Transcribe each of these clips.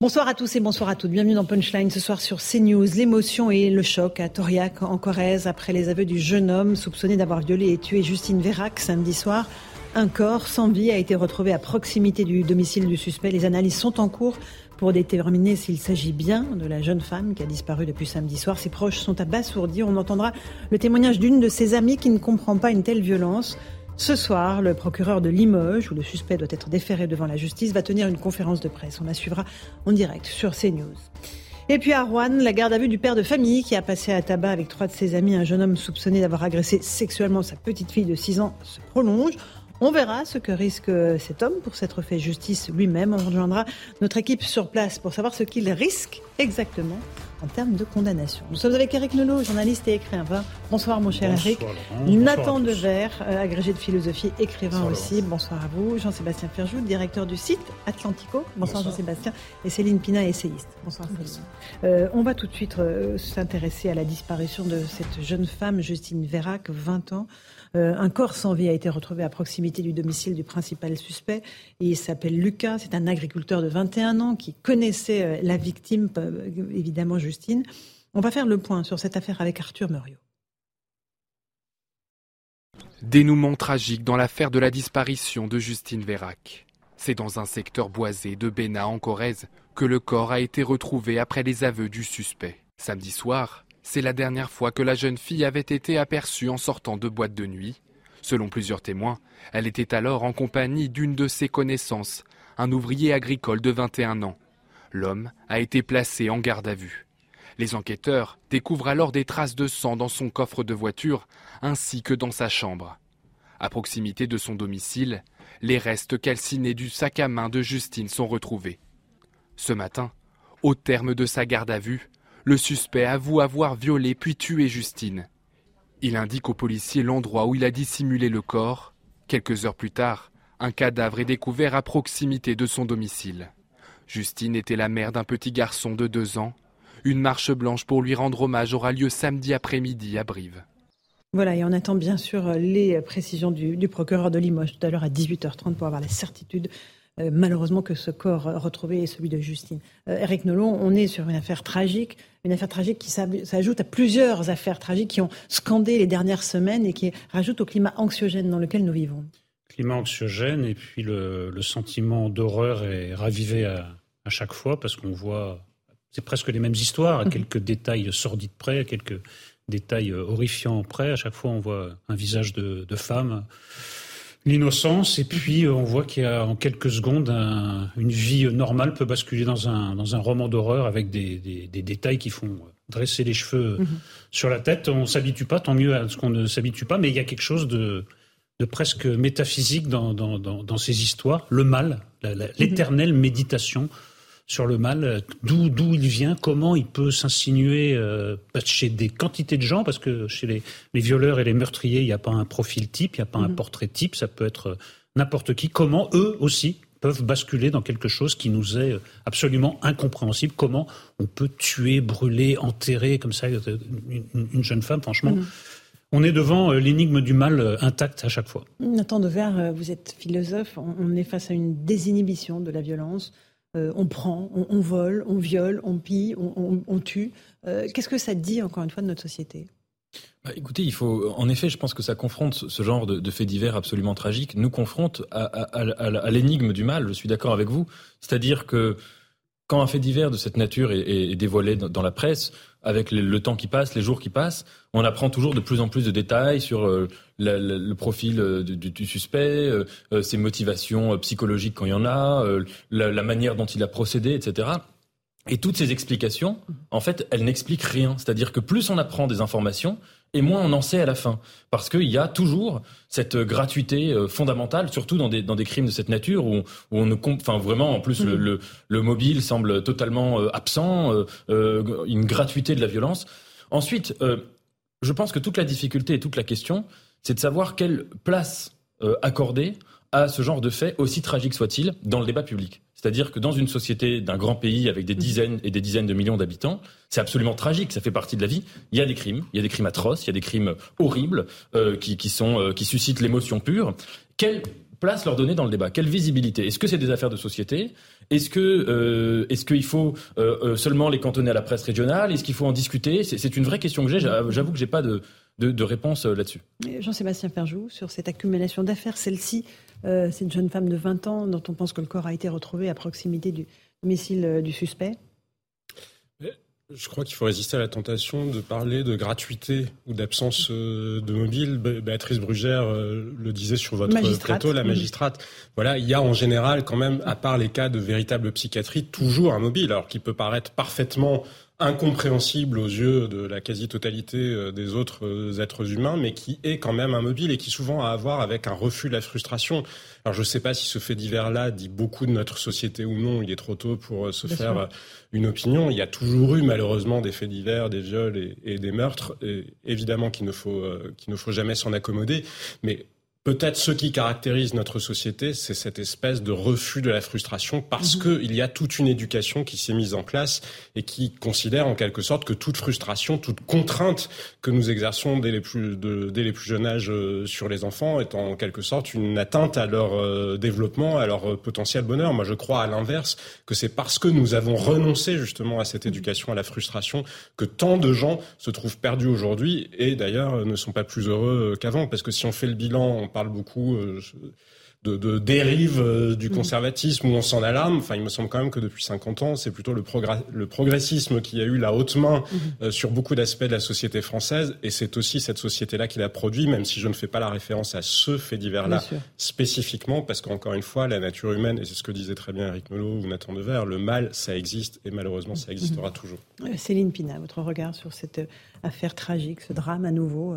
Bonsoir à tous et bonsoir à toutes. Bienvenue dans Punchline ce soir sur CNews. L'émotion et le choc à Toriac en Corrèze après les aveux du jeune homme soupçonné d'avoir violé et tué Justine Vérac samedi soir. Un corps sans vie a été retrouvé à proximité du domicile du suspect. Les analyses sont en cours pour déterminer s'il s'agit bien de la jeune femme qui a disparu depuis samedi soir. Ses proches sont abasourdis. On entendra le témoignage d'une de ses amies qui ne comprend pas une telle violence. Ce soir, le procureur de Limoges, où le suspect doit être déféré devant la justice, va tenir une conférence de presse. On la suivra en direct sur CNews. Et puis à Rouen, la garde à vue du père de famille qui a passé à tabac avec trois de ses amis un jeune homme soupçonné d'avoir agressé sexuellement sa petite fille de 6 ans se prolonge. On verra ce que risque cet homme pour s'être fait justice lui-même. On rejoindra notre équipe sur place pour savoir ce qu'il risque exactement en termes de condamnation. Nous sommes avec Eric Nolot, journaliste et écrivain. Bonsoir mon cher Bonsoir, Eric. Laurent. Nathan. Devers, euh, agrégé de philosophie, écrivain Bonsoir, aussi. Bonsoir à vous. Jean-Sébastien Ferjou, directeur du site Atlantico. Bonsoir, Bonsoir. Jean-Sébastien. Et Céline Pina, essayiste. Bonsoir Céline. Euh, on va tout de suite euh, s'intéresser à la disparition de cette jeune femme, Justine Vérac, 20 ans. Euh, un corps sans vie a été retrouvé à proximité du domicile du principal suspect. Il s'appelle Lucas. C'est un agriculteur de 21 ans qui connaissait euh, la victime, euh, évidemment Justine. On va faire le point sur cette affaire avec Arthur Muriot. Dénouement tragique dans l'affaire de la disparition de Justine Vérac. C'est dans un secteur boisé de Béna en Corrèze que le corps a été retrouvé après les aveux du suspect. Samedi soir, c'est la dernière fois que la jeune fille avait été aperçue en sortant de boîte de nuit. Selon plusieurs témoins, elle était alors en compagnie d'une de ses connaissances, un ouvrier agricole de 21 ans. L'homme a été placé en garde à vue. Les enquêteurs découvrent alors des traces de sang dans son coffre de voiture ainsi que dans sa chambre. À proximité de son domicile, les restes calcinés du sac à main de Justine sont retrouvés. Ce matin, au terme de sa garde à vue, le suspect avoue avoir violé puis tué Justine. Il indique aux policiers l'endroit où il a dissimulé le corps. Quelques heures plus tard, un cadavre est découvert à proximité de son domicile. Justine était la mère d'un petit garçon de deux ans. Une marche blanche pour lui rendre hommage aura lieu samedi après-midi à Brive. Voilà, et on attend bien sûr euh, les précisions du, procureur de Limoges tout à l'heure à 18h30 pour avoir la certitude, euh, malheureusement, que ce corps euh, retrouvé est celui de Justine. Eric Nolon, on est sur une affaire tragique, une affaire tragique qui s'ajoute à plusieurs affaires tragiques qui ont scandé les dernières semaines et qui rajoutent au climat anxiogène dans lequel nous vivons. climat anxiogène et puis le, le sentiment d'horreur est ravivé à, à chaque fois parce qu'on voit, c'est presque les mêmes histoires, à quelques détails sordides près, à quelques détails euh, horrifiants près. À chaque fois, on voit un visage de, de femme, l'innocence, et puis euh, on voit qu'il y a en quelques secondes un- une vie normale peut basculer dans un, dans un roman d'horreur avec des, des- des détails qui font dresser les cheveux sur la tête. On s'habitue pas, tant mieux à ce qu'on ne s'habitue pas, mais il y a quelque chose de de presque métaphysique dans, dans, dans, dans ces histoires. Le mal, la- l'éternelle méditation sur le mal, d'où d'où il vient, comment il peut s'insinuer euh, pas chez des quantités de gens, parce que chez les, les violeurs et les meurtriers, il n'y a pas un profil type, il n'y a pas un portrait type, ça peut être euh, n'importe qui. Comment eux aussi peuvent basculer dans quelque chose qui nous est euh, absolument incompréhensible? Comment on peut tuer, brûler, enterrer comme ça une, une jeune femme, franchement? On est devant l'énigme du mal euh, intact à chaque fois. Nathan Devers, euh, vous êtes philosophe, on est face à une désinhibition de la violence. Euh, on prend, on, vole, on viole, on pille, on, tue. Euh, Qu'est-ce que ça dit, encore une fois, de notre société? Bah, écoutez, il faut, en effet, je pense que ça confronte ce- genre de, de faits divers absolument tragiques, nous confronte à, l'énigme du mal. Je suis d'accord avec vous. C'est-à-dire que quand un fait divers de cette nature est, dévoilé dans la presse, avec le, temps qui passe, les jours qui passent, on apprend toujours de plus en plus de détails sur euh, le profil euh, du, suspect, euh, ses motivations psychologiques quand il y en a, la manière dont il a procédé, etc. Et toutes ces explications, en fait, elles n'expliquent rien. C'est-à-dire que plus on apprend des informations, et moins on en sait à la fin. Parce qu'il y a toujours cette gratuité euh, fondamentale, surtout dans des, dans des crimes de cette nature, où, on ne enfin vraiment, en plus, le, mm. le, mobile semble totalement euh, absent, euh, une gratuité de la violence. Ensuite, je pense que toute la difficulté et toute la question, c'est de savoir quelle place accorder à ce genre de fait, aussi tragique soit-il, dans le débat public. C'est-à-dire que dans une société d'un grand pays avec des dizaines et des dizaines de millions d'habitants, c'est absolument tragique, ça fait partie de la vie. Il y a des crimes, il y a des crimes atroces, il y a des crimes horribles euh, qui, qui, sont, euh, qui suscitent l'émotion pure. Quelle place leur donner dans le débat? Quelle visibilité? Est-ce que c'est des affaires de société? Est-ce que euh, est-ce qu'il faut seulement les cantonner à la presse régionale? Est-ce qu'il faut en discuter? C'est une vraie question que j'ai. J'avoue que j'ai pas de, de, de réponse là-dessus. Jean-Sébastien Ferjou, sur cette accumulation d'affaires, celle-ci euh, c'est une jeune femme de 20 ans dont on pense que le corps a été retrouvé à proximité du domicile euh, du suspect. Je crois qu'il faut résister à la tentation de parler de gratuité ou d'absence euh, de mobile. Béatrice Brugère le disait sur votre plateau, la magistrate. Voilà, il y a en général quand même, à part les cas de véritable psychiatrie, toujours un mobile, alors qui peut paraître parfaitement incompréhensible aux yeux de la quasi-totalité euh, des autres euh, êtres humains, mais qui est quand même immobile et qui souvent a à voir avec un refus de la frustration. Alors je ne sais pas si ce fait divers-là dit beaucoup de notre société ou non, il est trop tôt pour euh, se faire une opinion. Il y a toujours eu malheureusement des faits divers, des viols et, des meurtres, et évidemment qu'il ne faut, qu'il ne faut jamais s'en accommoder, mais Peut-être ce qui caractérise notre société, c'est cette espèce de refus de la frustration parce mhm. qu'il y a toute une éducation qui s'est mise en place et qui considère en quelque sorte que toute frustration, toute contrainte que nous exerçons dès les plus, de, dès les plus jeunes âges euh, sur les enfants est en quelque sorte une atteinte à leur euh, développement, à leur euh, potentiel bonheur. Moi, je crois à l'inverse que c'est parce que nous avons renoncé justement à cette éducation, à la frustration, que tant de gens se trouvent perdus aujourd'hui et d'ailleurs ne sont pas plus heureux qu'avant. Parce que si on fait le bilan, parle beaucoup euh, de, de dérive euh, du mm. conservatisme où on s'en alarme. Enfin, il me semble quand même que depuis 50 ans, c'est plutôt le, le, progressisme qui a eu la haute main mm-hmm. euh, sur beaucoup d'aspects de la société française. Et c'est aussi cette société-là qui l'a produit, même si je ne fais pas la référence à ce fait divers-là spécifiquement, parce qu'encore une fois, la nature humaine, et c'est ce que disait très bien Eric Melot ou Nathan Dever, le mal, ça existe et malheureusement, ça existera mm-hmm. toujours. Céline Pina, votre regard sur cette affaire tragique, ce drame à nouveau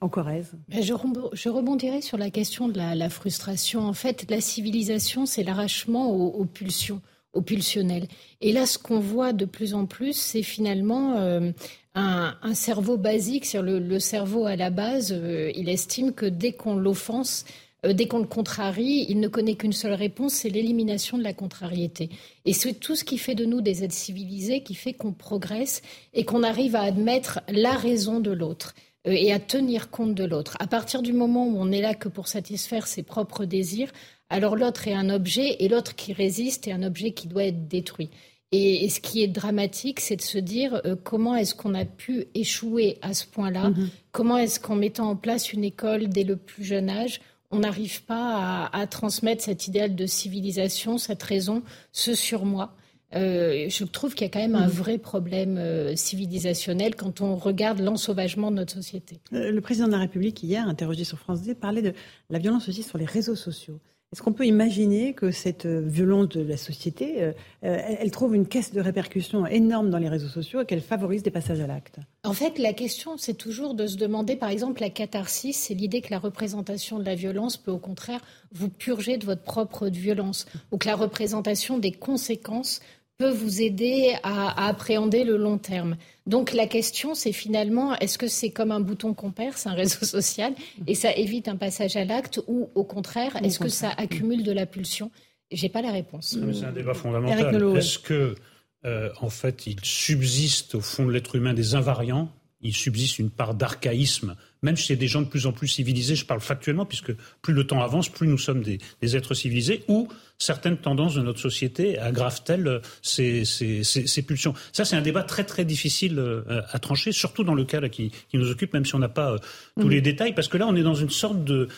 en Corrèze je, je, rebondirai sur la question de la, frustration. En fait, la civilisation, c'est l'arrachement aux, pulsions, aux pulsionnels. Et là, ce qu'on voit de plus en plus, c'est finalement euh, un, cerveau basique. Sur le, le, cerveau à la base, euh, il estime que dès qu'on l'offense, euh, dès qu'on le contrarie, il ne connaît qu'une seule réponse, c'est l'élimination de la contrariété. Et c'est tout ce qui fait de nous des êtres civilisés, qui fait qu'on progresse et qu'on arrive à admettre la raison de l'autre. Euh, et à tenir compte de l'autre. À partir du moment où on est là que pour satisfaire ses propres désirs, alors l'autre est un objet et l'autre qui résiste est un objet qui doit être détruit. Et, ce qui est dramatique, c'est de se dire euh, comment est-ce qu'on a pu échouer à ce point-là? Mm-hmm. Comment est-ce qu'en mettant en place une école dès le plus jeune âge, on n'arrive pas à, à, transmettre cet idéal de civilisation, cette raison, ce surmoi? Euh, je trouve qu'il y a quand même un vrai problème euh, civilisationnel quand on regarde l'ensauvagement de notre société. Euh, le président de la République, hier, interrogé sur France 2, parlait de la violence aussi sur les réseaux sociaux. Est-ce qu'on peut imaginer que cette violence de la société, elle, trouve une caisse de répercussions énorme dans les réseaux sociaux et qu'elle favorise des passages à l'acte? En fait, la question, c'est toujours de se demander, par exemple, la catharsis, c'est l'idée que la représentation de la violence peut au contraire vous purger de votre propre violence, ou que la représentation des conséquences peut vous aider à, appréhender le long terme. Donc la question, c'est finalement, est-ce que c'est comme un bouton qu'on perce, un réseau social, et ça évite un passage à l'acte, ou au contraire, est-ce que ça accumule de la pulsion? J'ai pas la réponse. C'est un débat fondamental. Est-ce que, euh, en fait, il subsiste au fond de l'être humain des invariants il subsiste une part d'archaïsme, même chez des gens de plus en plus civilisés, je parle factuellement, puisque plus le temps avance, plus nous sommes des, êtres civilisés, ou certaines tendances de notre société aggravent-elles euh, ces, ces, pulsions Ça, c'est un débat très très difficile euh, à trancher, surtout dans le cas qui, nous occupe, même si on n'a pas euh, tous mmh. les détails, parce que là, on est dans une sorte de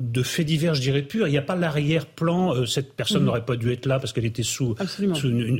de faits divers, je dirais pur. Il n'y a pas l'arrière-plan. Euh, cette personne mhm. n'aurait pas dû être là parce qu'elle était sous,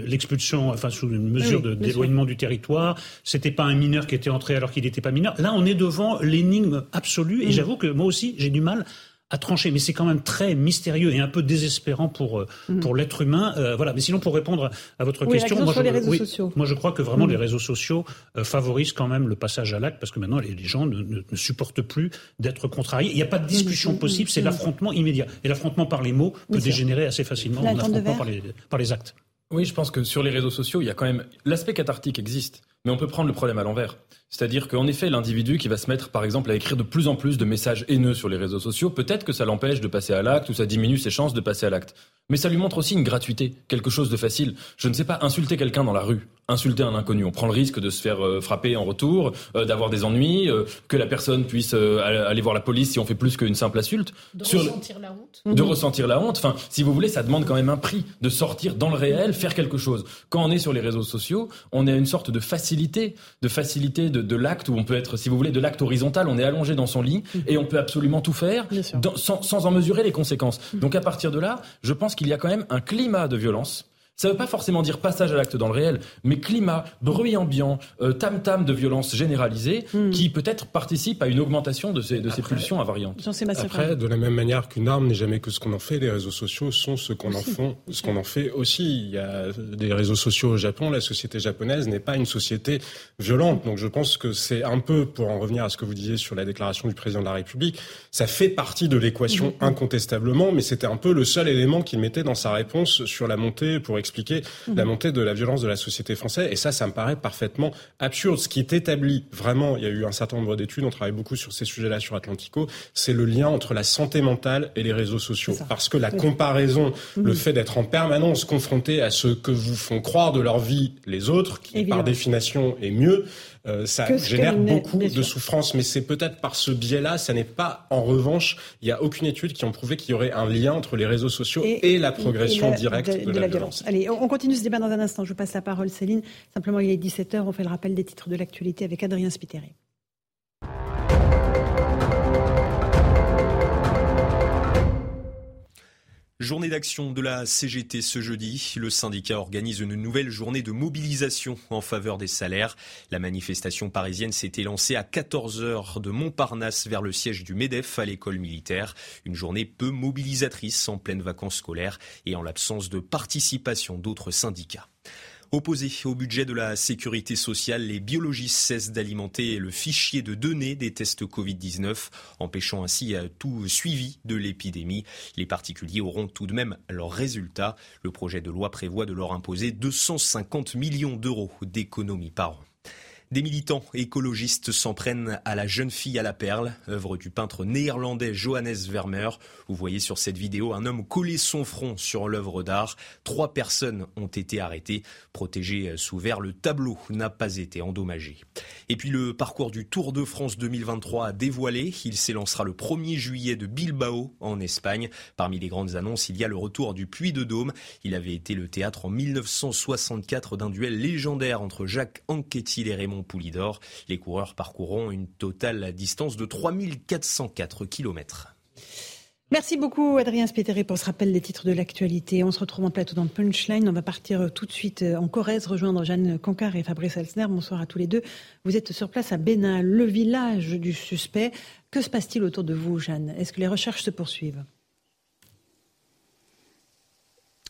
l'expulsion, enfin sous une mesure d'éloignement du territoire. C'était pas un mineur qui était entré alors qu'il n'était pas mineur. Là, on est devant l'énigme absolue. Et mhm. j'avoue que moi aussi, j'ai du mal à trancher, mais c'est quand même très mystérieux et un peu désespérant pour euh, mhm. pour l'être humain. Euh, voilà. Mais sinon, pour répondre à votre question, moi, je, les réseaux sociaux. moi je crois que vraiment mhm. les réseaux sociaux euh, favorisent quand même le passage à l'acte parce que maintenant les, gens ne, ne, supportent plus d'être contrariés. Il n'y a pas de discussion possible, c'est l'affrontement immédiat. Et l'affrontement par les mots peut dégénérer assez facilement en affrontement par les, par les actes. Oui, je pense que sur les réseaux sociaux, il y a quand même l'aspect cathartique existe, mais on peut prendre le problème à l'envers. C'est-à-dire qu'en effet, l'individu qui va se mettre, par exemple, à écrire de plus en plus de messages haineux sur les réseaux sociaux, peut-être que ça l'empêche de passer à l'acte ou ça diminue ses chances de passer à l'acte. Mais ça lui montre aussi une gratuité, quelque chose de facile. Je ne sais pas insulter quelqu'un dans la rue insulter un inconnu. On prend le risque de se faire euh, frapper en retour, euh, d'avoir des ennuis, euh, que la personne puisse aller voir la police si on fait plus qu'une simple insulte. De ressentir la honte. De ressentir la honte. Enfin, si vous voulez, ça demande quand même un prix de sortir dans le réel, faire quelque chose. Quand on est sur les réseaux sociaux, on a une sorte de facilité, de facilité de, de l'acte où on peut être, si vous voulez, de l'acte horizontal. On est allongé dans son lit mhm. et on peut absolument tout faire sans, sans en mesurer les conséquences. Mhm. Donc à partir de là, je pense qu'il y a quand même un climat de violence ça ne veut pas forcément dire passage à l'acte dans le réel, mais climat, bruit ambiant, euh, tam-tam de violence généralisée, hmm. qui peut-être participe à une augmentation de ces, de ces pulsions invariantes. Après, de la même manière qu'une arme n'est jamais que ce qu'on en fait, les réseaux sociaux sont ce qu'on en font, ce qu'on en fait aussi. Il y a des réseaux sociaux au Japon, la société japonaise n'est pas une société violente. Donc je pense que c'est un peu, pour en revenir à ce que vous disiez sur la déclaration du président de la République, ça fait partie de l'équation hmm. incontestablement, mais c'était un peu le seul élément qu'il mettait dans sa réponse sur la montée pour expliquer la mhm. montée de la violence de la société française. Et ça, ça me paraît parfaitement absurde. Ce qui est établi, vraiment, il y a eu un certain nombre d'études, on travaille beaucoup sur ces sujets-là sur Atlantico, c'est le lien entre la santé mentale et les réseaux sociaux. Parce que la comparaison, le mhm. fait d'être en permanence confronté à ce que vous font croire de leur vie les autres, qui par définition est mieux, euh, ça génère beaucoup de souffrance. Mais c'est peut-être par ce biais-là, ça n'est pas en revanche, il n'y a aucune étude qui ont prouvé qu'il y aurait un lien entre les réseaux sociaux et, la progression directe de, la, violence. Allez, on continue ce débat dans un instant. Je passe la parole, Céline. Simplement, il est 17h, on fait le rappel des titres de l'actualité avec Adrien Spiteri. Journée d'action de la CGT ce jeudi. Le syndicat organise une nouvelle journée de mobilisation en faveur des salaires. La manifestation parisienne s'était lancée à 14h de Montparnasse vers le siège du MEDEF à l'école militaire. Une journée peu mobilisatrice en pleine vacances scolaires et en l'absence de participation d'autres syndicats. Opposés au budget de la sécurité sociale, les biologistes cessent d'alimenter le fichier de données des tests Covid-19, empêchant ainsi tout suivi de l'épidémie. Les particuliers auront tout de même leurs résultats. Le projet de loi prévoit de leur imposer 250 millions d'euros d'économies par an. Des militants écologistes s'en prennent à la jeune fille à la perle, œuvre du peintre néerlandais Johannes Vermeer. Vous voyez sur cette vidéo un homme coller son front sur l'œuvre d'art. Trois personnes ont été arrêtées. Protégées sous verre, le tableau n'a pas été endommagé. Et puis le parcours du Tour de France 2023 a dévoilé. Il s'élancera le 1er juillet de Bilbao en Espagne. Parmi les grandes annonces, il y a le retour du Puy de Dôme. Il avait été le théâtre en 1964 d'un duel légendaire entre Jacques Anquetil et Raymond Poulidor. Les coureurs parcourront une totale distance de 3404 km. Merci beaucoup Adrien Spétéré pour ce rappel des titres de l'actualité. On se retrouve en plateau dans Punchline. On va partir tout de suite en Corrèze, rejoindre Jeanne Concar et Fabrice Elsner. Bonsoir à tous les deux. Vous êtes sur place à Bénin, le village du suspect. Que se passe-t-il autour de vous, Jeanne? Est-ce que les recherches se poursuivent?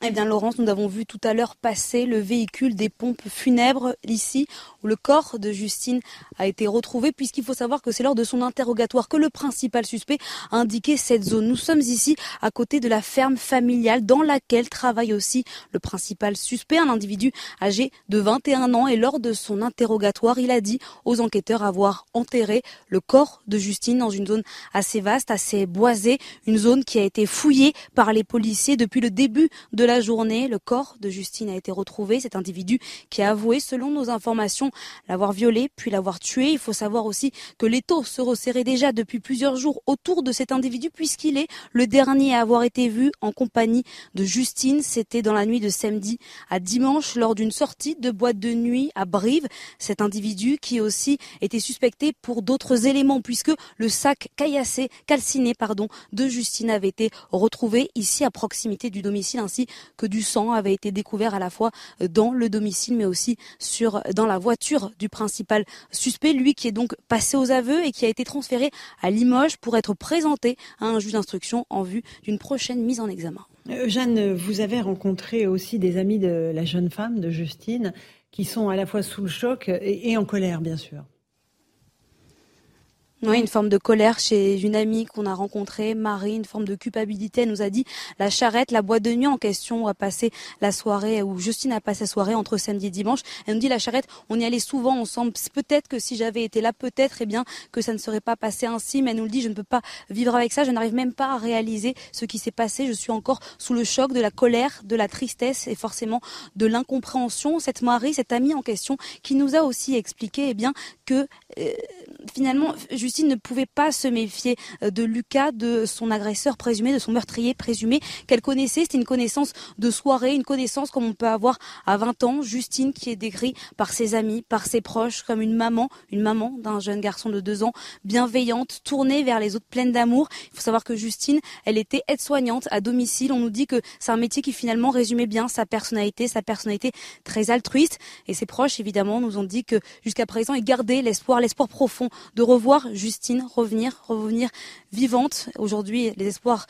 Eh bien, Laurence, nous avons vu tout à l'heure passer le véhicule des pompes funèbres ici, où le corps de Justine a été retrouvé, puisqu'il faut savoir que c'est lors de son interrogatoire que le principal suspect a indiqué cette zone. Nous sommes ici à côté de la ferme familiale dans laquelle travaille aussi le principal suspect, un individu âgé de 21 ans. Et lors de son interrogatoire, il a dit aux enquêteurs avoir enterré le corps de Justine dans une zone assez vaste, assez boisée, une zone qui a été fouillée par les policiers depuis le début de la journée, le corps de Justine a été retrouvé. Cet individu qui a avoué, selon nos informations, l'avoir violé puis l'avoir tué. Il faut savoir aussi que l'étau se resserrait déjà depuis plusieurs jours autour de cet individu puisqu'il est le dernier à avoir été vu en compagnie de Justine. C'était dans la nuit de samedi à dimanche lors d'une sortie de boîte de nuit à Brive. Cet individu qui aussi était suspecté pour d'autres éléments puisque le sac caillassé, calciné pardon, de Justine avait été retrouvé ici à proximité du domicile ainsi que du sang avait été découvert à la fois dans le domicile mais aussi sur dans la voiture du principal suspect, lui qui est donc passé aux aveux et qui a été transféré à Limoges pour être présenté à un juge d'instruction en vue d'une prochaine mise en examen. Euh, Jeanne, vous avez rencontré aussi des amis de la jeune femme, de Justine, qui sont à la fois sous le choc et, en colère, bien sûr. Oui, une forme de colère chez une amie qu'on a rencontrée, Marie, une forme de culpabilité. Elle nous a dit la charrette, la boîte de nuit en question a passé la soirée, où Justine a passé la soirée entre samedi et dimanche. Elle nous dit la charrette, on y allait souvent ensemble. Peut-être que si j'avais été là, peut-être eh bien que ça ne serait pas passé ainsi. Mais elle nous le dit, je ne peux pas vivre avec ça. Je n'arrive même pas à réaliser ce qui s'est passé. Je suis encore sous le choc de la colère, de la tristesse et forcément de l'incompréhension. Cette Marie, cette amie en question, qui nous a aussi expliqué eh bien que euh, finalement ne pouvait pas se méfier euh, de Lucas, de son agresseur présumé, de son meurtrier présumé qu'elle connaissait. C'était une connaissance de soirée, une connaissance comme on peut avoir à 20 ans. Justine qui est décrite par ses amis, par ses proches comme une maman, une maman d'un jeune garçon de 2 ans, bienveillante, tournée vers les autres, pleine d'amour. Il faut savoir que Justine, elle était aide-soignante à domicile. On nous dit que c'est un métier qui finalement résumait bien sa personnalité, sa personnalité très altruiste. Et ses proches, évidemment, nous ont dit que jusqu'à présent, ils gardaient l'espoir, l'espoir profond de revoir Justine revenir, revenir vivante. Aujourd'hui, les espoirs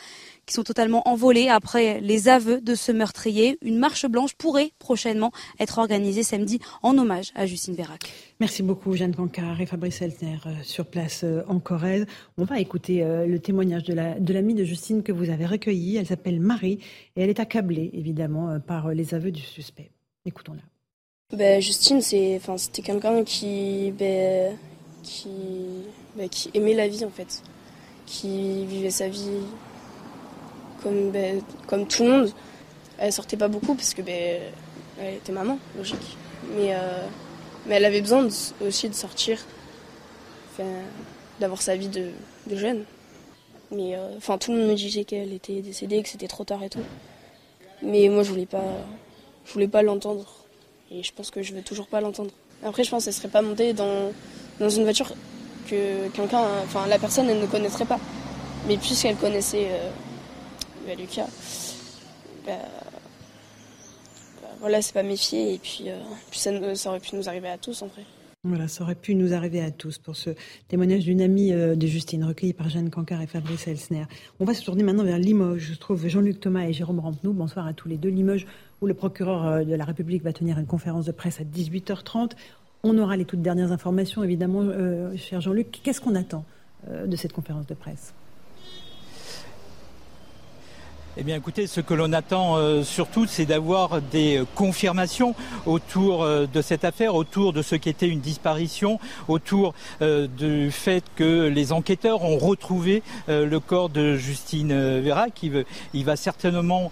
qui sont totalement envolés après les aveux de ce meurtrier. Une marche blanche pourrait prochainement être organisée samedi en hommage à Justine Vérac. Merci beaucoup Jeanne Cancard et Fabrice Eltner euh, sur place euh, en Corrèze. On va écouter euh, le témoignage de l'amie de, de Justine que vous avez recueilli. Elle s'appelle Marie et elle est accablée évidemment par les aveux du suspect. Écoutons-la. Ben, Justine, c'était quelqu'un qui, ben, qui, bah, qui aimait la vie en fait, qui vivait sa vie comme, bah, comme tout le monde. Elle sortait pas beaucoup parce que bah, elle était maman, logique. Mais, euh, mais elle avait besoin aussi de sortir, d'avoir sa vie de, jeune. Mais euh, enfin, tout le monde me disait qu'elle était décédée, que c'était trop tard et tout. Mais moi, je voulais pas, je voulais pas l'entendre. Et je pense que je veux toujours pas l'entendre. Après, je pense qu'elle serait pas montée dans dans une voiture que quelqu'un, enfin la personne, elle ne connaîtrait pas. Mais puisqu'elle connaissait euh, bah, Lucas, bah, bah, voilà, c'est pas méfier et puis, euh, ça, ça, aurait pu nous arriver à tous en vrai. Voilà, ça aurait pu nous arriver à tous pour ce témoignage d'une amie euh, de Justine, recueilli par Jeanne Cancard et Fabrice Elsner. On va se tourner maintenant vers Limoges. Je trouve Jean-Luc Thomas et Jérôme Rampenou. Bonsoir à tous les deux. Limoges, où le procureur de la République va tenir une conférence de presse à 18h30. On aura les toutes dernières informations, évidemment, euh, cher Jean-Luc. Qu'est-ce qu'on attend euh, de cette conférence de presse? Eh bien, écoutez, ce que l'on attend euh, surtout, c'est d'avoir des confirmations autour euh, de cette affaire, autour de ce qui était une disparition, autour euh, du fait que les enquêteurs ont retrouvé le corps de Justine Vera, qui il va certainement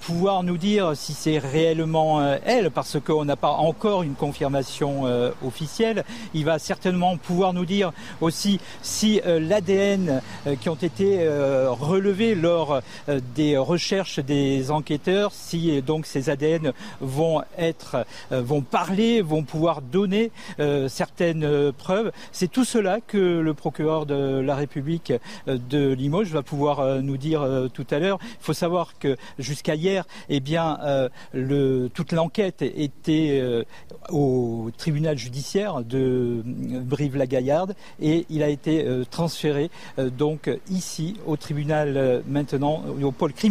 pouvoir nous dire si c'est réellement elle, parce qu'on n'a pas encore une confirmation officielle. Il va certainement pouvoir nous dire aussi si l'ADN qui ont été relevés lors des recherche des enquêteurs si donc ces ADN vont être, euh, vont parler, vont pouvoir donner euh, certaines euh, preuves. C'est tout cela que le procureur de la République de Limoges va pouvoir nous dire tout à l'heure. Il faut savoir que jusqu'à hier, eh bien, toute l'enquête était au tribunal judiciaire de Brive-la-Gaillarde et il a été transféré donc ici au tribunal maintenant au pôle criminel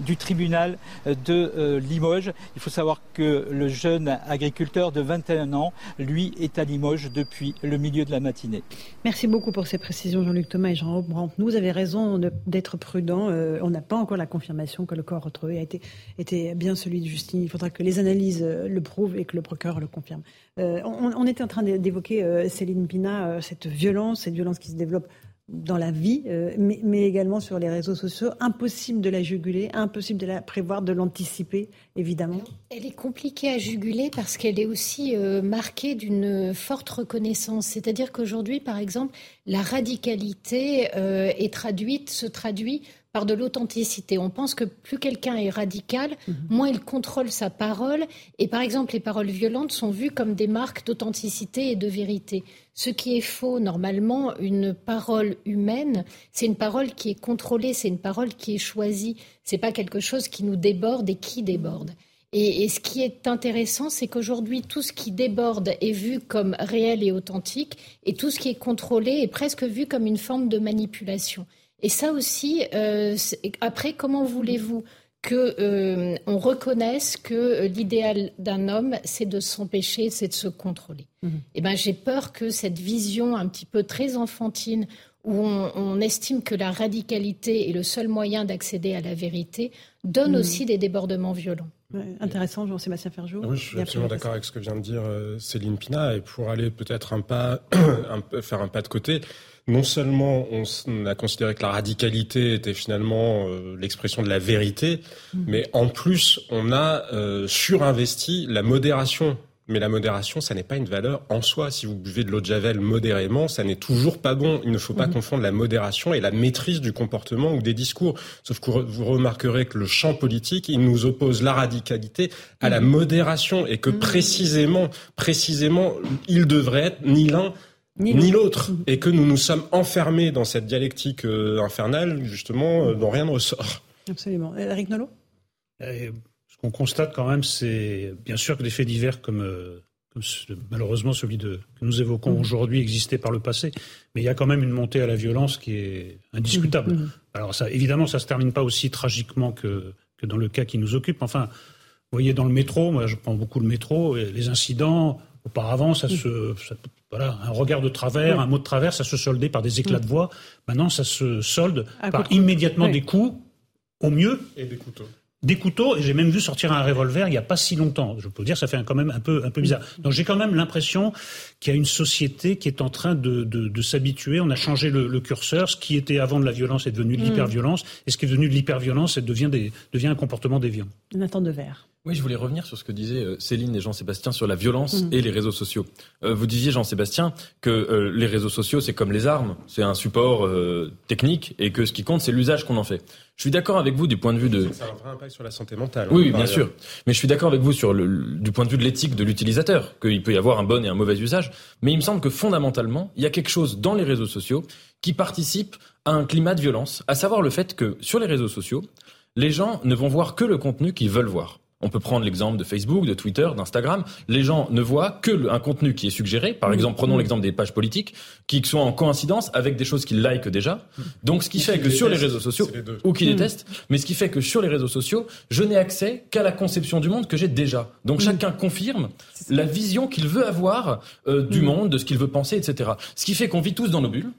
du tribunal de euh, Limoges. Il faut savoir que le jeune agriculteur de 21 ans, lui, est à Limoges depuis le milieu de la matinée. Merci beaucoup pour ces précisions, Jean-Luc Thomas et Jean Brandt. Vous avez raison d'être prudent. Euh, on n'a pas encore la confirmation que le corps retrouvé a été, été bien celui de Justine. Il faudra que les analyses euh, le prouvent et que le procureur le confirme. on, on, était en train d'évoquer, Céline Pina, cette violence, cette violence qui se développe dans la vie, euh, mais, également sur les réseaux sociaux. Impossible de la juguler, impossible de la prévoir, de l'anticiper, évidemment. Elle est compliquée à juguler parce qu'elle est aussi euh, marquée d'une forte reconnaissance. C'est-à-dire qu'aujourd'hui, par exemple, la radicalité euh, se traduit par de l'authenticité. On pense que plus quelqu'un est radical, mhm. moins il contrôle sa parole. Et par exemple, les paroles violentes sont vues comme des marques d'authenticité et de vérité. Ce qui est faux, normalement, une parole humaine, c'est une parole qui est contrôlée, c'est une parole qui est choisie. C'est pas quelque chose qui nous déborde et qui déborde. Et, ce qui est intéressant, c'est qu'aujourd'hui, tout ce qui déborde est vu comme réel et authentique, et tout ce qui est contrôlé est presque vu comme une forme de manipulation. Et ça aussi, euh, après, comment voulez-vous que euh, on reconnaisse que l'idéal d'un homme, c'est de s'empêcher, c'est de se contrôler? Mmh. Eh ben, j'ai peur que cette vision un petit peu très enfantine, où on, estime que la radicalité est le seul moyen d'accéder à la vérité, donne mmh. aussi des débordements violents intéressant, Jean-Sébastien Ferjou. Oui, je suis absolument d'accord avec ce que vient de dire euh, Céline Pina. Et pour aller peut-être un pas, faire un pas de côté, non seulement on, a considéré que la radicalité était finalement euh, l'expression de la vérité, mmh. mais en plus on a euh, surinvesti la modération mais la modération, ça n'est pas une valeur en soi. Si vous buvez de l'eau de javel modérément, ça n'est toujours pas bon. Il ne faut pas mhm. confondre la modération et la maîtrise du comportement ou des discours. Sauf que vous remarquerez que le champ politique, il nous oppose la radicalité à la mhm. modération et que précisément, précisément, il devrait être ni l'un ni l'autre, et que nous nous sommes enfermés dans cette dialectique euh, infernale, justement, euh, dont rien ne ressort. Absolument. Eric Nolot? Euh, qu'on constate quand même, c'est bien sûr que des faits divers comme, euh, malheureusement celui de, que nous évoquons mmh. aujourd'hui existait par le passé, mais il y a quand même une montée à la violence qui est indiscutable. Mmh. Alors ça, évidemment, ça se termine pas aussi tragiquement que, que dans le cas qui nous occupe. Enfin, vous voyez, dans le métro, moi je prends beaucoup le métro, les incidents, auparavant, ça se, voilà, un regard de travers, un mot de travers, ça se soldait par des éclats de voix. Maintenant, ça se solde par immédiatement des coups, au mieux. Et des couteaux des couteaux et j'ai même vu sortir un revolver il n'y a pas si longtemps. Je peux dire, ça fait quand même un peu, un peu bizarre. Donc j'ai quand même l'impression qu'il y a une société qui est en train de, de, de s'habituer. On a changé le, le, curseur. Ce qui était avant de la violence est devenu de mm. l'hyperviolence et ce qui est devenu de l'hyperviolence devient, des, devient un comportement déviant. Nathan Devers. Oui, je voulais revenir sur ce que disaient euh, Céline et Jean-Sébastien sur la violence mm. et les réseaux sociaux. Euh, vous disiez, Jean-Sébastien, que euh, les réseaux sociaux, c'est comme les armes, c'est un support technique et que ce qui compte, c'est l'usage qu'on en fait. Je suis d'accord avec vous du point de vue de... Ça a un vrai impact sur la santé mentale. Oui, bien sûr. Mais je suis d'accord avec vous sur le, du point de vue de l'éthique de l'utilisateur, qu'il peut y avoir un bon et un mauvais usage. Mais il me semble que fondamentalement, il y a quelque chose dans les réseaux sociaux qui participe à un climat de violence, à savoir le fait que sur les réseaux sociaux, les gens ne vont voir que le contenu qu'ils veulent voir. On peut prendre l'exemple de Facebook, de Twitter, d'Instagram. Les gens ne voient que un contenu qui est suggéré. Par exemple, prenons mm. l'exemple des pages politiques qui sont en coïncidence avec des choses qu'ils likent déjà. Donc, ce qui fait que sur les réseaux sociaux, ou qui mm. détestent, mais ce qui fait que sur les réseaux sociaux, je n'ai accès qu'à la conception du monde que j'ai déjà. Donc, mm. chacun confirme la vision qu'il veut avoir euh, du monde, de ce qu'il veut penser, etc. Ce qui fait qu'on vit tous dans nos bulles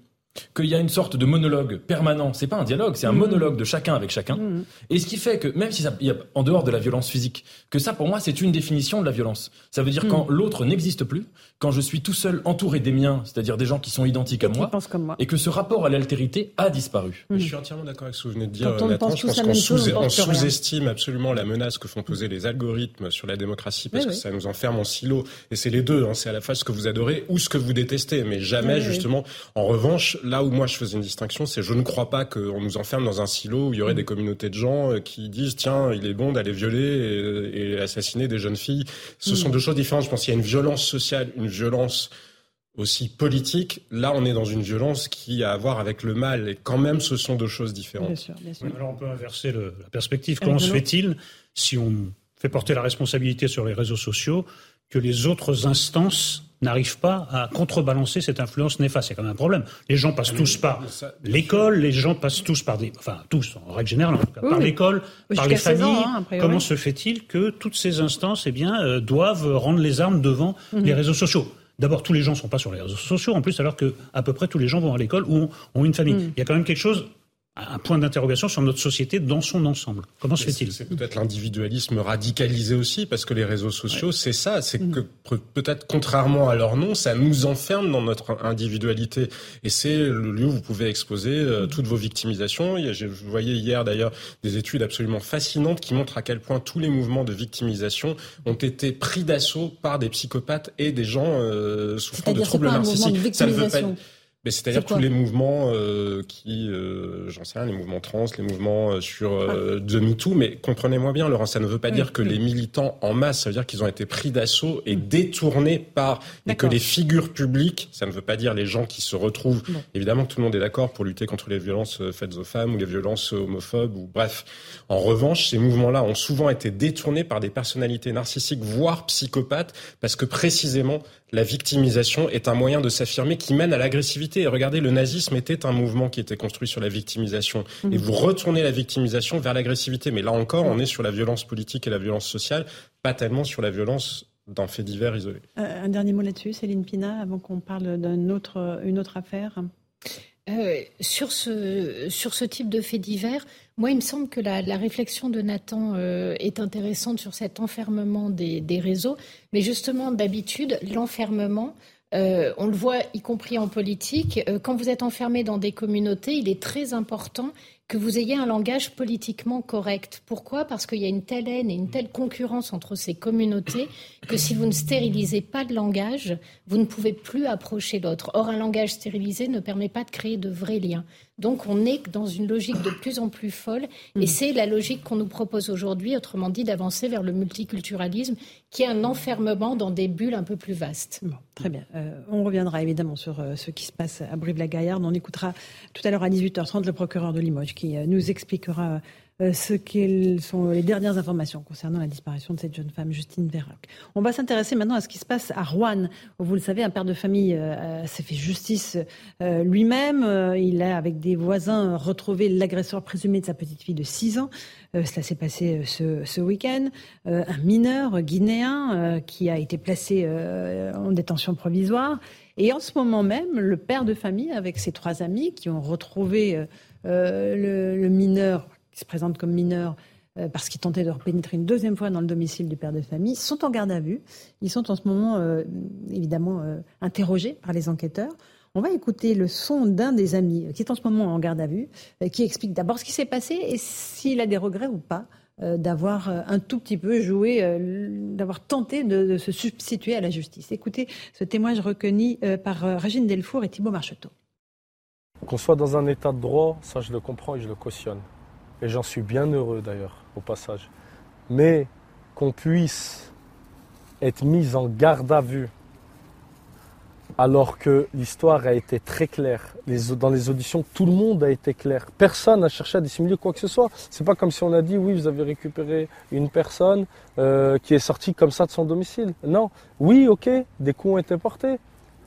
qu'il y a une sorte de monologue permanent. C'est pas un dialogue, c'est un mmh. monologue de chacun avec chacun. Mmh. Et ce qui fait que, même si ça, y a, en dehors de la violence physique, que ça, pour moi, c'est une définition de la violence. Ça veut dire mmh. quand l'autre n'existe plus, quand je suis tout seul entouré des miens, c'est-à-dire des gens qui sont identiques à moi, et que ce rapport à l'altérité a disparu. Je suis entièrement d'accord avec ce que vous venez de dire, Nathan. Je pense qu'on sous-estime absolument la menace que font poser les algorithmes sur la démocratie, parce que ça nous enferme en silo. Et c'est les deux, hein. c'est à la fois ce que vous adorez ou ce que vous détestez, mais jamais, justement, en revanche, là où moi je faisais une distinction, c'est je ne crois pas qu'on nous enferme dans un silo où il y aurait des communautés de gens euh, qui disent tiens, il est bon d'aller violer et, assassiner des jeunes filles. Ce sont mm. deux choses différentes. Je pense qu'il y a une violence sociale, une violence aussi politique. Là, on est dans une violence qui a à voir avec le mal. Et quand même, ce sont deux choses différentes. Bien sûr, bien sûr. alors on peut inverser la perspective. Comment se fait-il, si on fait porter la responsabilité sur les réseaux sociaux, que les autres instances n'arrive pas à contrebalancer cette influence néfaste. Il y a quand même un problème. Les gens passent tous par l'école, les gens passent tous par des, enfin tous en règle générale, en tout cas, par l'école, par les familles. Hein, Comment se fait-il que toutes ces instances, eh bien, euh, doivent rendre les armes devant mhm. les réseaux sociaux? D'abord, tous les gens ne sont pas sur les réseaux sociaux, en plus, alors que à peu près tous les gens vont à l'école ou ont, une famille. Mhm. Il y a quand même quelque chose un point d'interrogation sur notre société dans son ensemble. Comment se fait-il? C'est peut-être l'individualisme radicalisé aussi, parce que les réseaux sociaux, c'est ça, c'est mm. que peut-être contrairement à leur nom, ça nous enferme dans notre individualité. Et c'est le lieu où vous pouvez exposer euh, mm. toutes vos victimisations. Je voyais hier d'ailleurs des études absolument fascinantes qui montrent à quel point tous les mouvements de victimisation ont été pris d'assaut par des psychopathes et des gens euh, souffrant de troubles narcissiques. Ça ne veut pas mais c'est-à-dire tous les mouvements euh, qui, euh, j'en sais rien, les mouvements trans, les mouvements euh, sur euh, de MeToo, mais comprenez-moi bien, Laurent, ça ne veut pas dire que les militants en masse, ça veut dire qu'ils ont été pris d'assaut et mm. détournés par, et que les figures publiques, ça ne veut pas dire les gens qui se retrouvent, évidemment que tout le monde est d'accord pour lutter contre les violences faites aux femmes ou les violences homophobes ou bref. En revanche, ces mouvements-là ont souvent été détournés par des personnalités narcissiques, voire psychopathes, parce que précisément, la victimisation est un moyen de s'affirmer qui mène à l'agressivité. Et regardez, le nazisme était un mouvement qui était construit sur la victimisation. Et vous retournez la victimisation vers l'agressivité. Mais là encore, on est sur la violence politique et la violence sociale, pas tellement sur la violence d'un fait divers isolé. Euh, un dernier mot là-dessus, Céline Pina, avant qu'on parle d'une autre, une autre affaire. Euh, sur, ce, sur ce type de fait divers, moi, il me semble que la, réflexion de Nathan euh, est intéressante sur cet enfermement des, réseaux. Mais justement, d'habitude, l'enfermement, euh, on le voit y compris en politique, quand vous êtes enfermé dans des communautés, il est très important que vous ayez un langage politiquement correct. Pourquoi? Parce qu'il y a une telle haine et une telle concurrence entre ces communautés que si vous ne stérilisez pas de langage, vous ne pouvez plus approcher l'autre. Or, un langage stérilisé ne permet pas de créer de vrais liens. Donc on est dans une logique de plus en plus folle et mm. c'est la logique qu'on nous propose aujourd'hui, autrement dit d'avancer vers le multiculturalisme qui est un enfermement dans des bulles un peu plus vastes. très bien. Euh, on reviendra évidemment sur euh, ce qui se passe à Brive-la-Gaillarde. On écoutera tout à l'heure à 18h30 le procureur de Limoges qui euh, nous expliquera ce qu'elles sont les dernières informations concernant la disparition de cette jeune femme, Justine Vérac. On va s'intéresser maintenant à ce qui se passe à Rouen, vous le savez, un père de famille euh, s'est fait justice lui-même. il a, avec des voisins, retrouvé l'agresseur présumé de sa petite fille de 6 ans. cela s'est passé ce week-end. un mineur guinéen qui a été placé en détention provisoire. Et en ce moment même, le père de famille, avec ses trois amis, qui ont retrouvé le, mineur se présentent comme mineurs euh, parce qu'ils tentaient de pénétrer une deuxième fois dans le domicile du père de famille, sont en garde à vue. Ils sont en ce moment, euh, évidemment, euh, interrogés par les enquêteurs. On va écouter le son d'un des amis qui est en ce moment en garde à vue, qui explique d'abord ce qui s'est passé et s'il a des regrets ou pas d'avoir un tout petit peu joué, d'avoir tenté de, se substituer à la justice. Écoutez ce témoignage recueilli par Régine Delfour et Thibault Marcheteau. Qu'on soit dans un état de droit, ça je le comprends et je le cautionne. Et j'en suis bien heureux d'ailleurs, au passage. Mais qu'on puisse être mis en garde à vue alors que l'histoire a été très claire. dans les auditions, tout le monde a été clair. Personne n'a cherché à dissimuler quoi que ce soit. C'est pas comme si on a dit oui, vous avez récupéré une personne euh, qui est sortie comme ça de son domicile. Non. Oui, ok, des coups ont été portés.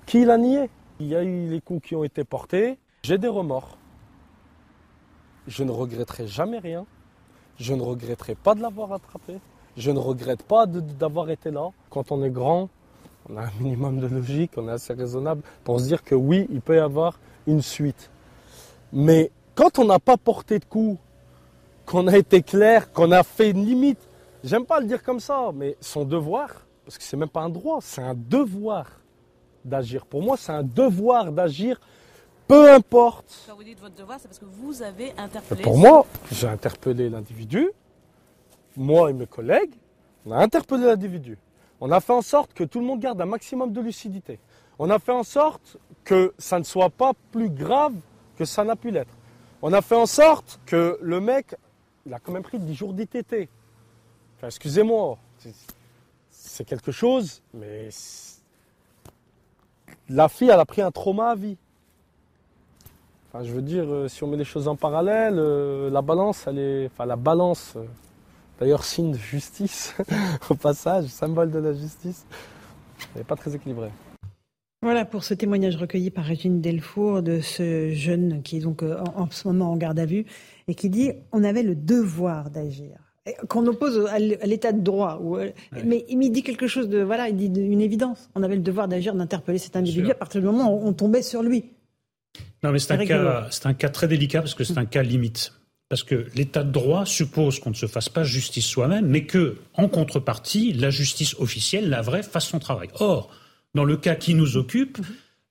Qui l'a nié? Il y a eu les coups qui ont été portés. J'ai des remords. Je ne regretterai jamais rien. Je ne regretterai pas de l'avoir attrapé. Je ne regrette pas d'avoir été là. Quand on est grand, on a un minimum de logique, on est assez raisonnable pour se dire que oui, il peut y avoir une suite. Mais quand on n'a pas porté de coup, qu'on a été clair, qu'on a fait une limite, j'aime pas le dire comme ça, mais son devoir, parce que c'est même pas un droit, c'est un devoir d'agir. Pour moi, c'est un devoir d'agir peu importe. Quand vous dites votre devoir, c'est parce que vous avez interpellé. Pour moi, j'ai interpellé l'individu. Moi et mes collègues, on a interpellé l'individu. On a fait en sorte que tout le monde garde un maximum de lucidité. On a fait en sorte que ça ne soit pas plus grave que ça n'a pu l'être. On a fait en sorte que le mec, il a quand même pris 10 jours d'ITT. Enfin, excusez-moi, c'est quelque chose, mais la fille, elle a pris un trauma à vie je veux dire, euh, si on met les choses en parallèle, euh, la balance, elle est. Enfin, la balance, euh, d'ailleurs, signe de justice, au passage, symbole de la justice, elle n'est pas très équilibrée. Voilà pour ce témoignage recueilli par Régine Delfour de ce jeune qui est donc en, ce moment en garde à vue et qui dit on avait le devoir d'agir. Qu'on oppose à l'état de droit. Mais il dit quelque chose de. Voilà, il dit une évidence. On avait le devoir d'agir, d'interpeller cet individu à partir du moment où on tombait sur lui. Non, mais c'est un, cas, c'est un cas très délicat parce que c'est un cas limite. Parce que l'état de droit suppose qu'on ne se fasse pas justice soi-même, mais que, en contrepartie, la justice officielle, la vraie, fasse son travail. Or, dans le cas qui nous occupe, mhm.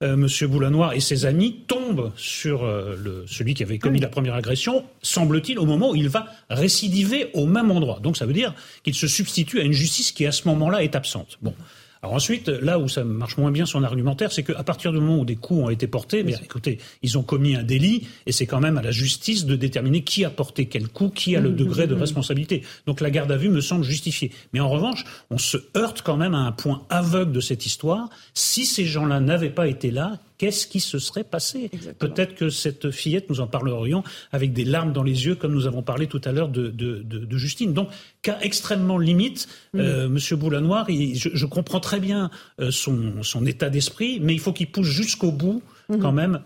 euh, M. Boulanoir et ses amis tombent sur euh, le, celui qui avait commis la première agression, semble-t-il, au moment où il va récidiver au même endroit. Donc ça veut dire qu'il se substitue à une justice qui, à ce moment-là, est absente. Bon. Alors ensuite, là où ça marche moins bien son argumentaire, c'est qu'à partir du moment où des coups ont été portés, mais écoutez, ils ont commis un délit et c'est quand même à la justice de déterminer qui a porté quel coup, qui a le mmh, degré de mmh, mmh. responsabilité. Donc la garde à vue me semble justifiée. Mais en revanche, on se heurte quand même à un point aveugle de cette histoire. Si ces gens-là n'avaient pas été là, qu'est-ce qui se serait passé Peut-être que cette fillette, nous en parlerions avec des larmes dans les yeux, comme nous avons parlé tout à l'heure de, de, Justine. Donc, cas extrêmement limite. Mm. Euh, Monsieur Boulanoir, je, comprends très bien euh, son, son état d'esprit, mais il faut qu'il pousse jusqu'au bout mm-hmm. quand même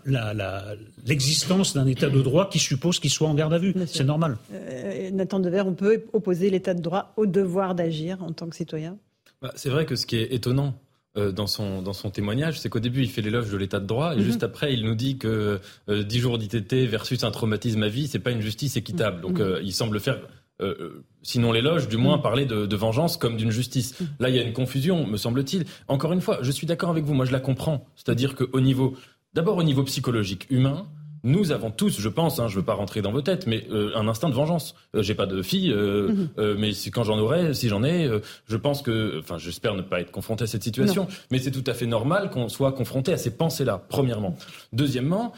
l'existence d'un état de droit qui suppose qu'il soit en garde à vue. C'est normal. Euh, Nathan Dever, on peut opposer l'état de droit au devoir d'agir en tant que citoyen? Bah, C'est vrai que ce qui est étonnant euh, dans son dans son témoignage, c'est qu'au début il fait l'éloge de l'état de droit et mhm. juste après il nous dit que euh, 10 jours d'ITT versus un traumatisme à vie, c'est pas une justice équitable. Donc mhm. euh, il semble faire euh, sinon l'éloge, du moins mhm. parler de, de vengeance comme d'une justice. Là, il y a une confusion, me semble-t-il. Encore une fois, je suis d'accord avec vous. Moi, je la comprends. C'est-à-dire qu'au niveau, d'abord au niveau psychologique, humain, nous avons tous, je pense, hein, je ne veux pas rentrer dans vos têtes, mais euh, un instinct de vengeance. Euh, j'ai pas de fille, euh, mhm. euh mais quand j'en aurai, si j'en ai, je pense que, enfin, j'espère ne pas être confronté à cette situation, mais c'est tout à fait normal qu'on soit confronté à ces pensées-là. Premièrement. Deuxièmement,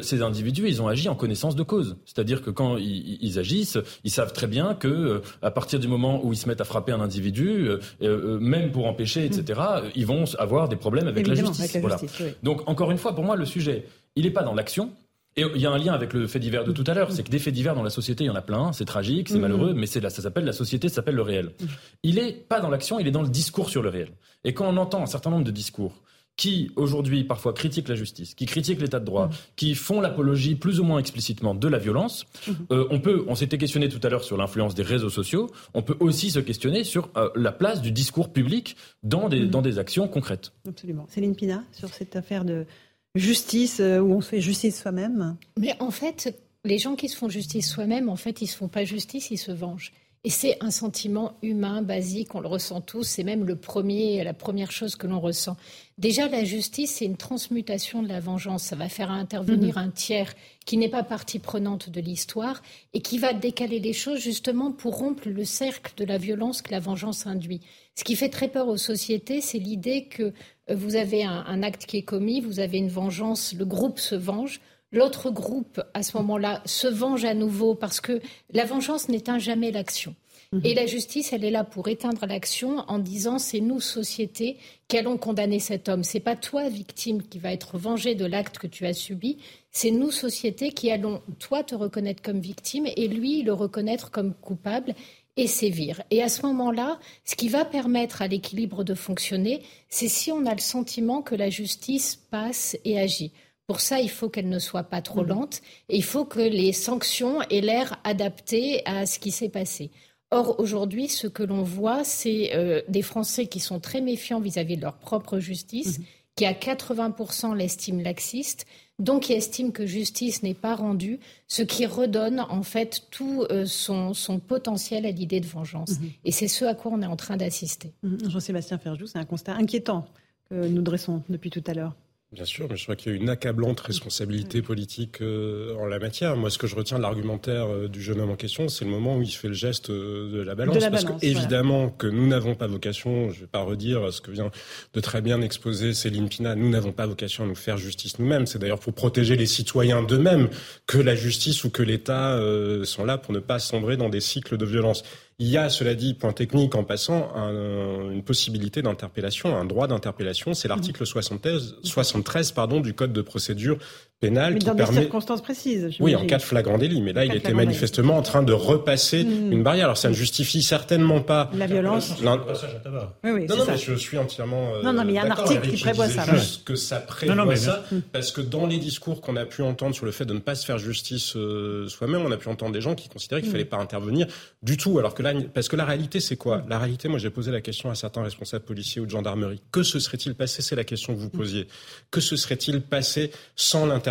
ces individus, ils ont agi en connaissance de cause, c'est-à-dire que quand ils, ils, agissent, ils savent très bien que à partir du moment où ils se mettent à frapper un individu, même pour empêcher, etc., mhm. ils vont avoir des problèmes avec la justice. voilà. Donc encore une fois, pour moi, le sujet, il n'est pas dans l'action, et il y a un lien avec le fait divers de tout à l'heure, c'est que des faits divers dans la société, il y en a plein, c'est tragique, c'est mm-hmm. malheureux, mais c'est là, ça s'appelle la société, ça s'appelle le réel. Mm-hmm. Il est pas dans l'action, il est dans le discours sur le réel. Et quand on entend un certain nombre de discours qui aujourd'hui parfois critiquent la justice, qui critiquent l'état de droit, mm-hmm. qui font l'apologie plus ou moins explicitement de la violence, euh, on peut, on s'était questionné tout à l'heure sur l'influence des réseaux sociaux, on peut aussi se questionner sur euh, la place du discours public dans des, dans des actions concrètes. Absolument. Céline Pina, sur cette affaire de justice euh, où on se fait justice soi-même Mais en fait, les gens qui se font justice soi-même, en fait, ils se font pas justice, ils se vengent. Et c'est un sentiment humain basique, on le ressent tous, c'est même le premier, la première chose que l'on ressent. Déjà, la justice, c'est une transmutation de la vengeance. Ça va faire intervenir mhm. un tiers qui n'est pas partie prenante de l'histoire et qui va décaler les choses justement pour rompre le cercle de la violence que la vengeance induit. Ce qui fait très peur aux sociétés, c'est l'idée que euh, vous avez un, acte qui est commis, vous avez une vengeance, le groupe se venge. L'autre groupe, à ce moment-là, se venge à nouveau parce que la vengeance n'éteint jamais l'action. Mhm. Et la justice, elle est là pour éteindre l'action en disant c'est nous, société, qui allons condamner cet homme. C'est pas toi, victime, qui va être vengé de l'acte que tu as subi. C'est nous, société, qui allons, toi, te reconnaître comme victime et lui, le reconnaître comme coupable et sévir. Et à ce moment-là, ce qui va permettre à l'équilibre de fonctionner, c'est si on a le sentiment que la justice passe et agit. Pour ça, il faut qu'elle ne soit pas trop mmh. lente et il faut que les sanctions aient l'air adaptées à ce qui s'est passé. Or, aujourd'hui, ce que l'on voit, c'est euh, des Français qui sont très méfiants vis-à-vis de leur propre justice, mmh. qui à 80% l'estiment laxiste, donc qui estime que justice n'est pas rendue, ce qui redonne en fait tout euh, son, potentiel à l'idée de vengeance. Mhm. Et c'est ce à quoi on est en train d'assister. Mhm. Jean-Sébastien Ferjou, c'est un constat inquiétant que nous dressons depuis tout à l'heure. Bien sûr, mais je crois qu'il y a une accablante responsabilité politique euh, en la matière. Moi, ce que je retiens de l'argumentaire euh, du jeune homme en question, c'est le moment où il fait le geste euh, de la balance. parce que, évidemment, que nous n'avons pas vocation, je ne vais pas redire ce que vient de très bien exposer Céline Pina, nous n'avons pas vocation à nous faire justice nous-mêmes. C'est d'ailleurs pour protéger les citoyens d'eux-mêmes que la justice ou que l'État sont là pour ne pas sombrer dans des cycles de violence. Il y a, cela dit, point technique en passant, une possibilité d'interpellation, un droit d'interpellation. C'est l'article 73, 73 pardon, du Code de procédure pénale mais qui dans permet. des circonstances précises. Oui, en cas de flagrant délit. Mais là, il était manifestement en train de repasser mmh. une barrière. Alors, ça ne justifie certainement pas la violence. Le, passage à tabac. Oui, oui, non, non, mais je suis entièrement. Euh, non, non, mais il y a un article qui prévoit ça. Juste que ça prévoit ça, parce que dans les discours qu'on a pu entendre sur le fait de ne pas se faire justice euh, soi-même, on a pu entendre des gens qui considéraient qu'il mmh. fallait pas intervenir du tout, alors que parce que la réalité, c'est quoi? La réalité, moi, j'ai posé la question à certains responsables policiers ou de gendarmerie. Que se serait-il passé? C'est la question que vous posiez. Que se serait-il passé sans l'intervention,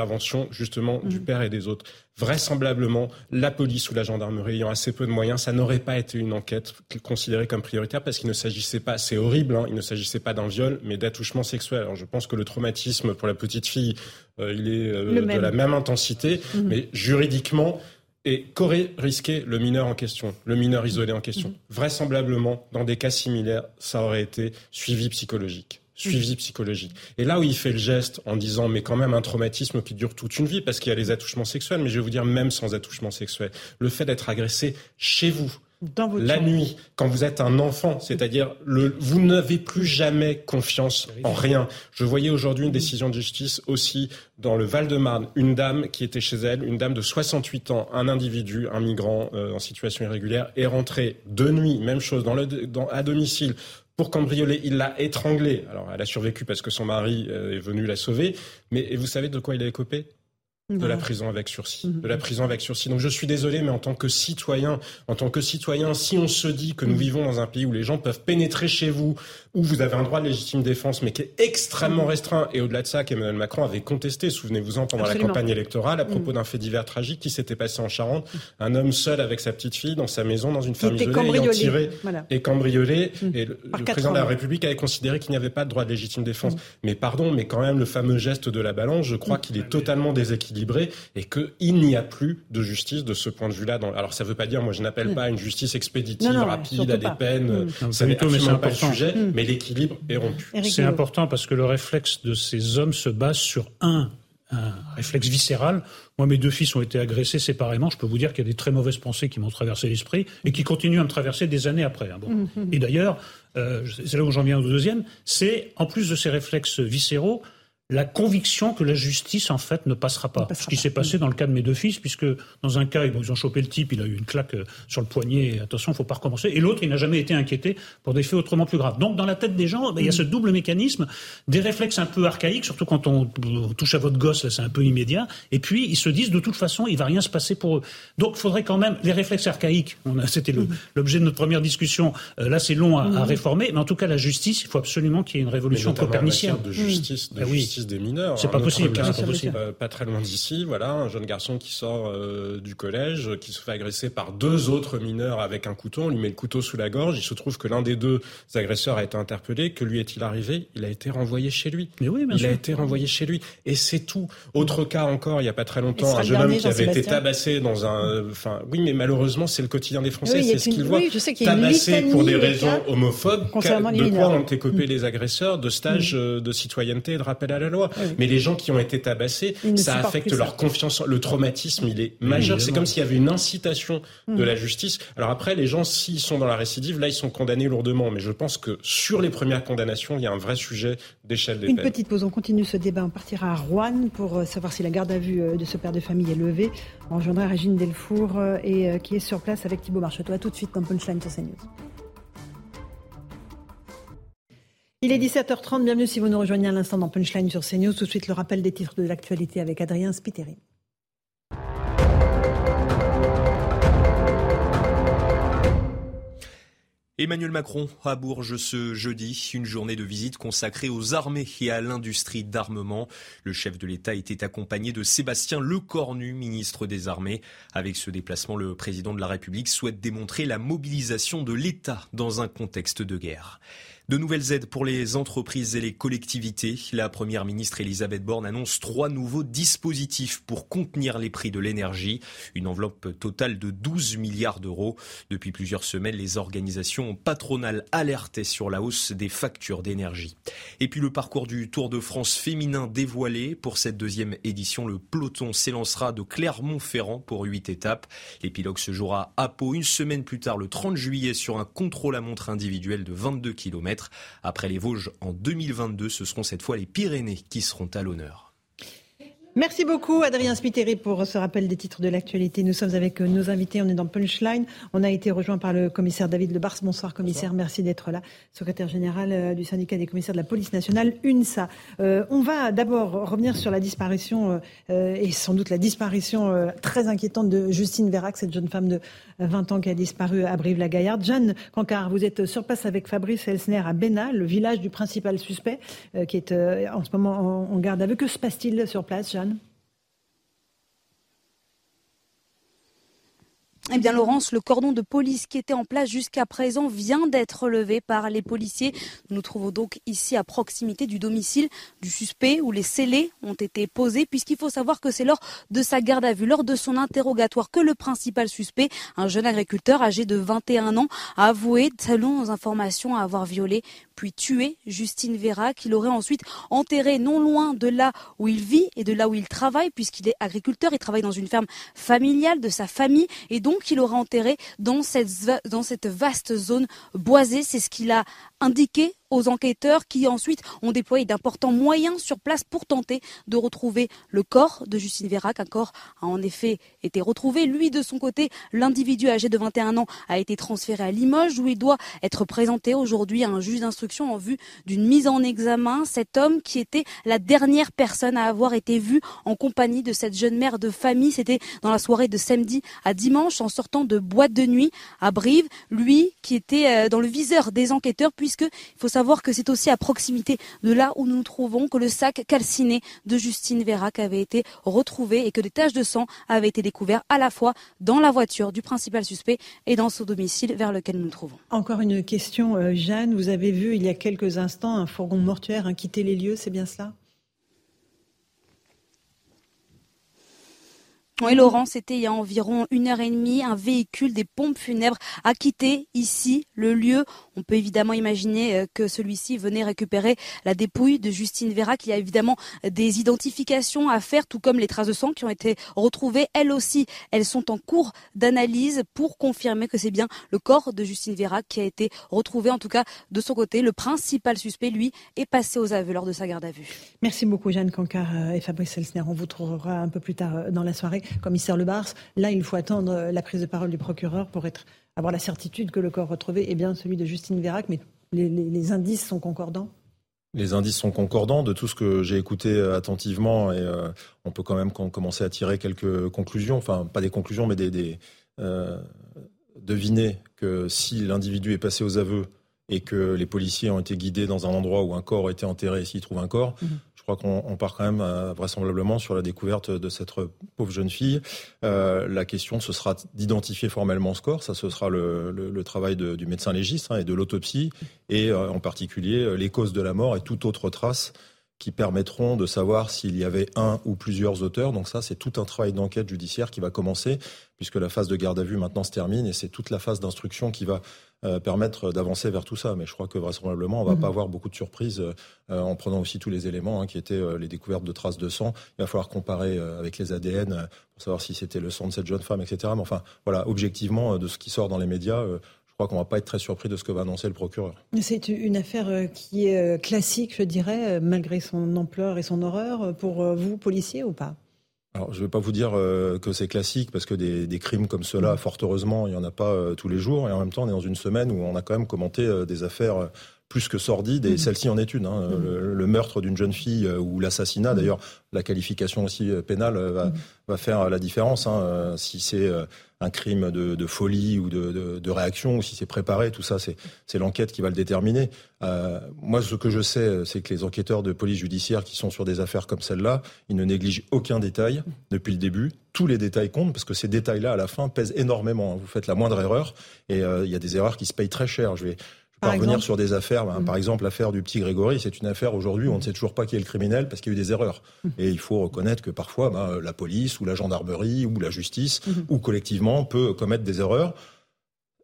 justement, du mm. père et des autres Vraisemblablement, la police ou la gendarmerie ayant assez peu de moyens, ça n'aurait pas été une enquête considérée comme prioritaire parce qu'il ne s'agissait pas, c'est horrible, hein, il ne s'agissait pas d'un viol, mais d'attouchement sexuel. Alors je pense que le traumatisme pour la petite fille, euh, il est euh, de la même intensité, mm. mais juridiquement, Et qu'aurait risqué le mineur en question, le mineur isolé en question mm-hmm. Vraisemblablement, dans des cas similaires, ça aurait été suivi psychologique suivi psychologique. Et là où il fait le geste en disant mais quand même un traumatisme qui dure toute une vie parce qu'il y a les attouchements sexuels, mais je vais vous dire même sans attouchement sexuel, le fait d'être agressé chez vous, la nuit, quand vous êtes un enfant, c'est-à-dire le, vous n'avez plus jamais confiance en rien. Je voyais aujourd'hui une décision de justice aussi dans le Val-de-Marne, une dame qui était chez elle, une dame de 68 ans, un individu, un migrant euh, en situation irrégulière, est rentré de nuit, même chose, dans le, dans, à domicile, pour cambrioler. Il l'a étranglée. Alors, elle a survécu parce que son mari euh, est venu la sauver. Mais vous savez de quoi il a écopé? De la prison avec sursis. Mhm. De la prison avec sursis. Donc je suis désolé, mais en tant que citoyen, en tant que citoyen, si on se dit que nous mhm. vivons dans un pays où les gens peuvent pénétrer chez vous, où vous avez un droit de légitime défense, mais qui est extrêmement mhm. restreint, et au-delà de ça, qu'Emmanuel Macron avait contesté, souvenez-vous-en, pendant la campagne électorale, à propos d'un fait divers tragique qui s'était passé en Charente, un homme seul avec sa petite fille dans sa maison, dans une ferme isolée, ayant tiré et cambriolé, et le, président de la République avait considéré qu'il n'y avait pas de droit de légitime défense. Mais pardon, mais quand même, le fameux geste de la balance, je crois qu'il est totalement déséquilibré et qu'il n'y a plus de justice de ce point de vue-là. Alors ça ne veut pas dire, moi je n'appelle pas une justice expéditive, rapide, à des peines, mm. ça n'est absolument pas le sujet, mm. Mais l'équilibre est rompu. C'est important parce que le réflexe de ces hommes se base sur un un réflexe viscéral. Moi, mes deux fils ont été agressés séparément. Je peux vous dire qu'il y a des très mauvaises pensées qui m'ont traversé l'esprit et qui continuent à me traverser des années après. Hein. Mm-hmm. Et d'ailleurs, euh, c'est là où j'en viens au deuxième, c'est en plus de ces réflexes viscéraux, la conviction que la justice, en fait, ne passera pas. Ce qui s'est passé dans le cas de mes deux fils, puisque dans un cas, ils ont chopé le type, il a eu une claque euh, sur le poignet, attention, il ne faut pas recommencer. Et l'autre, il n'a jamais été inquiété pour des faits autrement plus graves. Donc, dans la tête des gens, ben, il y a mm. ce double mécanisme, des réflexes un peu archaïques, surtout quand on, touche à votre gosse, c'est un peu immédiat. Et puis, ils se disent, de toute façon, il va rien se passer pour eux. Donc, il faudrait quand même, les réflexes archaïques, c'était mm. l'objet de notre première discussion, euh, là, c'est long à, mm. réformer, mais en tout cas, la justice, il faut absolument qu'il y ait une révolution copernicienne. De justice, de ben justice des mineurs. C'est pas possible. Cas, pas, possible. pas très loin d'ici, voilà, un jeune garçon qui sort euh, du collège, qui se fait agresser par deux autres mineurs avec un couteau. On lui met le couteau sous la gorge. Il se trouve que l'un des deux agresseurs a été interpellé. Que lui est-il arrivé? Il a été renvoyé chez lui. Mais oui, il a été renvoyé chez lui. Et c'est tout. Autre cas encore, il y a pas très longtemps, un jeune homme qui avait été tabassé dans un. Enfin, oui, mais malheureusement, c'est le quotidien des Français. c'est ce qu'ils voient. tabassé pour des raisons homophobes. De quoi ont été copiés les agresseurs de stages mm. euh, de citoyenneté et de rappel à la loi. Mais les gens qui ont été tabassés, ça affecte leur confiance. Le traumatisme, il est majeur. C'est comme s'il y avait une incitation de hmm. la justice. Alors après, les gens, s'ils sont dans la récidive, là, ils sont condamnés lourdement. Mais je pense que sur les premières condamnations, il y a un vrai sujet d'échelle des Une petite pause. On continue ce débat. On partira à Rouen pour euh, savoir si la garde à vue euh, de ce père de famille est levée. On rejoindra Régine Delfour euh, et qui est sur place avec Thibault Marcheteau. Tout de suite dans Punchline sur CNews. Il est 17h30, bienvenue si vous nous rejoignez à l'instant dans Punchline sur CNews. Tout de suite le rappel des titres de l'actualité avec Adrien Spiteri. Emmanuel Macron à Bourges ce jeudi, une journée de visite consacrée aux armées et à l'industrie d'armement. Le chef de l'État était accompagné de Sébastien Lecornu, ministre des Armées. Avec ce déplacement, le président de la République souhaite démontrer la mobilisation de l'État dans un contexte de guerre. De nouvelles aides pour les entreprises et les collectivités. La première ministre Elisabeth Borne annonce trois nouveaux dispositifs pour contenir les prix de l'énergie. Une enveloppe totale de 12 milliards d'euros. Depuis plusieurs semaines, les organisations patronales alertaient sur la hausse des factures d'énergie. Et puis le parcours du Tour de France féminin dévoilé. Pour cette deuxième édition, le peloton s'élancera de Clermont-Ferrand pour huit étapes. L'épilogue se jouera à Pau une semaine plus tard, le 30 juillet, sur un contrôle à montre individuel de 22 km. Après les Vosges en 2022, ce seront cette fois les Pyrénées qui seront à l'honneur. Merci beaucoup Adrien Spiteri pour ce rappel des titres de l'actualité. Nous sommes avec nos invités, on est dans Punchline. On a été rejoint par le commissaire David Lebars. Bonsoir commissaire, merci d'être là. Secrétaire général euh, du syndicat des commissaires de la police nationale, UNSA. Euh, on va d'abord revenir sur la disparition euh, et sans doute la disparition très inquiétante de Justine Vérac, cette jeune femme de 20 ans qui a disparu à Brive-la-Gaillarde. Jeanne Cancard, vous êtes sur place avec Fabrice Elsner à Béna, le village du principal suspect qui est en ce moment en garde à vue. Que se passe-t-il sur place, Jeanne? done? Eh bien, Laurence, le cordon de police qui était en place jusqu'à présent vient d'être levé par les policiers. Nous nous trouvons donc ici à proximité du domicile du suspect où les scellés ont été posés, puisqu'il faut savoir que c'est lors de sa garde à vue, lors de son interrogatoire, que le principal suspect, un jeune agriculteur âgé de 21 ans, a avoué, selon nos informations, avoir violé puis tué Justine Vera, qu'il aurait ensuite enterré non loin de là où il vit et de là où il travaille, puisqu'il est agriculteur, il travaille dans une ferme familiale de sa famille, et donc qu'il aura enterré dans cette, dans cette vaste zone boisée. C'est ce qu'il a indiqué aux enquêteurs qui ensuite ont déployé d'importants moyens sur place pour tenter de retrouver le corps de Justine Vérac. Un corps a en effet été retrouvé. Lui, de son côté, l'individu âgé de 21 ans a été transféré à Limoges où il doit être présenté aujourd'hui à un juge d'instruction en vue d'une mise en examen. Cet homme qui était la dernière personne à avoir été vue en compagnie de cette jeune mère de famille, c'était dans la soirée de samedi à dimanche en sortant de boîte de nuit à Brive. Lui qui était euh, dans le viseur des enquêteurs puisque il faut savoir savoir que c'est aussi à proximité de là où nous nous trouvons que le sac calciné de Justine Vérac avait été retrouvé et que des taches de sang avaient été découvertes à la fois dans la voiture du principal suspect et dans son domicile vers lequel nous nous trouvons. Encore une question, euh, Jeanne. Vous avez vu il y a quelques instants un fourgon mortuaire quitter les lieux, c'est bien cela? Oui, Laurent, c'était il y a environ une heure et demie. Un véhicule des pompes funèbres a quitté ici le lieu. On peut évidemment imaginer euh, que celui-ci venait récupérer la dépouille de Justine Vera, Il y a évidemment des identifications à faire, tout comme les traces de sang qui ont été retrouvées. Elles aussi, elles sont en cours d'analyse pour confirmer que c'est bien le corps de Justine Vera qui a été retrouvé. En tout cas, de son côté, le principal suspect, lui, est passé aux aveux lors de sa garde à vue. Merci beaucoup, Jeanne Cancard euh, et Fabrice Elsner. On vous trouvera un peu plus tard euh, dans la soirée commissaire Le Bars. Là, il faut attendre la prise de parole du procureur pour être, avoir la certitude que le corps retrouvé est bien celui de Justine Vérac, mais les, indices sont concordants? Les indices sont concordants de tout ce que j'ai écouté euh, attentivement et euh, on peut quand même commencer à tirer quelques conclusions, enfin pas des conclusions mais des, euh, deviner que si l'individu est passé aux aveux et que les policiers ont été guidés dans un endroit où un corps a été enterré, s'ils trouvent un corps, mhm. Je crois qu'on part quand même euh, vraisemblablement sur la découverte de cette pauvre jeune fille. Euh, la question, ce sera d'identifier formellement ce corps. Ça, ce sera le, travail du médecin légiste hein, et de l'autopsie, et euh, en particulier les causes de la mort et toute autre trace qui permettront de savoir s'il y avait un ou plusieurs auteurs. Donc ça, c'est tout un travail d'enquête judiciaire qui va commencer, puisque la phase de garde à vue maintenant se termine, et c'est toute la phase d'instruction qui va euh, permettre d'avancer vers tout ça. Mais je crois que vraisemblablement, on va mhm. pas avoir beaucoup de surprises euh, en prenant aussi tous les éléments hein, qui étaient euh, les découvertes de traces de sang. Il va falloir comparer avec les ADN pour savoir si c'était le sang de cette jeune femme, etc. Mais enfin, voilà, objectivement, de ce qui sort dans les médias, je crois qu'on va pas être très surpris de ce que va annoncer le procureur. C'est une affaire qui est classique, je dirais, malgré son ampleur et son horreur, pour vous, policiers ou pas? Alors, je ne vais pas vous dire euh, que c'est classique, parce que des, des, crimes comme cela, fort heureusement, il n'y en a pas euh, tous les jours. Et en même temps, on est dans une semaine où on a quand même commenté euh, des affaires plus que sordides, et mm. celle-ci en est une. Hein. Mm. Le, meurtre d'une jeune fille ou l'assassinat, d'ailleurs, la qualification aussi pénale va, va, faire la différence. Hein. Si c'est un crime de, folie ou de, réaction, ou si c'est préparé, tout ça, c'est l'enquête qui va le déterminer. Euh, moi, ce que je sais, c'est que les enquêteurs de police judiciaire qui sont sur des affaires comme celle-là, ils ne négligent aucun détail depuis le début. Tous les détails comptent parce que ces détails-là, à la fin, pèsent énormément. Vous faites la moindre erreur et euh, il y a des erreurs qui se payent très cher. Je vais, par revenir sur des affaires. Ben, mm. Par exemple, l'affaire du petit Grégory, c'est une affaire aujourd'hui où on ne sait toujours pas qui est le criminel parce qu'il y a eu des erreurs. Mm. Et il faut reconnaître que parfois, ben, la police ou la gendarmerie ou la justice mm-hmm. ou collectivement peut commettre des erreurs.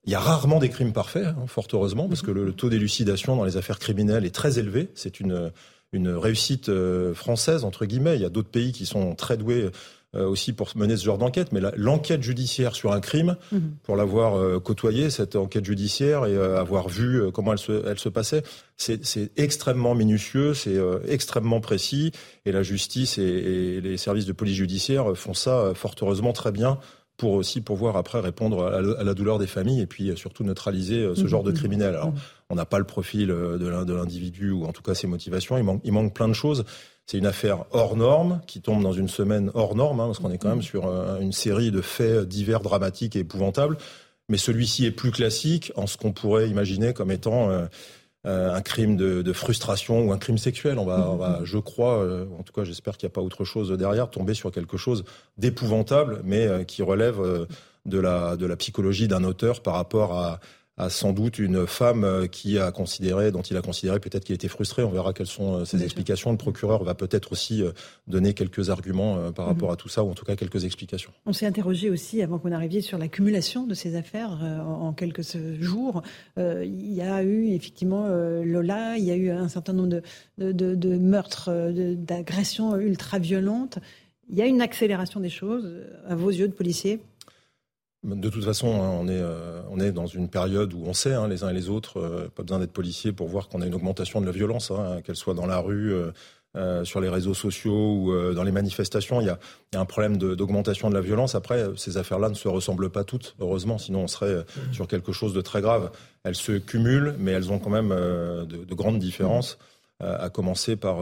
Il y a rarement des crimes parfaits, hein, fort heureusement, parce que mm-hmm. le, taux d'élucidation dans les affaires criminelles est très élevé. C'est une, une réussite euh, française, entre guillemets. Il y a d'autres pays qui sont très doués aussi pour mener ce genre d'enquête, mais l'enquête judiciaire sur un crime, mhm. pour l'avoir euh, côtoyé, cette enquête judiciaire, et euh, avoir vu comment elle se, elle se passait, c'est extrêmement minutieux, c'est extrêmement précis, et la justice et, les services de police judiciaire font ça fort heureusement très bien pour aussi pouvoir après répondre à la, douleur des familles et puis surtout neutraliser ce mhm. genre de criminel. Alors, mhm. on n'a pas le profil de l'individu ou en tout cas ses motivations. Il manque, il manque plein de choses. C'est une affaire hors norme qui tombe dans une semaine hors norme, hein, parce qu'on est quand même sur euh, une série de faits divers, dramatiques et épouvantables. Mais celui-ci est plus classique en ce qu'on pourrait imaginer comme étant euh, un crime de, frustration ou un crime sexuel. On va, je crois, en tout cas j'espère qu'il n'y a pas autre chose derrière, tomber sur quelque chose d'épouvantable, mais qui relève de la psychologie d'un auteur par rapport à, à sans doute une femme euh, qui a considéré, dont il a considéré peut-être qu'il était frustré. On verra quelles sont euh, ses explications. Le procureur va peut-être aussi euh, donner quelques arguments par mhm. rapport à tout ça, ou en tout cas quelques explications. On s'est interrogé aussi, avant qu'on arriviez, sur l'accumulation de ces affaires en quelques jours. Il y a eu effectivement Lola, il y a eu un certain nombre de, de, de, de meurtres, d'agressions ultra-violentes. Il y a une accélération des choses, à vos yeux de policiers de toute façon, hein, on, est, euh, on est dans une période où on sait, hein, les uns et les autres, euh, pas besoin d'être policier pour voir qu'on a une augmentation de la violence, hein, qu'elle soit dans la rue, euh, sur les réseaux sociaux ou dans les manifestations. Il y a, il y a un problème d'augmentation de, la violence. Après, ces affaires-là ne se ressemblent pas toutes, heureusement, sinon on serait mmh. sur quelque chose de très grave. Elles se cumulent, mais elles ont quand même de, de, grandes différences. À commencer par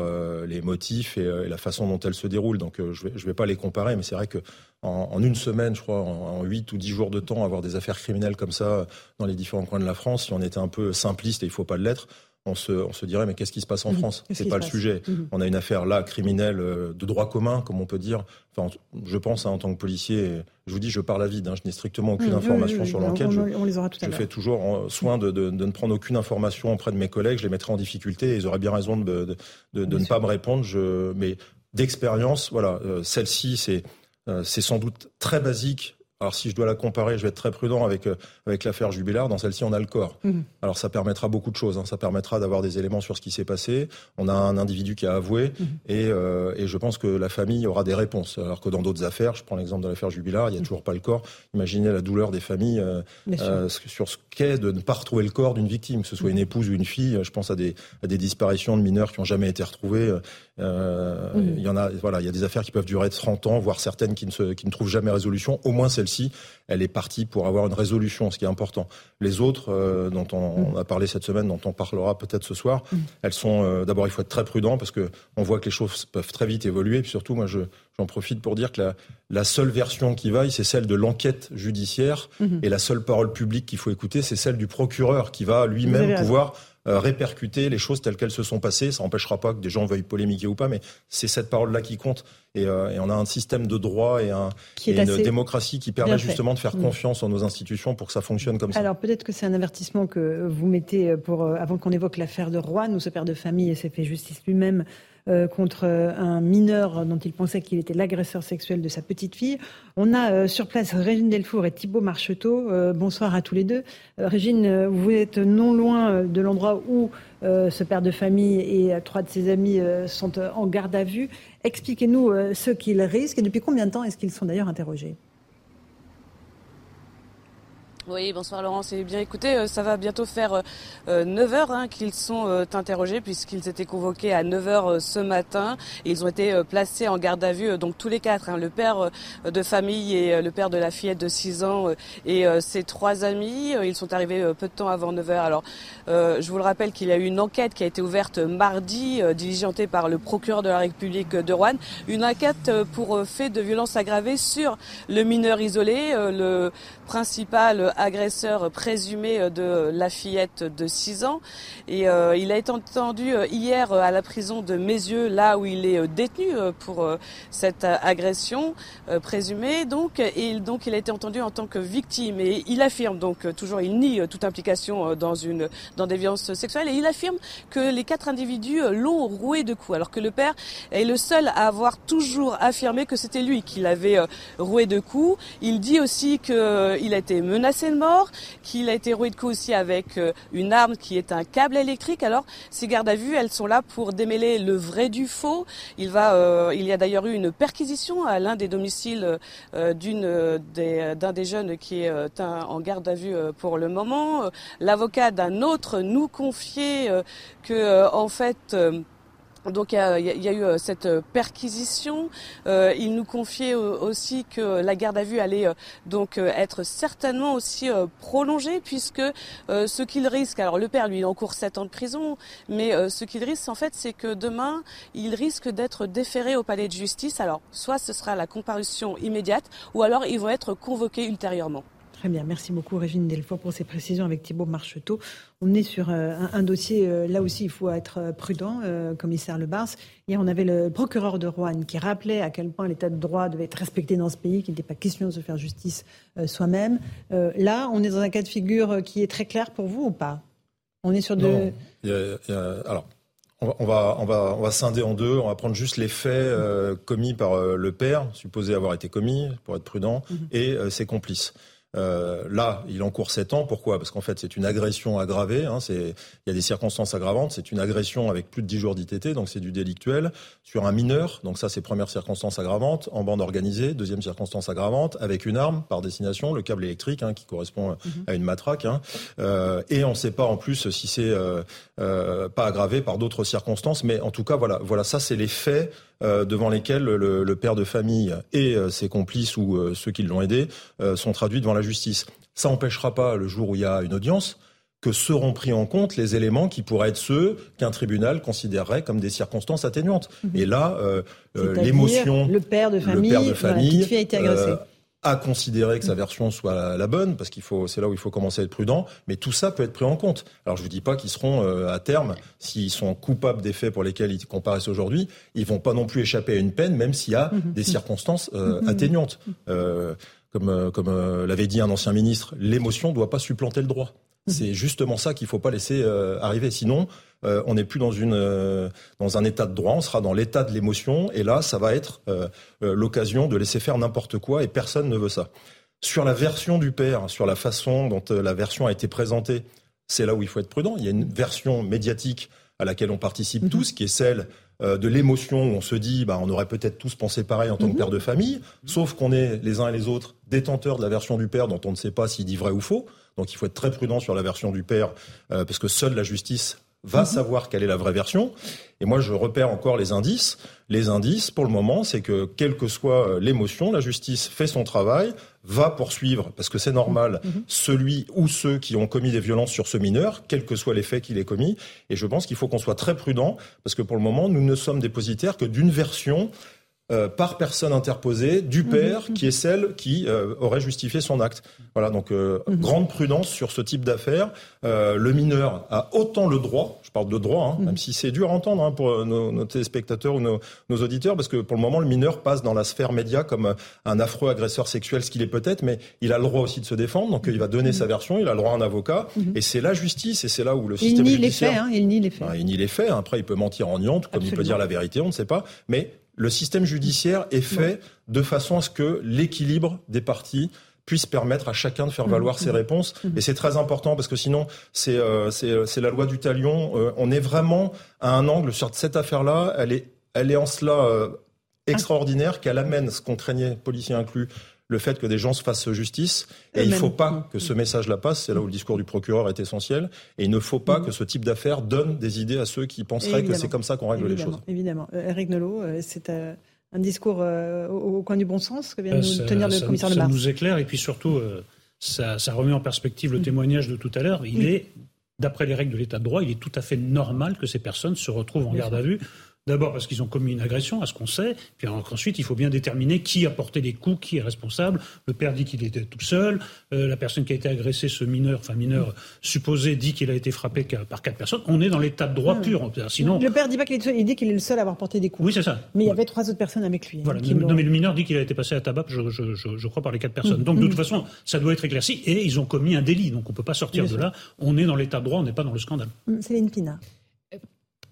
les motifs et, la façon dont elles se déroulent. Donc je ne vais, pas les comparer, mais c'est vrai que en, une semaine, je crois, en, huit ou dix jours de temps, avoir des affaires criminelles comme ça dans les différents coins de la France, si on était un peu simpliste, et il faut pas l'être, on se, on se dirait mais qu'est-ce qui se passe en mhm. France? C'est pas le sujet. Mhm. On a une affaire là criminelle euh, de droit commun, comme on peut dire. Enfin, je pense hein, en tant que policier, je vous dis, je parle à vide. Hein, je n'ai strictement aucune information sur l'enquête. Je, on, les aura tout je fais toujours soin de, de, de, ne prendre aucune information auprès de mes collègues. Je les mettrai en difficulté et ils auraient bien raison de, de ne pas me répondre. Je, mais d'expérience, voilà, euh, celle-ci, c'est euh, c'est sans doute très basique alors si je dois la comparer, je vais être très prudent avec euh, avec l'affaire Jubilard. Dans celle-ci, on a le corps. Mhm. Alors ça permettra beaucoup de choses. Hein. Ça permettra d'avoir des éléments sur ce qui s'est passé. On a un individu qui a avoué mhm. et, euh, et je pense que la famille aura des réponses. Alors que dans d'autres affaires, je prends l'exemple de l'affaire Jubilard, il n'y a mhm. toujours pas le corps. Imaginez la douleur des familles euh, sur ce qu'est de ne pas retrouver le corps d'une victime, que ce soit une épouse ou une fille. Je pense à des à des disparitions de mineurs qui n'ont jamais été retrouvés. Euh, Il y en a. Voilà, il y a des affaires qui peuvent durer 30 ans, voire certaines qui ne se, qui ne trouvent jamais résolution. Au moins celle-ci, elle est partie pour avoir une résolution, ce qui est important. Les autres, euh, dont on, a parlé cette semaine, dont on parlera peut-être ce soir, mm. elles sont. Euh, D'abord, il faut être très prudent parce que on voit que les choses peuvent très vite évoluer. Et puis surtout, moi, je j'en profite pour dire que la, la seule version qui vaille, c'est celle de l'enquête judiciaire, et la seule parole publique qu'il faut écouter, c'est celle du procureur qui va lui-même pouvoir répercuter les choses telles qu'elles se sont passées. Ça n'empêchera pas que des gens veuillent polémiquer ou pas, mais c'est cette parole-là qui compte. Et, euh, et, on a un système de droit et, un, une démocratie qui permet justement de faire mm. confiance en nos institutions pour que ça fonctionne comme ça. Alors peut-être que c'est un avertissement que vous mettez pour, euh, avant qu'on évoque l'affaire de Rouen, où ce père de famille s'est fait justice lui-même euh, contre un mineur dont il pensait qu'il était l'agresseur sexuel de sa petite fille. On a euh, sur place Régine Delfour et Thibault Marcheteau. Euh, bonsoir à tous les deux. Régine, vous êtes non loin de l'endroit où ce père de famille et trois de ses amis sont en garde à vue. Expliquez-nous ce qu'ils risquent et depuis combien de temps est-ce qu'ils sont d'ailleurs interrogés? Oui, bonsoir Laurence. Et bien écoutez, euh, ça va bientôt faire 9 euh, heures hein, qu'ils sont euh, interrogés puisqu'ils étaient convoqués à 9 heures ce matin. ils ont été placés en garde à vue, donc tous les quatre, hein, le père de famille et le père de la fillette de 6 ans et ses trois amis. Ils sont arrivés peu de temps avant 9 heures. Alors, je vous le rappelle qu'il y a eu une enquête qui a été ouverte mardi, diligentée par le procureur de la République de Rouen. Une enquête pour fait de violence aggravée sur le mineur isolé, le principal agresseur présumé de la fillette de 6 ans. Et euh, il a été entendu euh, hier à la prison de Mézieux, là où il est euh, détenu pour cette agression présumée. Donc, et donc il a été entendu en tant que victime. Et il affirme donc toujours, il nie toute implication dans une dans des violences sexuelles. Et il affirme que les quatre individus l'ont roué de coups, alors que le père est le seul à avoir toujours affirmé que c'était lui qui l'avait roué de coups. Il dit aussi qu'il a été menacé mort, qu'il a été roué de coups aussi avec euh, une arme qui est un câble électrique. Alors, ces gardes à vue, elles sont là pour démêler le vrai du faux. Il va, euh, il y a d'ailleurs eu une perquisition à l'un des domiciles euh, d'une d'un des jeunes qui est en garde à vue pour le moment. L'avocat d'un autre nous confiait que, en fait, donc il y, a, eu euh, cette euh, perquisition. Euh, il nous confiait aussi que la garde à vue allait donc être certainement aussi prolongée puisque ce qu'il risque, alors le père lui il encourt 7 ans de prison, mais ce qu'il risque en fait c'est que demain il risque d'être déféré au palais de justice. Alors soit ce sera la comparution immédiate ou alors ils vont être convoqués ultérieurement. Très bien, merci beaucoup Régine Delfour pour ces précisions avec Thibault Marcheteau. On est sur euh, un, dossier, euh, là aussi il faut être euh, prudent, commissaire Le Bars. Hier on avait le procureur de Rouen qui rappelait à quel point l'état de droit devait être respecté dans ce pays, qu'il n'était pas question de se faire justice soi-même. là on est dans un cas de figure qui est très clair pour vous ou pas? On est sur de... alors, on va, on, va, on va scinder en deux. On va prendre juste les faits commis par le père, supposé avoir été commis, pour être prudent, mhm. et ses complices. Euh, là, il encourt 7 ans. Pourquoi? Parce qu'en fait, c'est une agression aggravée. Hein, il y a des circonstances aggravantes. C'est une agression avec plus de 10 jours d'ITT, donc c'est du délictuel, sur un mineur. Donc ça, c'est première circonstance aggravante. En bande organisée, deuxième circonstance aggravante, avec une arme par destination, le câble électrique, hein, qui correspond mhm. à une matraque. Hein. Euh, et on ne sait pas en plus si c'est euh, euh, pas aggravé par d'autres circonstances. Mais en tout cas, voilà, voilà ça, c'est les faits euh, devant lesquels le, père de famille et euh, ses complices ou euh, ceux qui l'ont aidé sont traduits devant la justice. Ça n'empêchera pas, le jour où il y a une audience, que seront pris en compte les éléments qui pourraient être ceux qu'un tribunal considérerait comme des circonstances atténuantes. Mhm. Et là, l'émotion, le père de famille, le père de famille, a été agressé à considérer que sa version soit la, bonne, parce qu'il faut, c'est là où il faut commencer à être prudent. Mais tout ça peut être pris en compte. Alors je vous dis pas qu'ils seront euh, à terme, s'ils sont coupables des faits pour lesquels ils comparaissent aujourd'hui, ils vont pas non plus échapper à une peine, même s'il y a mhm. des circonstances euh, mhm. atteignantes. Euh, comme comme l'avait dit un ancien ministre, l'émotion doit pas supplanter le droit. Mhm. C'est justement ça qu'il faut pas laisser arriver. Sinon, euh, on n'est plus dans, une, euh, dans un état de droit, on sera dans l'état de l'émotion, et là, ça va être euh, l'occasion de laisser faire n'importe quoi, et personne ne veut ça. Sur la version du père, sur la façon dont la version a été présentée, c'est là où il faut être prudent. Il y a une version médiatique à laquelle on participe mhm. tous, qui est celle de l'émotion où on se dit, bah, on aurait peut-être tous pensé pareil en tant que mhm. père de famille, sauf qu'on est les uns et les autres détenteurs de la version du père dont on ne sait pas s'il dit vrai ou faux. Donc il faut être très prudent sur la version du père, parce que seule la justice va mhm. savoir quelle est la vraie version. Et moi, je repère encore les indices. Les indices, pour le moment, c'est que quelle que soit euh, l'émotion, la justice fait son travail, va poursuivre, parce que c'est normal, mhm. Mhm. celui ou ceux qui ont commis des violences sur ce mineur, quels que soient les faits qu'il ait commis. Et je pense qu'il faut qu'on soit très prudent, parce que pour le moment, nous ne sommes dépositaires que d'une version euh, par personne interposée du mhm, père, mhm. qui est celle qui euh, aurait justifié son acte. Voilà, donc euh, mhm. grande prudence sur ce type d'affaires. le mineur a autant le droit, je parle de droit, hein, même si c'est dur à entendre hein, pour nos, téléspectateurs ou nos, auditeurs, parce que pour le moment, le mineur passe dans la sphère média comme un affreux agresseur sexuel, ce qu'il est peut-être, mais il a le droit aussi de se défendre, donc il va donner sa version, il a le droit à un avocat, et c'est la justice, et c'est là où le système il nie Les faits, hein, il nie les faits. il nie les faits. Après, il peut mentir en niant, comme il peut dire la vérité, on ne sait pas, mais le système judiciaire est fait de façon à ce que l'équilibre des parties puisse permettre à chacun de faire valoir mmh, ses mmh. réponses. Mmh. Et c'est très important parce que sinon, c'est euh, euh, la loi du talion. Euh, on est vraiment à un angle sur cette affaire-là. Elle est, elle est en cela extraordinaire qu'elle amène ce qu'on craignait, policiers inclus, le fait que des gens se fassent justice. Et il ne faut pas que ce message-là passe. C'est là où le discours du procureur est essentiel. Et il ne faut pas que ce type d'affaires donne des idées à ceux qui penseraient que c'est comme ça qu'on règle les choses. Évidemment. Euh, Eric Nolot, euh, c'est euh, un discours au, coin du bon sens que vient de nous tenir le commissaire de Ça nous éclaire et puis surtout, ça, remet en perspective le témoignage de tout à l'heure. Il est, d'après les règles de l'état de droit, il est tout à fait normal que ces personnes se retrouvent en garde à vue D'abord parce qu'ils ont commis une agression, à ce qu'on sait. Puis ensuite, il faut bien déterminer qui a porté les coups, qui est responsable. Le père dit qu'il était tout seul. Euh, la personne qui a été agressée, ce mineur, enfin mineur supposé, dit qu'il a été frappé par quatre personnes. On est dans l'état de droit ah pur. Sinon, le père dit pas qu'il est seul. Il dit qu'il est le seul à avoir porté des coups. Oui, c'est ça. Mais il y avait trois autres personnes avec lui. Hein, voilà. non, mais le mineur dit qu'il a été passé à tabac, je, je, je, crois, par les quatre personnes. Mmh. Donc de toute mmh. façon, ça doit être éclairci. Et ils ont commis un délit. Donc on peut pas sortir de là. On est dans l'état de droit. On n'est pas dans le scandale. Mmh, Céline Pina.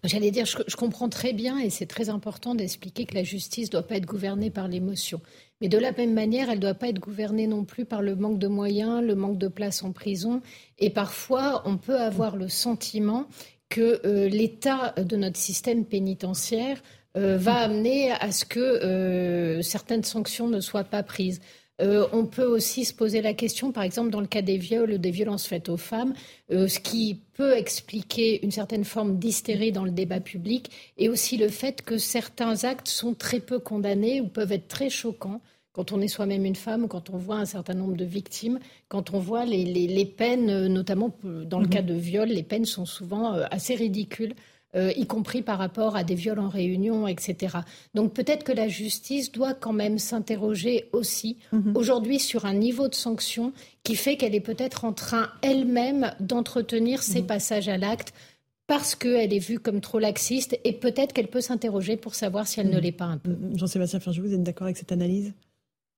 J'allais dire, je, comprends très bien et c'est très important d'expliquer que la justice ne doit pas être gouvernée par l'émotion. Mais de la même manière, elle ne doit pas être gouvernée non plus par le manque de moyens, le manque de place en prison. Et parfois, on peut avoir le sentiment que euh, l'état de notre système pénitentiaire euh, va amener à ce que euh, certaines sanctions ne soient pas prises. Euh, on peut aussi se poser la question, par exemple, dans le cas des viols ou des violences faites aux femmes, euh, ce qui peut expliquer une certaine forme d'hystérie dans le débat public, et aussi le fait que certains actes sont très peu condamnés ou peuvent être très choquants quand on est soi-même une femme, quand on voit un certain nombre de victimes, quand on voit les, peines, notamment dans le mhm. cas de viol, les peines sont souvent euh, assez ridicules. Euh, y compris par rapport à des viols en réunion, etc. Donc peut-être que la justice doit quand même s'interroger aussi mhm. aujourd'hui sur un niveau de sanction qui fait qu'elle est peut-être en train elle-même d'entretenir ses mhm. passages à l'acte parce qu'elle est vue comme trop laxiste et peut-être qu'elle peut s'interroger pour savoir si elle ne mhm. l'est pas un peu. Jean-Sébastien Ferjou, vous êtes d'accord avec cette analyse?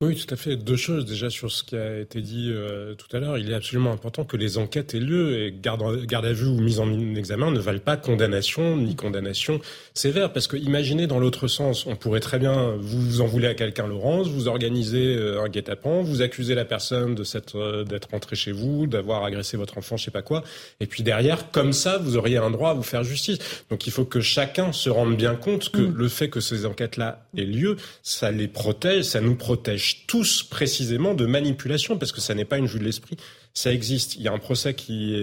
Oui, tout à fait. Deux choses déjà sur ce qui a été dit euh, tout à l'heure. Il est absolument important que les enquêtes aient lieu et garde, garde à vue ou mise en examen ne valent pas condamnation ni condamnation sévère. Parce que imaginez dans l'autre sens, on pourrait très bien vous, vous en voulez à quelqu'un, Laurence, vous organisez euh, un guet-apens, vous accusez la personne de euh, d'être rentrée chez vous, d'avoir agressé votre enfant, je sais pas quoi, et puis derrière, comme ça, vous auriez un droit à vous faire justice. Donc il faut que chacun se rende bien compte que mm. le fait que ces enquêtes-là aient lieu, ça les protège, ça nous protège tous précisément de manipulation, parce que ça n'est pas une vue de l'esprit, ça existe. Il y a un procès qui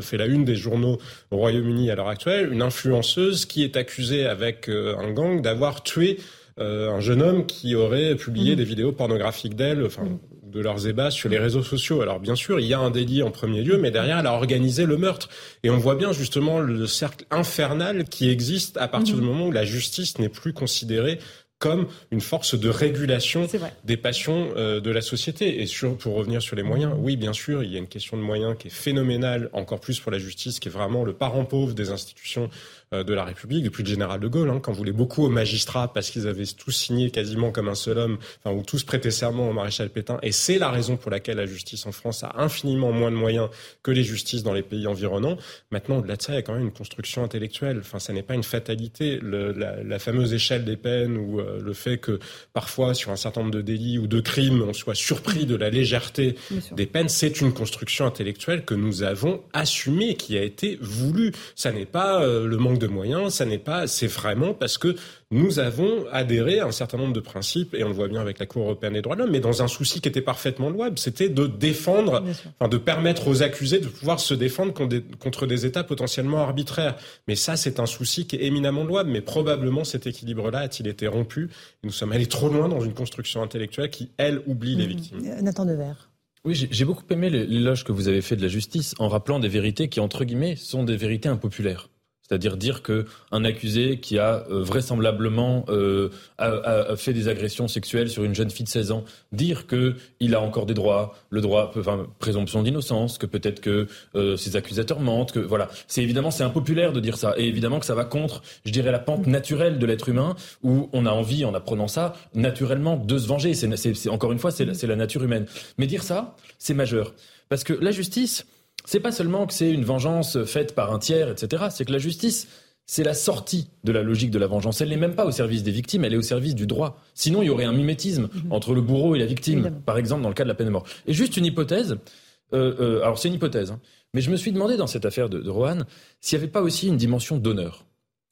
fait la une des journaux au Royaume-Uni à l'heure actuelle, une influenceuse qui est accusée avec euh, un gang d'avoir tué euh, un jeune homme qui aurait publié mmh. des vidéos pornographiques d'elle, enfin mmh. de leurs ébats sur les réseaux sociaux. Alors bien sûr, il y a un délit en premier lieu, mais derrière, elle a organisé le meurtre. Et on voit bien justement le cercle infernal qui existe à partir mmh. du moment où la justice n'est plus considérée comme une force de régulation des passions euh, de la société. Et sur, pour revenir sur les moyens, oui, bien sûr, il y a une question de moyens qui est phénoménale, encore plus pour la justice, qui est vraiment le parent pauvre des institutions de la République depuis le général de Gaulle, hein, quand voulait beaucoup aux magistrats parce qu'ils avaient tous signé quasiment comme un seul homme, enfin ou tous prêté serment au maréchal Pétain. Et c'est la raison pour laquelle la justice en France a infiniment moins de moyens que les justices dans les pays environnants. Maintenant, au-delà de ça, il y a quand même une construction intellectuelle. Enfin, ça n'est pas une fatalité. Le, la, la, fameuse échelle des peines ou euh, le fait que parfois sur un certain nombre de délits ou de crimes, on soit surpris de la légèreté des peines, c'est une construction intellectuelle que nous avons assumée, qui a été voulue. Ça n'est pas euh, le manque de moyens, ça n'est pas, c'est vraiment parce que nous avons adhéré à un certain nombre de principes, et on le voit bien avec la Cour européenne des droits de l'homme, mais dans un souci qui était parfaitement louable, c'était de défendre, enfin, de permettre aux accusés de pouvoir se défendre contre des États potentiellement arbitraires. Mais ça, c'est un souci qui est éminemment louable, mais probablement cet équilibre-là a-t-il été rompu, et nous sommes allés trop loin dans une construction intellectuelle qui, elle, oublie les mmh. victimes. Euh, Nathan Devers. Oui, j'ai beaucoup aimé l'éloge que vous avez fait de la justice en rappelant des vérités qui, entre guillemets, sont des vérités impopulaires. C'est-à-dire dire que un accusé qui a euh, vraisemblablement euh, fait des agressions sexuelles sur une jeune fille de 16 ans, dire que il a encore des droits, le droit, enfin présomption d'innocence, que peut-être que euh, ses accusateurs mentent, que voilà, c'est évidemment c'est impopulaire de dire ça, et évidemment que ça va contre, je dirais, la pente naturelle de l'être humain, où on a envie, en apprenant ça, naturellement de se venger. C'est encore une fois, c'est la nature humaine. Mais dire ça, c'est majeur, parce que la justice c'est pas seulement que c'est une vengeance faite par un tiers, etc. C'est que la justice, c'est la sortie de la logique de la vengeance. Elle n'est même pas au service des victimes, elle est au service du droit. Sinon, il y aurait un mimétisme mhm. entre le bourreau et la victime, par exemple dans le cas de la peine de mort. Et juste une hypothèse. Euh, euh, alors c'est une hypothèse, hein, mais je me suis demandé dans cette affaire de, de Rohan s'il n'y avait pas aussi une dimension d'honneur.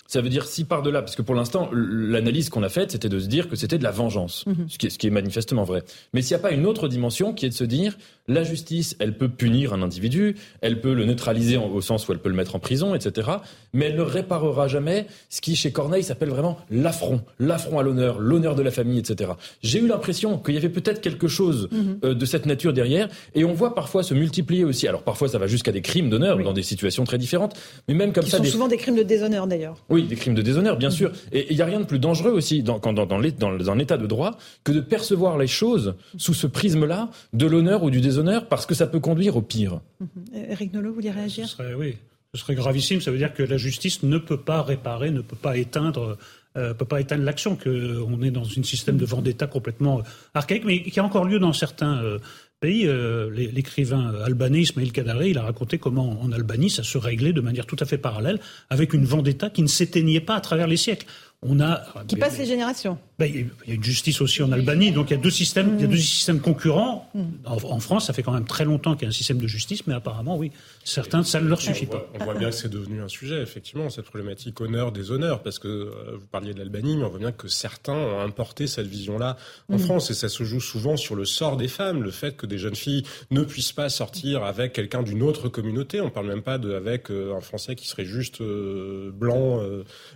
Ça veut dire si par-delà, parce que pour l'instant, l'analyse qu'on a faite, c'était de se dire que c'était de la vengeance, mhm. ce, qui est, ce, qui est, manifestement vrai. Mais s'il n'y a pas une autre dimension qui est de se dire, la justice, elle peut punir un individu, elle peut le neutraliser au sens où elle peut le mettre en prison, etc. Mais elle ne réparera jamais ce qui, chez Corneille, s'appelle vraiment l'affront, l'affront à l'honneur, l'honneur de la famille, etc. J'ai eu l'impression qu'il y avait peut-être quelque chose mhm. euh, de cette nature derrière, et on voit parfois se multiplier aussi. Alors parfois, ça va jusqu'à des crimes d'honneur dans des situations très différentes, mais même comme qui ça. Sont souvent des crimes de déshonneur d'ailleurs. Oui, des crimes de déshonneur, bien sûr. Et il n'y a rien de plus dangereux aussi dans, dans, dans, dans, un état de droit que de percevoir les choses sous ce prisme-là de l'honneur ou du déshonneur, parce que ça peut conduire au pire. Eric Nolot, vous voulez réagir ce serait, Oui, ce serait gravissime. Ça veut dire que la justice ne peut pas réparer, ne peut pas éteindre euh, peut pas éteindre l'action, qu'on est dans un système de vendetta complètement archaïque, mais qui a encore lieu dans certains euh, pays. Euh, l'écrivain albanais Ismail Kadare, il a raconté comment en Albanie ça se réglait de manière tout à fait parallèle avec une vendetta qui ne s'éteignait pas à travers les siècles. On a qui passe les générations. Ben, il y a une justice aussi en Albanie, donc il y a deux systèmes, il y a deux systèmes concurrents. Mm. En, France, ça fait quand même très longtemps qu'il y a un système de justice, mais apparemment, oui, certains, ça ne leur suffit pas. On voit bien que c'est devenu un sujet, effectivement, cette problématique honneur des honneurs, parce que euh, vous parliez de l'Albanie, mais on voit bien que certains ont importé cette vision-là en mm. France, et ça se joue souvent sur le sort des femmes, le fait que des jeunes filles ne puissent pas sortir avec quelqu'un d'une autre communauté. On parle même pas de avec un Français qui serait juste blanc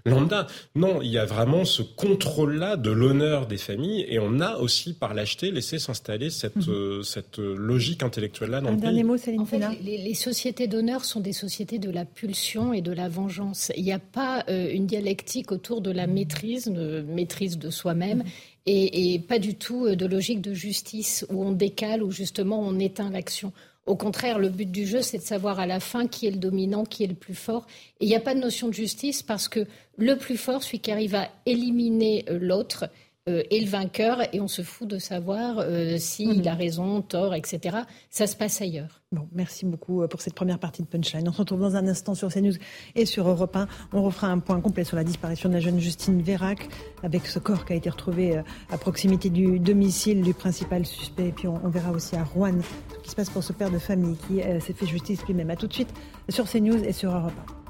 lambda. Non, il y a vraiment ce contrôle-là de l'honneur des familles et on a aussi par l'acheter laissé s'installer cette, mhm. cette logique intellectuelle-là dans Un dernier mot, Céline en fait, les, les, sociétés d'honneur sont des sociétés de la pulsion et de la vengeance. Il n'y a pas une dialectique autour de la maîtrise, de maîtrise de soi-même et, pas du tout euh, de logique de justice où on décale, où justement on éteint l'action. Au contraire, le but du jeu, c'est de savoir à la fin qui est le dominant, qui est le plus fort. Et il n'y a pas de notion de justice parce que le plus fort, celui qui arrive à éliminer euh, l'autre, euh, est le vainqueur et on se fout de savoir euh, s'il mhm. a raison, tort, etc. Ça se passe ailleurs. Bon, merci beaucoup euh, pour cette première partie de Punchline. On se retrouve dans un instant sur CNews et sur Europe 1. On refera un point complet sur la disparition de la jeune Justine Vérac avec ce corps qui a été retrouvé à proximité du domicile du principal suspect. Et puis on, verra aussi à Rouen ce qui se passe pour ce père de famille qui s'est fait justice lui-même. À tout de suite sur CNews et sur Europe 1.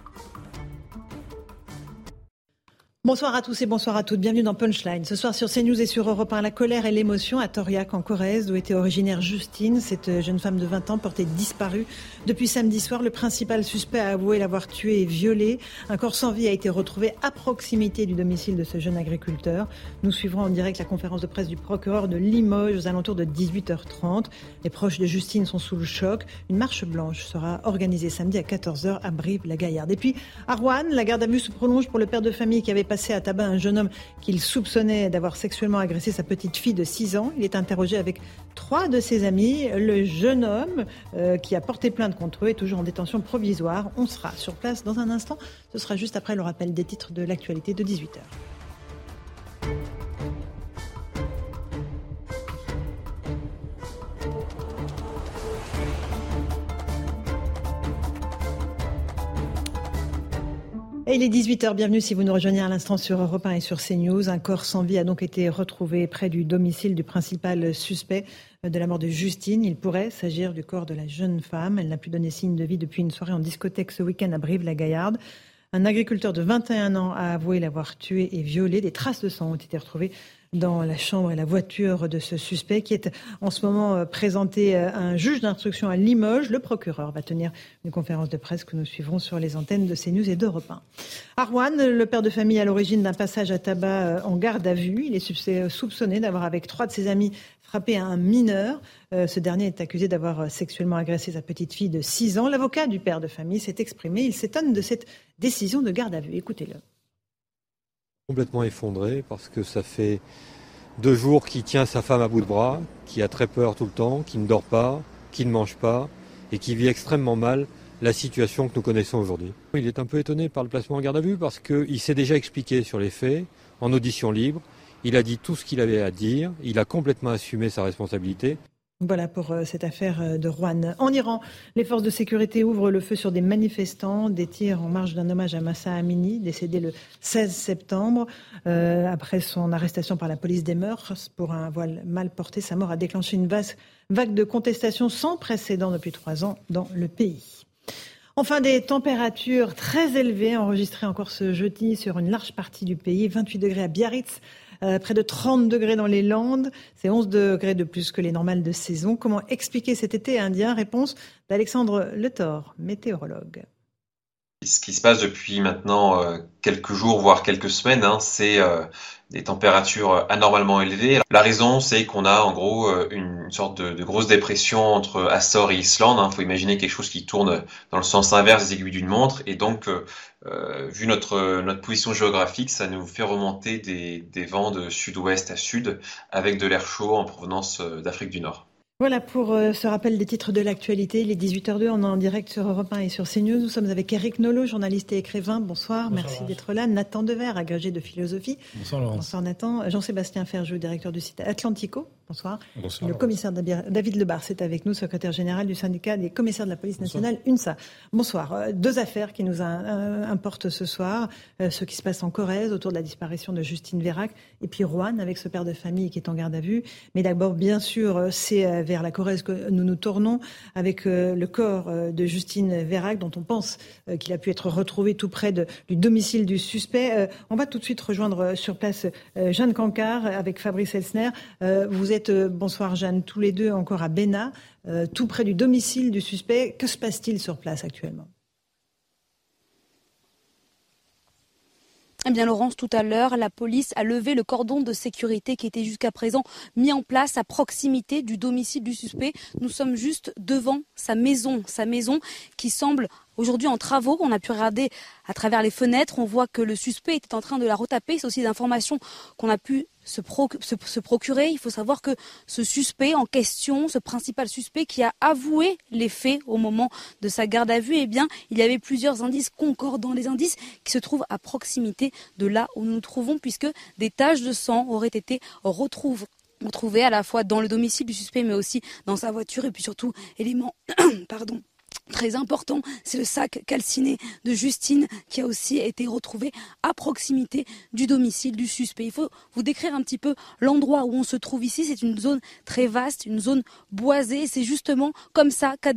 Bonsoir à tous et bonsoir à toutes. Bienvenue dans Punchline. Ce soir sur CNews et sur Europe 1, la colère et l'émotion à Toriac en Corrèze, d'où était originaire Justine, cette jeune femme de 20 ans portée disparue. Depuis samedi soir, le principal suspect a avoué l'avoir tuée et violée. Un corps sans vie a été retrouvé à proximité du domicile de ce jeune agriculteur. Nous suivrons en direct la conférence de presse du procureur de Limoges aux alentours de 18h30. Les proches de Justine sont sous le choc. Une marche blanche sera organisée samedi à 14h à Brive-la-Gaillarde. Et puis, à Rouen, la garde à vue se prolonge pour le père de famille qui avait passé à tabac un jeune homme qu'il soupçonnait d'avoir sexuellement agressé sa petite fille de 6 ans. Il est interrogé avec trois de ses amis. Le jeune homme euh, qui a porté plainte contre eux est toujours en détention provisoire. On sera sur place dans un instant. Ce sera juste après le rappel des titres de l'actualité de 18h. Et il est 18h, bienvenue si vous nous rejoignez à l'instant sur Europe 1 et sur CNews. Un corps sans vie a donc été retrouvé près du domicile du principal suspect de la mort de Justine. Il pourrait s'agir du corps de la jeune femme. Elle n'a plus donné signe de vie depuis une soirée en discothèque ce week-end à Brive-la-Gaillarde. Un agriculteur de 21 ans a avoué l'avoir tué et violé. Des traces de sang ont été retrouvées dans la chambre et la voiture de ce suspect qui est en ce moment euh, présenté à un juge d'instruction à Limoges. Le procureur va tenir une conférence de presse que nous suivrons sur les antennes de CNews et d'Europe 1. Arwan, le père de famille à l'origine d'un passage à tabac euh, en garde à vue, il est euh, soupçonné d'avoir avec trois de ses amis frappé un mineur. ce dernier est accusé d'avoir sexuellement agressé sa petite fille de 6 ans. L'avocat du père de famille s'est exprimé. Il s'étonne de cette décision de garde à vue. Écoutez-le complètement effondré parce que ça fait deux jours qu'il tient sa femme à bout de bras, qui a très peur tout le temps, qui ne dort pas, qui ne mange pas et qui vit extrêmement mal la situation que nous connaissons aujourd'hui. Il est un peu étonné par le placement en garde à vue parce qu'il s'est déjà expliqué sur les faits en audition libre. Il a dit tout ce qu'il avait à dire, il a complètement assumé sa responsabilité. Voilà pour euh, cette affaire euh, de Rouen. En Iran, les forces de sécurité ouvrent le feu sur des manifestants, des tirs en marge d'un hommage à Massa Amini, décédé le 16 septembre. Euh, après son arrestation par la police des mœurs pour un voile mal porté, sa mort a déclenché une vague de contestation sans précédent depuis trois ans dans le pays. Enfin, des températures très élevées enregistrées encore ce jeudi sur une large partie du pays. 28 degrés à Biarritz, euh, près de 30 degrés dans les Landes, c'est 11 degrés de plus que les normales de saison. Comment expliquer cet été indien? Réponse d'Alexandre Letor, météorologue. Ce qui se passe depuis maintenant euh, quelques jours, voire quelques semaines, hein, c'est euh, des températures anormalement élevées. La raison, c'est qu'on a en gros une sorte de, grosse dépression entre Açores et Islande. Il hein. faut imaginer quelque chose qui tourne dans le sens inverse des aiguilles d'une montre. Et donc, euh, vu notre, position géographique, ça nous fait remonter des, vents de sud-ouest à sud avec de l'air chaud en provenance euh, d'Afrique du Nord. Voilà pour euh, ce rappel des titres de l'actualité. Il est 18h02, on est en direct sur Europe 1 et sur CNews. Nous sommes avec Eric Nolot, journaliste et écrivain. Bonsoir, merci d'être là. Nathan Dever, agrégé de philosophie. Bonsoir Laurence. Bonsoir Nathan. Jean-Sébastien Ferjou, directeur du site Atlantico. Bonsoir. Le commissaire David Lebar, c'est avec nous, secrétaire général du syndicat des commissaires de la police nationale, UNSA. Bonsoir. Euh, deux affaires qui nous euh, importent ce soir. Euh, ce qui se passe en Corrèze autour de la disparition de Justine Vérac et puis Rouen avec ce père de famille qui est en garde à vue. Mais d'abord, bien sûr, c'est vers la Corrèze que nous nous tournons avec le corps de Justine Vérac dont on pense qu'il a pu être retrouvé tout près de, du domicile du suspect. On va tout de suite rejoindre sur place Jeanne Cancard avec Fabrice Elsner. Vous Êtes, bonsoir Jeanne, tous les deux encore à Béna, tout près du domicile du suspect. Que se passe-t-il sur place actuellement? Eh bien, Laurence, tout à l'heure, la police a levé le cordon de sécurité qui était jusqu'à présent mis en place à proximité du domicile du suspect. Nous sommes juste devant sa maison, sa maison qui semble aujourd'hui en travaux. On a pu regarder à travers les fenêtres. On voit que le suspect était en train de la retaper. C'est aussi des informations qu'on a pu se, procurer. Il faut savoir que ce suspect en question, ce principal suspect qui a avoué les faits au moment de sa garde à vue, eh bien, il y avait plusieurs indices concordants. Les indices qui se trouvent à proximité de là où nous nous trouvons, puisque des taches de sang auraient été retrouvées à la fois dans le domicile du suspect, mais aussi dans sa voiture, et puis surtout, élément, pardon, très important, c'est le sac calciné de Justine qui a aussi été retrouvé à proximité du domicile du suspect. Il faut vous décrire un petit peu l'endroit où on se trouve ici. C'est une zone très vaste, une zone boisée. C'est justement comme ça qu'a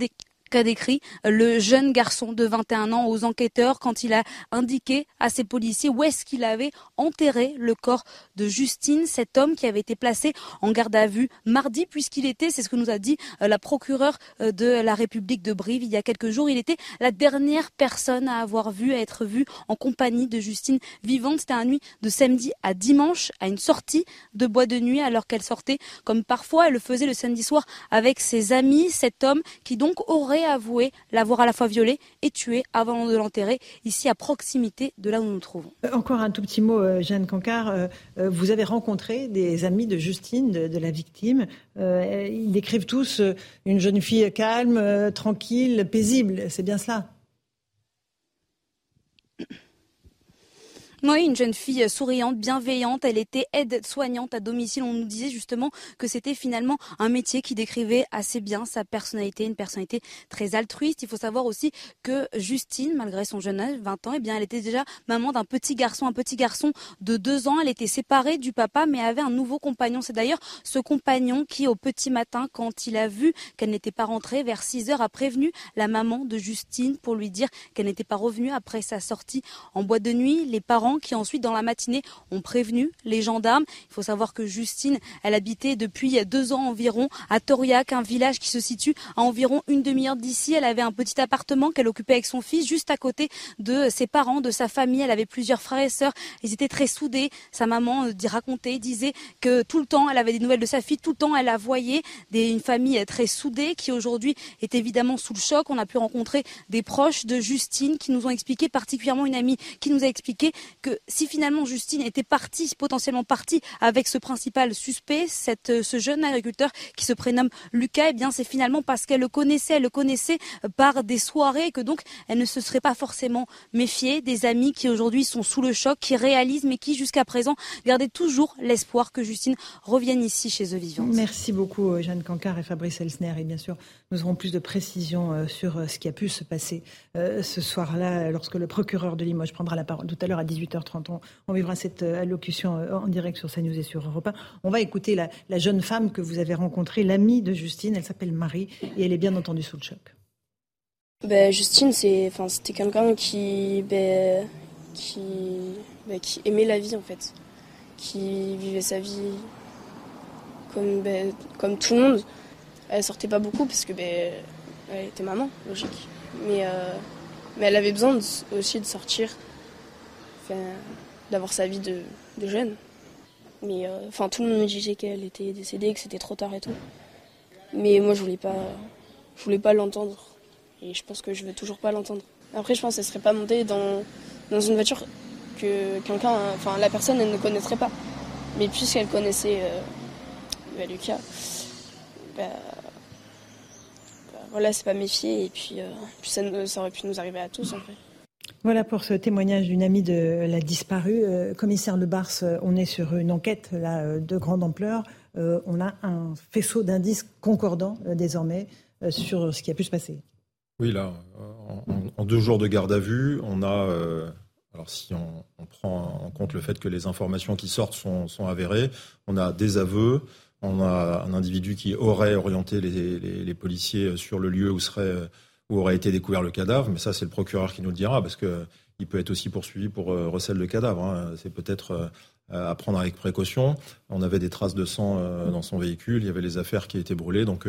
qu'a décrit le jeune garçon de 21 ans aux enquêteurs quand il a indiqué à ses policiers où est-ce qu'il avait enterré le corps de Justine, cet homme qui avait été placé en garde à vue mardi puisqu'il était, c'est ce que nous a dit euh, la procureure euh, de la République de Brive il y a quelques jours, il était la dernière personne à avoir vu, à être vu en compagnie de Justine vivante. C'était un nuit de samedi à dimanche à une sortie de bois de nuit alors qu'elle sortait comme parfois elle le faisait le samedi soir avec ses amis. Cet homme qui donc aurait avoué l'avoir à la fois violé et tué avant de l'enterrer, ici à proximité de là où nous nous trouvons. Euh, encore un tout petit mot, euh, Jeanne Cancard. Euh, vous avez rencontré des amis de Justine, de, la victime. Ils décrivent tous une jeune fille calme, tranquille, paisible. C'est bien cela? Oui, une jeune fille souriante, bienveillante. Elle était aide-soignante à domicile. On nous disait justement que c'était finalement un métier qui décrivait assez bien sa personnalité, une personnalité très altruiste. Il faut savoir aussi que Justine, malgré son jeune âge, 20 ans, eh bien, elle était déjà maman d'un petit garçon, un petit garçon de 2 ans. Elle était séparée du papa, mais avait un nouveau compagnon. C'est d'ailleurs ce compagnon qui, au petit matin, quand il a vu qu'elle n'était pas rentrée vers 6 heures, a prévenu la maman de Justine pour lui dire qu'elle n'était pas revenue après sa sortie en boîte de nuit. Les parents qui ensuite dans la matinée ont prévenu les gendarmes. Il faut savoir que Justine, elle habitait depuis deux ans environ à Toriac, un village qui se situe à environ une demi-heure d'ici. Elle avait un petit appartement qu'elle occupait avec son fils juste à côté de ses parents, de sa famille. Elle avait plusieurs frères et sœurs. Ils étaient très soudés. Sa maman euh, racontait, disait que tout le temps elle avait des nouvelles de sa fille, tout le temps elle la voyait. Une famille très soudée qui aujourd'hui est évidemment sous le choc. On a pu rencontrer des proches de Justine qui nous ont expliqué, particulièrement une amie qui nous a expliqué que si finalement Justine était partie, potentiellement partie avec ce principal suspect, euh, ce jeune agriculteur qui se prénomme Lucas, eh bien c'est finalement parce qu'elle le connaissait, elle le connaissait euh, par des soirées que donc elle ne se serait pas forcément méfiée des amis qui aujourd'hui sont sous le choc, qui réalisent mais qui jusqu'à présent gardaient toujours l'espoir que Justine revienne ici chez eux. Merci beaucoup euh, Jeanne Cancard et Fabrice Elsner et bien sûr nous aurons plus de précisions sur ce qui a pu se passer ce soir-là lorsque le procureur de Limoges prendra la parole tout à l'heure à 18h. 30 On, vivra cette euh, allocution euh, en direct sur CNews et sur Europe 1. On va écouter la, jeune femme que vous avez rencontrée, l'amie de Justine. Elle s'appelle Marie et elle est bien entendu sous le choc. Ben, Justine, c'était quelqu'un qui, ben, qui, aimait la vie en fait, qui vivait sa vie comme tout le monde. Elle sortait pas beaucoup parce que ben, elle était maman, logique. Mais, euh, mais elle avait besoin aussi de sortir d'avoir sa vie de, jeune. Mais euh, enfin, tout le monde me disait qu'elle était décédée, que c'était trop tard et tout. Mais moi, je voulais pas, je voulais pas l'entendre. Et je pense que je veux toujours pas l'entendre. Après, je pense qu'elle serait pas montée dans, dans une voiture que quelqu'un, enfin, la personne, elle ne connaîtrait pas. Mais puisqu'elle connaissait euh, bah, Lucas, bah, voilà, c'est pas méfier. Et puis, euh, puis ça, ça, aurait pu nous arriver à tous, en fait. Voilà pour ce témoignage d'une amie de la disparue. Euh, commissaire Le Bars, euh, on est sur une enquête là, de grande ampleur. on a un faisceau d'indices concordants désormais sur ce qui a pu se passer. Oui, là, en, deux jours de garde à vue, on a, alors si on, prend en compte le fait que les informations qui sortent sont, avérées, on a des aveux, on a un individu qui aurait orienté les policiers sur le lieu où serait où aurait été découvert le cadavre, mais ça c'est le procureur qui nous le dira, parce que il peut être aussi poursuivi pour recel de cadavres. Hein. C'est peut-être à prendre avec précaution. On avait des traces de sang dans son véhicule, il y avait les affaires qui étaient brûlées, donc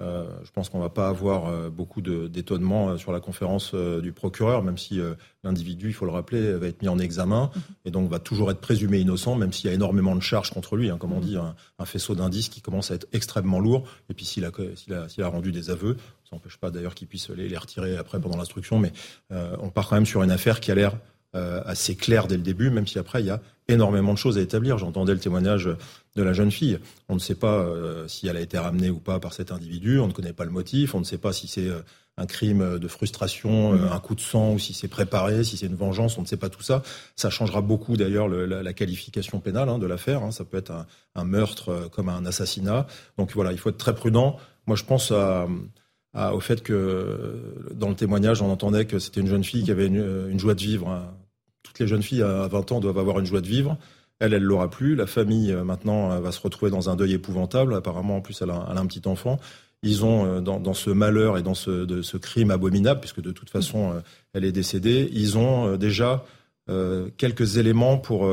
euh, je pense qu'on ne va pas avoir euh, beaucoup d'étonnement euh, sur la conférence du procureur, même si l'individu, il faut le rappeler, va être mis en examen mhm. et donc va toujours être présumé innocent, même s'il y a énormément de charges contre lui. Hein, comme on mhm. dit, un, faisceau d'indices qui commence à être extrêmement lourd. Et puis s'il a, a, rendu des aveux, ça n'empêche pas d'ailleurs qu'il puisse les, les, retirer après pendant l'instruction, mais on part quand même sur une affaire qui a l'air assez claire dès le début, même si après il y a énormément de choses à établir. J'entendais le témoignage de la jeune fille. On ne sait pas euh, si elle a été ramenée ou pas par cet individu, on ne connaît pas le motif, on ne sait pas si c'est euh, un crime de frustration, euh, un coup de sang, ou si c'est préparé, si c'est une vengeance, on ne sait pas tout ça. Ça changera beaucoup d'ailleurs la, la, qualification pénale hein, de l'affaire. Hein. Ça peut être un, un, meurtre comme un assassinat. Donc voilà, il faut être très prudent. Moi, je pense à, au fait que dans le témoignage, on entendait que c'était une jeune fille qui avait une, une joie de vivre. Hein. Les jeunes filles à 20 ans doivent avoir une joie de vivre. Elle, elle l'aura plus. La famille, euh, maintenant, va se retrouver dans un deuil épouvantable. Apparemment, en plus, elle a, un petit enfant. Ils ont, euh, dans, ce malheur et dans ce, crime abominable, puisque de toute façon, euh, elle est décédée, ils ont déjà quelques éléments pour,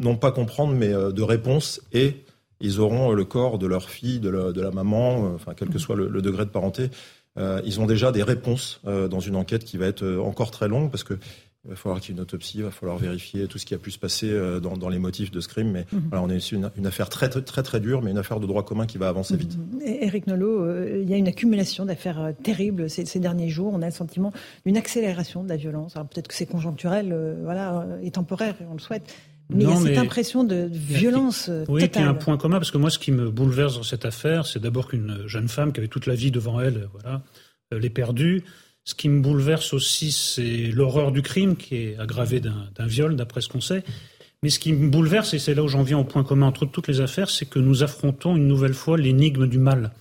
non pas comprendre, mais de réponse. Et ils auront le corps de leur fille, de la, maman, enfin, quel que soit le, le degré de parenté. ils ont déjà des réponses dans une enquête qui va être encore très longue, parce que il va falloir qu'il y ait une autopsie, il va falloir vérifier tout ce qui a pu se passer euh, dans, les motifs de ce crime. Mais mhm. voilà, on est ici une, une, affaire très, très, très, très dure, mais une affaire de droit commun qui va avancer vite. Eric mhm. Nolot, euh, il y a une accumulation d'affaires euh, terribles ces, derniers jours. On a le sentiment d'une accélération de la violence. Alors peut-être que c'est conjoncturel, voilà, et temporaire, et on le souhaite. Mais il y a cette impression de, violence oui, totale. Oui, il y a un point commun, parce que moi, ce qui me bouleverse dans cette affaire, c'est d'abord qu'une jeune femme qui avait toute la vie devant elle, voilà, l'est perdue. Ce qui me bouleverse aussi, c'est l'horreur du crime qui est aggravée d'un viol, d'après ce qu'on sait. Mais ce qui me bouleverse, et c'est là où j'en viens au point commun entre toutes les affaires, c'est que nous affrontons une nouvelle fois l'énigme du mal.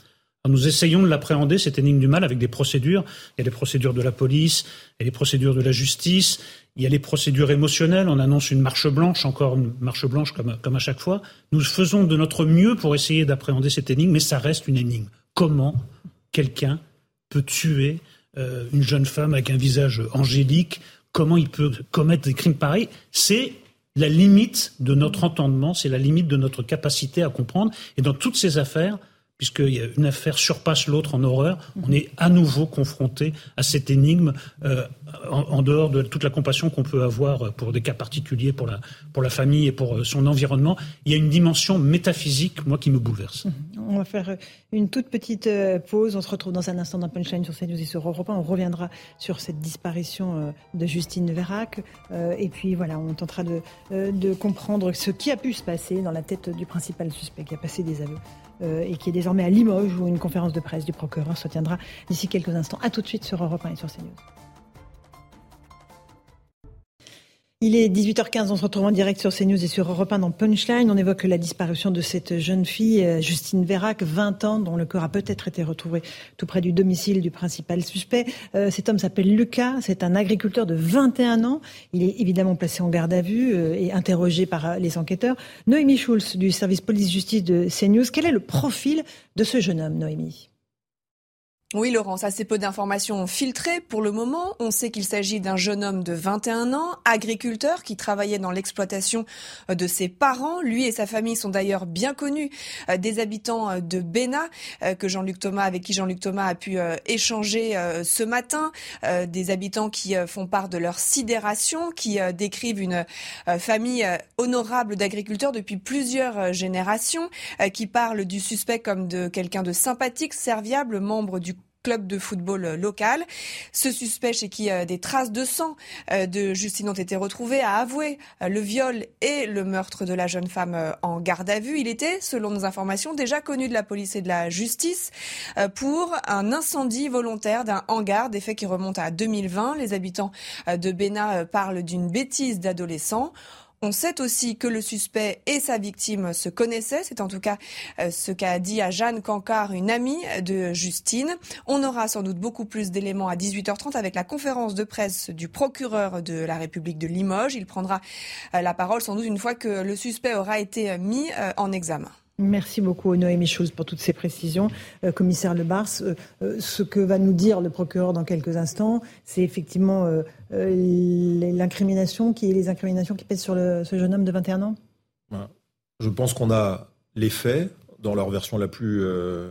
nous essayons de l'appréhender, cette énigme du mal, avec des procédures. Il y a les procédures de la police, il y a les procédures de la justice, il y a les procédures émotionnelles. On annonce une marche blanche, encore une marche blanche comme, comme à chaque fois. Nous faisons de notre mieux pour essayer d'appréhender cette énigme, mais ça reste une énigme. Comment quelqu'un peut tuer euh, une jeune femme avec un visage angélique, comment il peut commettre des crimes pareils C'est la limite de notre entendement, c'est la limite de notre capacité à comprendre. Et dans toutes ces affaires, puisque une affaire surpasse l'autre en horreur, on est à nouveau confronté à cette énigme euh, en, dehors de toute la compassion qu'on peut avoir pour des cas particuliers, pour la, pour la famille et pour euh, son environnement. Il y a une dimension métaphysique, moi, qui me bouleverse. On va faire une toute petite euh, pause. On se retrouve dans un instant dans Punchline sur CNews et sur Europe 1. On reviendra sur cette disparition de Justine Vérac. Et puis voilà, on tentera de, de comprendre ce qui a pu se passer dans la tête du principal suspect qui a passé des aveux euh, et qui est désormais à Limoges où une conférence de presse du procureur se tiendra d'ici quelques instants. A tout de suite sur Europe 1 et sur CNews. Il est 18h15, on se retrouve en direct sur CNews et sur Europe 1 dans Punchline. On évoque la disparition de cette jeune fille, euh, Justine Vérac, 20 ans, dont le corps a peut-être été retrouvé tout près du domicile du principal suspect. Euh, cet homme s'appelle Lucas, c'est un agriculteur de 21 ans. Il est évidemment placé en garde à vue euh, et interrogé par les enquêteurs. Noémie Schulz du service police-justice de CNews, quel est le profil de ce jeune homme, Noémie? Oui, Laurence, assez peu d'informations filtrées pour le moment. On sait qu'il s'agit d'un jeune homme de 21 ans, agriculteur, qui travaillait dans l'exploitation euh, de ses parents. Lui et sa famille sont d'ailleurs bien connus euh, des habitants euh, de Béna, que Jean-Luc Thomas, avec qui Jean-Luc Thomas a pu échanger ce matin. Des habitants qui font part de leur sidération, qui décrivent une famille honorable d'agriculteurs depuis plusieurs générations, qui parlent du suspect comme de quelqu'un de sympathique, serviable, membre du club de football euh, local. Ce suspect chez qui euh, des traces de sang euh, de Justine ont été retrouvées a avoué le viol et le meurtre de la jeune femme en garde à vue. Il était, selon nos informations, déjà connu de la police et de la justice pour un incendie volontaire d'un hangar, des faits qui remontent à 2020. Les habitants de Béna parlent d'une bêtise d'adolescent. On sait aussi que le suspect et sa victime se connaissaient. C'est en tout cas euh, ce qu'a dit à Jeanne Cancard, une amie de Justine. On aura sans doute beaucoup plus d'éléments à 18h30 avec la conférence de presse du procureur de la République de Limoges. Il prendra euh, la parole sans doute une fois que le suspect aura été mis euh, en examen. Merci beaucoup Noémie Schulz pour toutes ces précisions. Euh, commissaire Le Bars, euh, euh, ce que va nous dire le procureur dans quelques instants, c'est effectivement l'incrimination qui les incriminations qui pèsent sur ce jeune homme de 21 ans. Je pense qu'on a les faits dans leur version la plus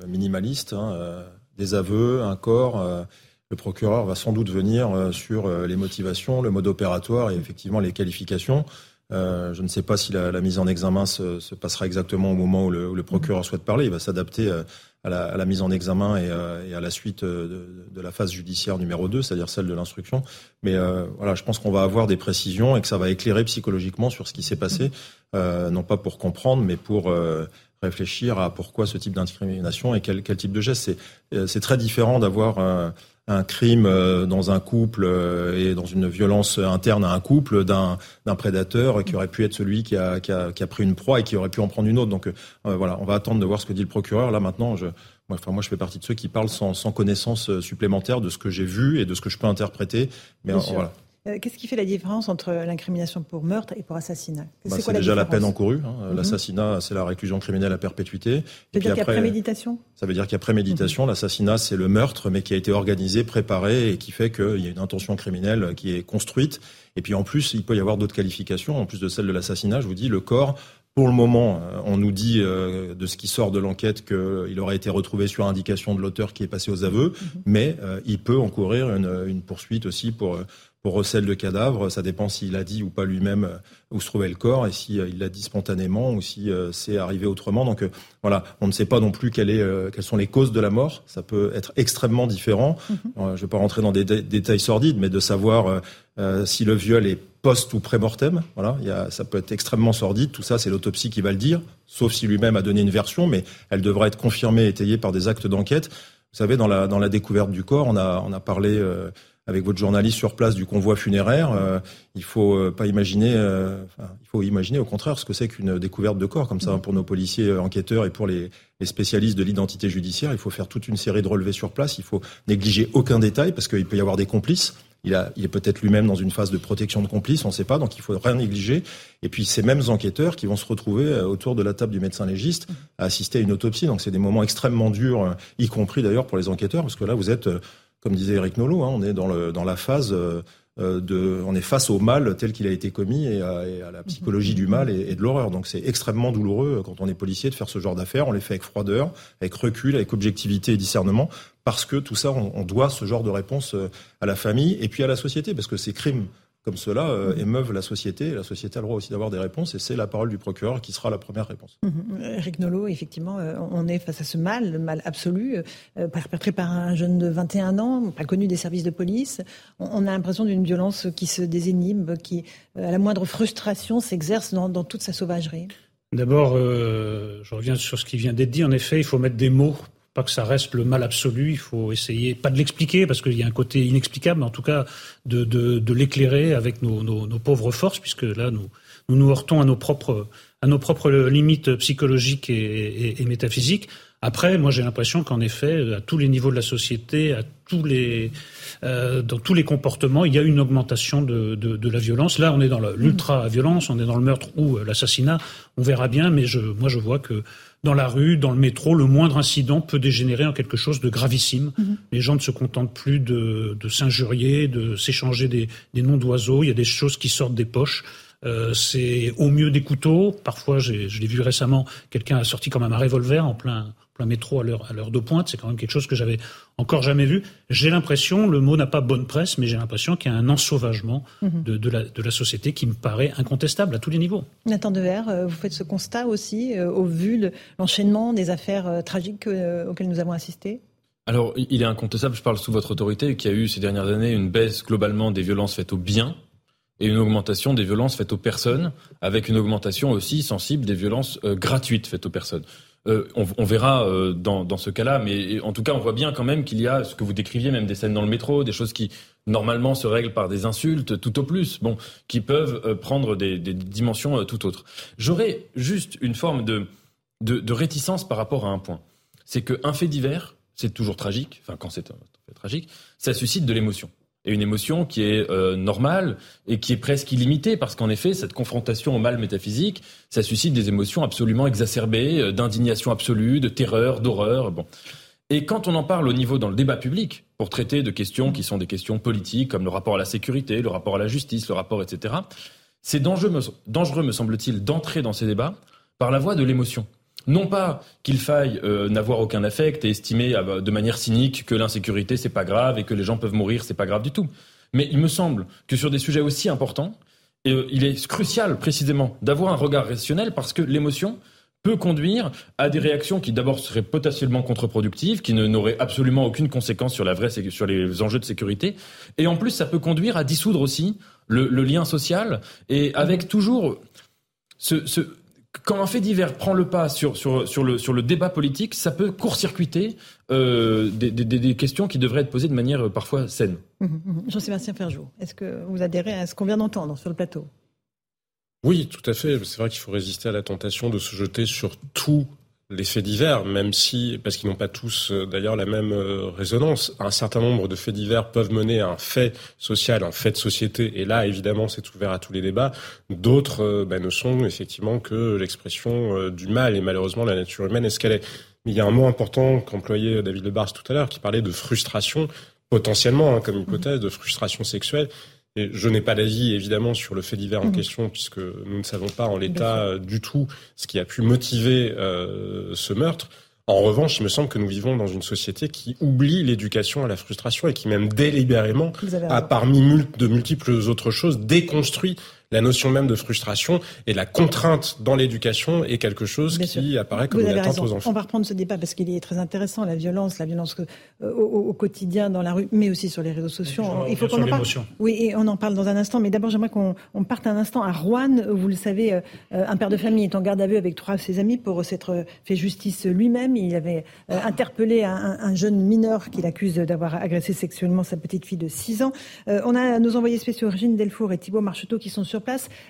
minimaliste, hein, des aveux, un corps. le procureur va sans doute venir sur les motivations, le mode opératoire et effectivement les qualifications. Euh, je ne sais pas si la, la mise en examen se, se, passera exactement au moment où le, où le procureur souhaite parler. Il va s'adapter euh, à la, à la, mise en examen et, euh, et à la suite de, de, la phase judiciaire numéro 2, c'est-à-dire celle de l'instruction. Mais euh, voilà, je pense qu'on va avoir des précisions et que ça va éclairer psychologiquement sur ce qui s'est passé, euh, non pas pour comprendre, mais pour réfléchir à pourquoi ce type d'incrimination et quel, quel, type de geste. C'est très différent d'avoir un crime euh, dans un couple euh, et dans une violence interne à un couple d'un prédateur qui aurait pu être celui qui a, qui, a, qui a, pris une proie et qui aurait pu en prendre une autre. Donc euh, voilà, on va attendre de voir ce que dit le procureur. Là maintenant, je, moi, enfin, moi je fais partie de ceux qui parlent sans, sans connaissance supplémentaire de ce que j'ai vu et de ce que je peux interpréter. Mais voilà. Euh, qu'est-ce qui fait la différence entre l'incrimination pour meurtre et pour assassinat? Bah, C'est déjà la peine encourue. Hein. Mhm. L'assassinat, c'est la réclusion criminelle à perpétuité. Ça veut dire qu'il y a préméditation? Ça veut dire qu'il y a préméditation. L'assassinat, c'est le meurtre, mais qui a été organisé, préparé et qui fait qu'il y a une intention criminelle qui est construite. Et puis en plus, il peut y avoir d'autres qualifications. En plus de celle de l'assassinat, je vous dis, le corps pour le moment, euh, on nous dit euh, de ce qui sort de l'enquête qu'il aurait été retrouvé sur indication de l'auteur qui est passé aux aveux, mhm. mais il peut encourir une, une poursuite aussi pour pour recel de cadavres. Ça dépend s'il a dit ou pas lui-même euh, où se trouvait le corps et s'il euh, l'a dit spontanément ou si euh, c'est arrivé autrement. Donc voilà, on ne sait pas non plus quelle est, quelles sont les causes de la mort. Ça peut être extrêmement différent. Mhm. je ne vais pas rentrer dans des détails sordides, mais de savoir si le viol est post ou pré-mortem. Voilà, il y a, ça peut être extrêmement sordide. Tout ça, c'est l'autopsie qui va le dire, sauf si lui-même a donné une version, mais elle devra être confirmée, étayée par des actes d'enquête. Vous savez, dans la, dans la découverte du corps, on a, on a parlé avec votre journaliste sur place du convoi funéraire, euh, il faut euh, pas imaginer, euh, il faut imaginer au contraire ce que c'est qu'une découverte de corps comme ça pour nos policiers enquêteurs et pour les, les spécialistes de l'identité judiciaire. Il faut faire toute une série de relevés sur place. Il faut négliger aucun détail parce qu'il peut y avoir des complices. Il, a, il est peut-être lui-même dans une phase de protection de complices, on ne sait pas, donc il faut rien négliger. Et puis ces mêmes enquêteurs qui vont se retrouver autour de la table du médecin légiste à assister à une autopsie. Donc c'est des moments extrêmement durs, y compris d'ailleurs pour les enquêteurs, parce que là vous êtes comme disait Eric Nolot, hein, on est dans, le, dans la phase euh, euh, de, on est face au mal tel qu'il a été commis et à, la psychologie du mal et, de l'horreur. Donc c'est extrêmement douloureux euh, quand on est policier de faire ce genre d'affaires. On les fait avec froideur, avec recul, avec objectivité et discernement, parce que tout ça, on, on doit ce genre de réponse à la famille et puis à la société, parce que ces crimes comme cela euh, émeuvent la société. La société a le droit aussi d'avoir des réponses et c'est la parole du procureur qui sera la première réponse. Mhm. Eric Nolot, effectivement, euh, on est face à ce mal, le mal absolu, euh, perpétré par un jeune de 21 ans, pas connu des services de police. On, a l'impression d'une violence qui se désinhibe, qui, à la moindre frustration, s'exerce dans, dans, toute sa sauvagerie. D'abord, je reviens sur ce qui vient d'être dit. En effet, il faut mettre des mots pas que ça reste le mal absolu. Il faut essayer, pas de l'expliquer parce qu'il y a un côté inexplicable, mais en tout cas de, de, l'éclairer avec nos, nos, pauvres forces, puisque là nous nous, heurtons à nos propres à nos propres limites psychologiques et métaphysiques. Après, moi j'ai l'impression qu'en effet, à tous les niveaux de la société, à tous les, euh, dans tous les comportements, il y a une augmentation de, de, de la violence. Là, on est dans l'ultra-violence, on est dans le meurtre ou l'assassinat. On verra bien, mais je, moi je vois que dans la rue, dans le métro, le moindre incident peut dégénérer en quelque chose de gravissime. Mhm. Les gens ne se contentent plus de, de s'injurier, de s'échanger des, des noms d'oiseaux. Il y a des choses qui sortent des poches. Euh, c'est au mieux des couteaux. Parfois, je l'ai vu récemment, quelqu'un a sorti quand même un revolver en plein, plein métro à l'heure, à l'heure de pointe. C'est quand même quelque chose que j'avais encore jamais vu. J'ai l'impression, le mot n'a pas bonne presse, mais j'ai l'impression qu'il y a un ensauvagement mhm. de, de, la, de, la, société qui me paraît incontestable à tous les niveaux. Nathan Dever, euh, vous faites ce constat aussi euh, au vu de l'enchaînement des affaires tragiques auxquelles nous avons assisté? Alors, il est incontestable, je parle sous votre autorité, qu'il y a eu ces dernières années une baisse globalement des violences faites au bien, et une augmentation des violences faites aux personnes, avec une augmentation aussi sensible des violences euh, gratuites faites aux personnes. Euh, on, on, verra euh, dans, dans, ce cas-là, mais en tout cas, on voit bien quand même qu'il y a ce que vous décriviez, même des scènes dans le métro, des choses qui normalement se règlent par des insultes, tout au plus, bon, qui peuvent euh, prendre des, des, dimensions tout autres. J'aurais juste une forme de, de, de, réticence par rapport à un point, c'est qu'un fait divers, c'est toujours tragique, enfin quand c'est tragique, ça suscite de l'émotion. Et une émotion qui est euh, normale et qui est presque illimitée, parce qu'en effet, cette confrontation au mal métaphysique, ça suscite des émotions absolument exacerbées, euh, d'indignation absolue, de terreur, d'horreur. Bon. Et quand on en parle au niveau dans le débat public, pour traiter de questions qui sont des questions politiques, comme le rapport à la sécurité, le rapport à la justice, le rapport, etc., c'est dangereux, dangereux, me semble-t-il, d'entrer dans ces débats par la voie de l'émotion. Non pas qu'il faille euh, n'avoir aucun affect et estimer euh, de manière cynique que l'insécurité c'est pas grave et que les gens peuvent mourir c'est pas grave du tout. Mais il me semble que sur des sujets aussi importants, euh, il est crucial précisément d'avoir un regard rationnel parce que l'émotion peut conduire à des réactions qui d'abord seraient potentiellement contre-productives, qui n'auraient absolument aucune conséquence sur la vraie sur les enjeux de sécurité, et en plus ça peut conduire à dissoudre aussi le, lien social et avec toujours ce, ce quand un fait divers prend le pas sur, sur, sur, le, sur le débat politique, ça peut court-circuiter euh, des, des, des, questions qui devraient être posées de manière euh, parfois saine. Mmh, mmh, mmh. Jean-Sébastien Ferjou, est-ce que vous adhérez à ce qu'on vient d'entendre sur le plateau? Oui, tout à fait. C'est vrai qu'il faut résister à la tentation de se jeter sur tout les faits divers, même si, parce qu'ils n'ont pas tous euh, d'ailleurs la même euh, résonance, un certain nombre de faits divers peuvent mener à un fait social, un fait de société, et là évidemment c'est ouvert à tous les débats. D'autres euh, ben, ne sont effectivement que l'expression du mal, et malheureusement la nature humaine est ce qu'elle est. Mais il y a un mot important qu'employait David Lebars tout à l'heure, qui parlait de frustration, potentiellement hein, comme hypothèse, de frustration sexuelle je n'ai pas d'avis évidemment sur le fait divers en mhm. question puisque nous ne savons pas en l'état euh, du tout ce qui a pu motiver euh, ce meurtre. En revanche, il me semble que nous vivons dans une société qui oublie l'éducation à la frustration et qui même délibérément a parmi de multiples autres choses déconstruit la notion même de frustration et la contrainte dans l'éducation est quelque chose qui apparaît comme une attente aux enfants. On va reprendre ce débat parce qu'il est très intéressant, la violence, la violence euh, au, quotidien dans la rue, mais aussi sur les réseaux sociaux. Il faut qu'on en parle. Oui, et on en parle dans un instant, mais d'abord j'aimerais qu'on parte un instant à Rouen. Vous le savez, euh, un père de famille est en garde à vue avec trois de ses amis pour s'être fait justice lui-même. Il avait euh, interpellé un, jeune mineur qu'il accuse d'avoir agressé sexuellement sa petite fille de 6 ans. on a nos envoyés spéciaux Régine Delfour et Thibault Marcheteau qui sont sur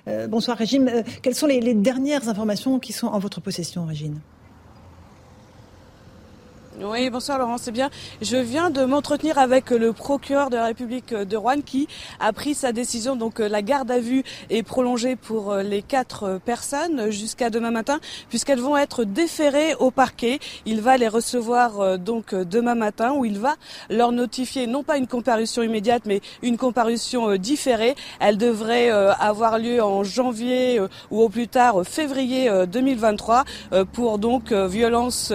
Euh, bonsoir Régine. Euh, quelles sont les, les dernières informations qui sont en votre possession, Régine? Oui, bonsoir Laurent, c'est bien. Je viens de m'entretenir avec le procureur de la République de Rouen qui a pris sa décision. Donc euh, la garde à vue est prolongée pour euh, les quatre euh, personnes jusqu'à demain matin puisqu'elles vont être déférées au parquet. Il va les recevoir donc demain matin où il va leur notifier non pas une comparution immédiate mais une comparution différée. Elle devrait avoir lieu en janvier ou au plus tard février 2023 pour donc violence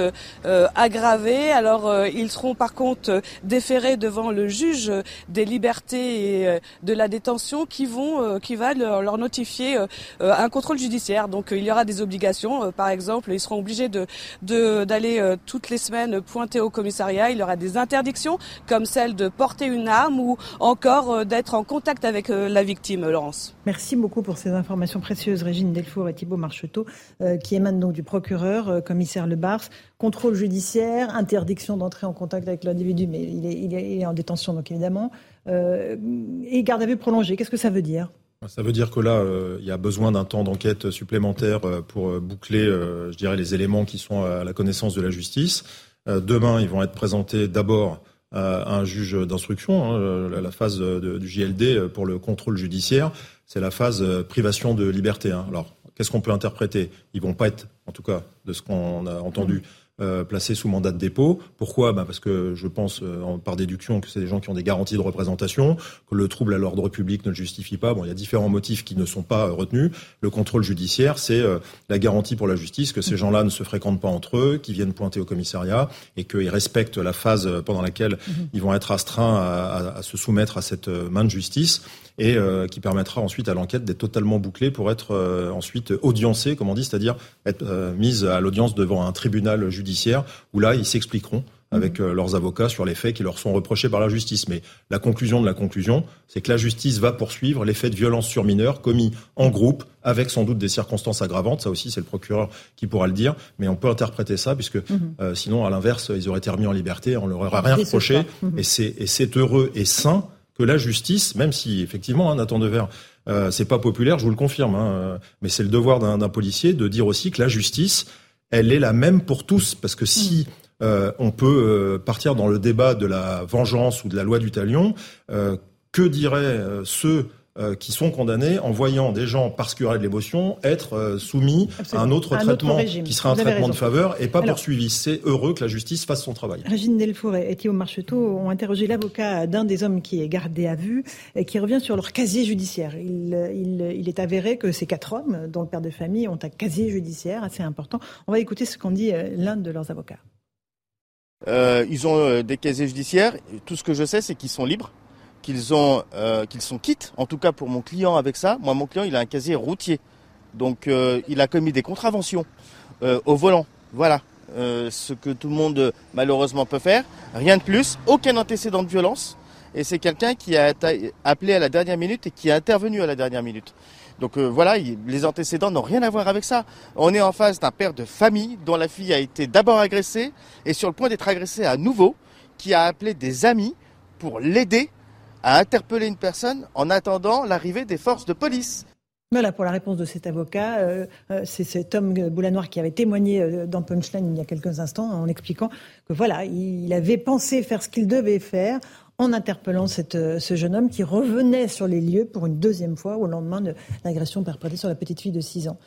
aggravée alors euh, ils seront par contre euh, déférés devant le juge des libertés et euh, de la détention qui vont, qui va leur, notifier un contrôle judiciaire. Donc il y aura des obligations. par exemple, ils seront obligés de d'aller toutes les semaines pointer au commissariat. Il y aura des interdictions comme celle de porter une arme ou encore d'être en contact avec la victime, Laurence. Merci beaucoup pour ces informations précieuses, Régine Delfour et Thibault Marcheteau, qui émanent donc du procureur, commissaire Le Bars. Contrôle judiciaire, interdiction d'entrer en contact avec l'individu, mais il est, en détention, donc évidemment. Euh, et garde à vue prolongée, qu'est-ce que ça veut dire? Ça veut dire que là, euh, il y a besoin d'un temps d'enquête supplémentaire euh, pour boucler, je dirais, les éléments qui sont à la connaissance de la justice. demain, ils vont être présentés d'abord à un juge d'instruction. Hein, la phase du JLD pour le contrôle judiciaire, c'est la phase privation de liberté. Hein. Alors, qu'est-ce qu'on peut interpréter? Ils vont pas être, en tout cas, de ce qu'on a entendu, euh, placés sous mandat de dépôt. Pourquoi? Bah Parce que je pense, euh, par déduction, que c'est des gens qui ont des garanties de représentation, que le trouble à l'ordre public ne le justifie pas. Bon, il y a différents motifs qui ne sont pas euh, retenus. Le contrôle judiciaire, c'est la garantie pour la justice que ces gens-là ne se fréquentent pas entre eux, qu'ils viennent pointer au commissariat et qu'ils respectent la phase pendant laquelle mhm. ils vont être astreints à, à, se soumettre à cette main de justice et euh, qui permettra ensuite à l'enquête d'être totalement bouclée pour être euh, ensuite audiencée, comme on dit, c'est-à-dire être euh, mise à l'audience devant un tribunal judiciaire où là ils s'expliqueront avec leurs avocats sur les faits qui leur sont reprochés par la justice. Mais la conclusion de la conclusion, c'est que la justice va poursuivre les faits de violence sur mineurs commis en groupe, avec sans doute des circonstances aggravantes. Ça aussi, c'est le procureur qui pourra le dire. Mais on peut interpréter ça, puisque mhm. sinon, à l'inverse, ils auraient été remis en liberté, on leur aurait rien reproché. Mhm. Et c'est heureux et sain que la justice, même si effectivement, hein, Nathan Devers, euh, c'est pas populaire, je vous le confirme, hein, euh, mais c'est le devoir d'un policier de dire aussi que la justice, elle est la même pour tous, parce que si euh, on peut euh, partir dans le débat de la vengeance ou de la loi du talion, que diraient ceux euh, qui sont condamnés en voyant des gens, parce qu'il y aurait de l'émotion, être euh, soumis à un autre traitement qui sera un traitement de faveur et pas poursuivi. C'est heureux que la justice fasse son travail. Régine Delfour et Thierry Marcheteau ont interrogé l'avocat d'un des hommes qui est gardé à vue et qui revient sur leur casier judiciaire. Il, il, il, est avéré que ces quatre hommes, dont le père de famille, ont un casier judiciaire assez important. On va écouter ce qu'en dit euh, l'un de leurs avocats. Euh, ils ont des casiers judiciaires. Tout ce que je sais, c'est qu'ils sont libres qu'ils ont euh, qu'ils sont quittes. En tout cas pour mon client avec ça. Moi mon client il a un casier routier, donc euh, il a commis des contraventions euh, au volant. Voilà ce que tout le monde malheureusement peut faire. Rien de plus. Aucun antécédent de violence. Et c'est quelqu'un qui a appelé à la dernière minute et qui a intervenu à la dernière minute. Donc voilà, les antécédents n'ont rien à voir avec ça. On est en face d'un père de famille dont la fille a été d'abord agressée et sur le point d'être agressée à nouveau, qui a appelé des amis pour l'aider à interpeller une personne en attendant l'arrivée des forces de police. Voilà pour la réponse de cet avocat. Euh, euh, c'est cet homme Boulanoir qui avait témoigné euh, dans Punchline il y a quelques instants en expliquant que voilà, il avait pensé faire ce qu'il devait faire en interpellant ce jeune homme qui revenait sur les lieux pour une deuxième fois au lendemain de l'agression perpétrée sur la petite fille de 6 ans.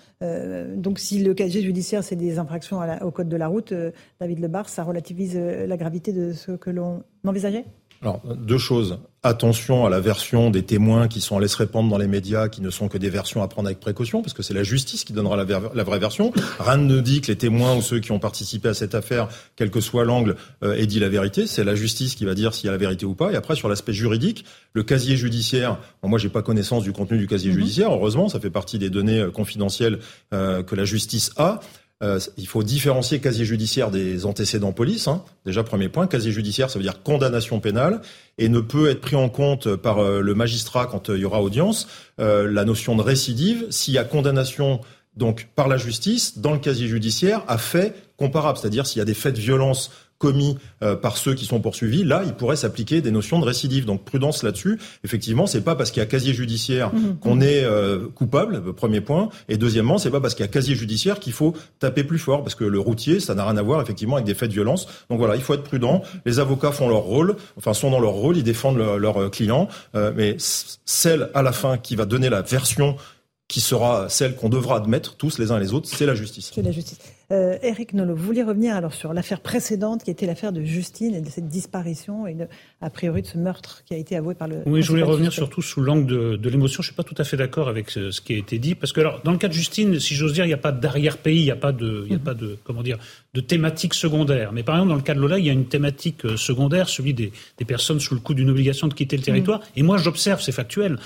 donc si le casier judiciaire, c'est des infractions au code de la route, David Lebar, ça relativise la gravité de ce que l'on envisageait? Alors, deux choses. Attention à la version des témoins qui sont allés se répandre dans les médias, qui ne sont que des versions à prendre avec précaution, parce que c'est la justice qui donnera la, vraie version. Rien ne dit que les témoins ou ceux qui ont participé à cette affaire, quel que soit l'angle, euh, aient dit la vérité. C'est la justice qui va dire s'il y a la vérité ou pas. Et après, sur l'aspect juridique, le casier judiciaire, bon, moi j'ai pas connaissance du contenu du casier mhm. judiciaire, heureusement, ça fait partie des données euh, confidentielles euh, que la justice a. Euh, il faut différencier casier judiciaire des antécédents police. Hein. Déjà, premier point, casier judiciaire, ça veut dire condamnation pénale et ne peut être pris en compte par euh, le magistrat quand euh, il y aura audience. la notion de récidive, s'il y a condamnation donc par la justice dans le casier judiciaire à fait comparable, c'est-à-dire s'il y a des faits de violence commis euh, par ceux qui sont poursuivis, là, il pourrait s'appliquer des notions de récidive. Donc prudence là-dessus. Effectivement, c'est pas parce qu'il y a casier judiciaire mmh. qu'on est euh, coupable, premier point. Et deuxièmement, c'est pas parce qu'il y a casier judiciaire qu'il faut taper plus fort, parce que le routier, ça n'a rien à voir effectivement avec des faits de violence. Donc voilà, il faut être prudent. Les avocats font leur rôle, enfin sont dans leur rôle, ils défendent leurs euh, clients, mais celle à la fin qui va donner la version qui sera celle qu'on devra admettre tous les uns et les autres, c'est la justice. C'est la justice. Euh, Eric Nolot, vous voulez revenir alors sur l'affaire précédente qui était l'affaire de Justine et de cette disparition et de, a priori de ce meurtre qui a été avoué par le. Oui, je voulais revenir surtout sous l'angle de, de l'émotion. Je ne suis pas tout à fait d'accord avec ce, ce, qui a été dit parce que alors dans le cas de Justine, si j'ose dire, il n'y a pas d'arrière-pays, il n'y a pas de, il y a pas de comment dire, de thématique secondaire. Mais par exemple dans le cas de Lola, il y a une thématique euh, secondaire, celui des, des personnes sous le coup d'une obligation de quitter le territoire. Et moi, j'observe, c'est factuel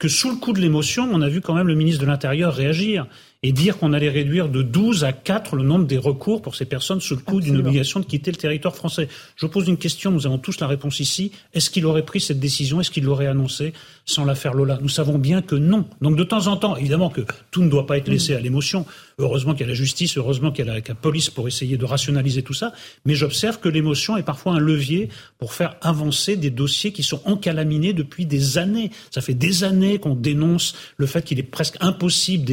que sous le coup de l'émotion, on a vu quand même le ministre de l'Intérieur réagir et dire qu'on allait réduire de 12 à 4 le nombre des recours pour ces personnes sous le coup d'une obligation de quitter le territoire français. Je pose une question, nous avons tous la réponse ici. Est-ce qu'il aurait pris cette décision? Est-ce qu'il l'aurait annoncé? Sans l'affaire Lola Nous savons bien que non. Donc de temps en temps, évidemment que tout ne doit pas être laissé à l'émotion. Heureusement qu'il y a la justice, heureusement qu'il y a la, police pour essayer de rationaliser tout ça. Mais j'observe que l'émotion est parfois un levier pour faire avancer des dossiers qui sont encalaminés depuis des années. Ça fait des années qu'on dénonce le fait qu'il est presque impossible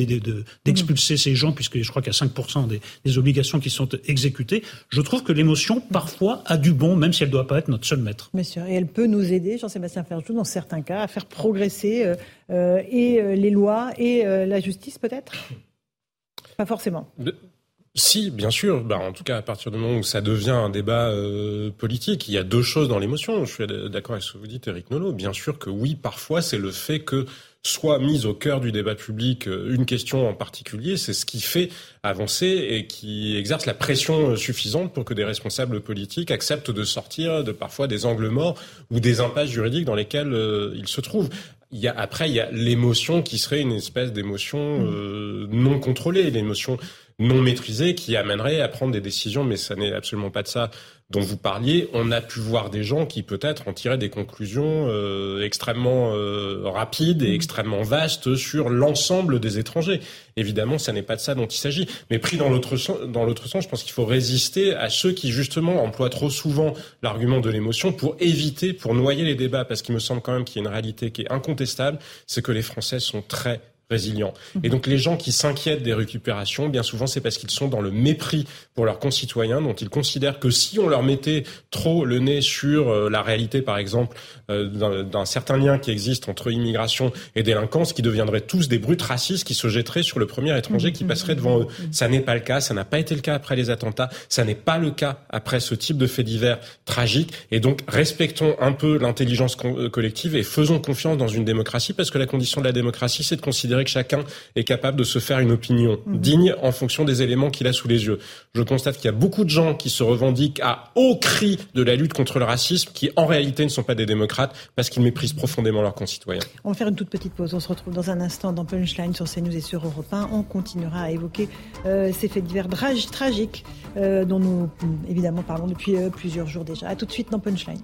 d'expulser ces gens, puisque je crois qu'il y a 5% des, des, obligations qui sont exécutées. Je trouve que l'émotion, parfois, a du bon, même si elle ne doit pas être notre seul maître. Bien sûr, et elle peut nous aider, Jean-Sébastien Ferjou, dans certains cas, à faire progresser euh, euh, et euh, les lois et la justice, peut-être? Pas forcément. Si, bien sûr. Bah, en tout cas, à partir du moment où ça devient un débat politique, il y a deux choses dans l'émotion. Je suis d'accord avec ce que vous dites, Eric Nolot. Bien sûr que oui, parfois, c'est le fait que soit mise au cœur du débat public euh, une question en particulier, c'est ce qui fait avancer et qui exerce la pression euh, suffisante pour que des responsables politiques acceptent de sortir de parfois des angles morts ou des impasses juridiques dans lesquelles ils se trouvent. Il y a, après, il y a l'émotion qui serait une espèce d'émotion mmh. euh, non contrôlée, l'émotion non maîtrisée qui amènerait à prendre des décisions, mais ça n'est absolument pas de ça dont vous parliez, on a pu voir des gens qui peut-être en tiraient des conclusions euh, extrêmement euh, rapides et mm. extrêmement vastes sur l'ensemble des étrangers. Évidemment, ça n'est pas de ça dont il s'agit. Mais pris dans l'autre sens, dans l'autre sens, je pense qu'il faut résister à ceux qui justement emploient trop souvent l'argument de l'émotion pour éviter, pour noyer les débats, parce qu'il me semble quand même qu'il y a une réalité qui est incontestable, c'est que les Français sont très résilients. Mhm. Et donc les gens qui s'inquiètent des récupérations, bien souvent c'est parce qu'ils sont dans le mépris pour leurs concitoyens, dont ils considèrent que si on leur mettait trop le nez sur euh, la réalité, par exemple, euh, d'un certain lien qui existe entre immigration et délinquance, qui deviendraient tous des brutes racistes qui se jetteraient sur le premier étranger qui mhm. passerait devant eux. Ça n'est pas le cas, ça n'a pas été le cas après les attentats, ça n'est pas le cas après ce type de fait divers tragique. Et donc respectons un peu l'intelligence collective et faisons confiance dans une démocratie, parce que la condition de la démocratie, c'est de considérer que chacun est capable de se faire une opinion mhm. digne en fonction des éléments qu'il a sous les yeux. Je constate qu'il y a beaucoup de gens qui se revendiquent à haut cri de la lutte contre le racisme, qui en réalité ne sont pas des démocrates parce qu'ils méprisent profondément leurs concitoyens. On va faire une toute petite pause. On se retrouve dans un instant dans Punchline sur CNews et sur Europe 1. On continuera à évoquer euh, ces faits divers tragiques euh, dont nous évidemment parlons depuis euh, plusieurs jours déjà. A tout de suite dans Punchline.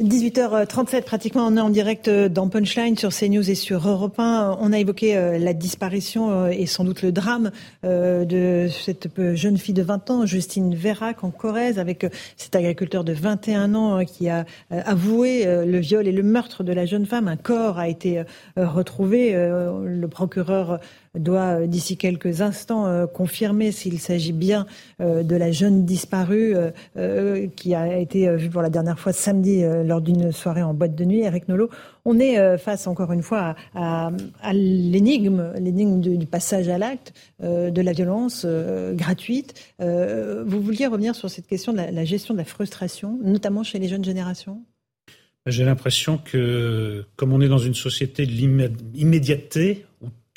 18h37 pratiquement, on est en direct euh, dans Punchline sur CNews et sur Europe 1. On a évoqué euh, la disparition euh, et sans doute le drame de cette jeune fille de 20 ans, Justine Vérac, en Corrèze, avec cet agriculteur de 21 ans qui a avoué le viol et le meurtre de la jeune femme. Un corps a été retrouvé. Le procureur doit d'ici quelques instants euh, confirmer s'il s'agit bien euh, de la jeune disparue euh, qui a été vue pour la dernière fois samedi lors d'une soirée en boîte de nuit. Eric Nolot, on est face encore une fois à, l'énigme, l'énigme du, passage à l'acte, de la violence gratuite. vous vouliez revenir sur cette question de la, gestion de la frustration, notamment chez les jeunes générations? J'ai l'impression que, comme on est dans une société de l'immédiateté,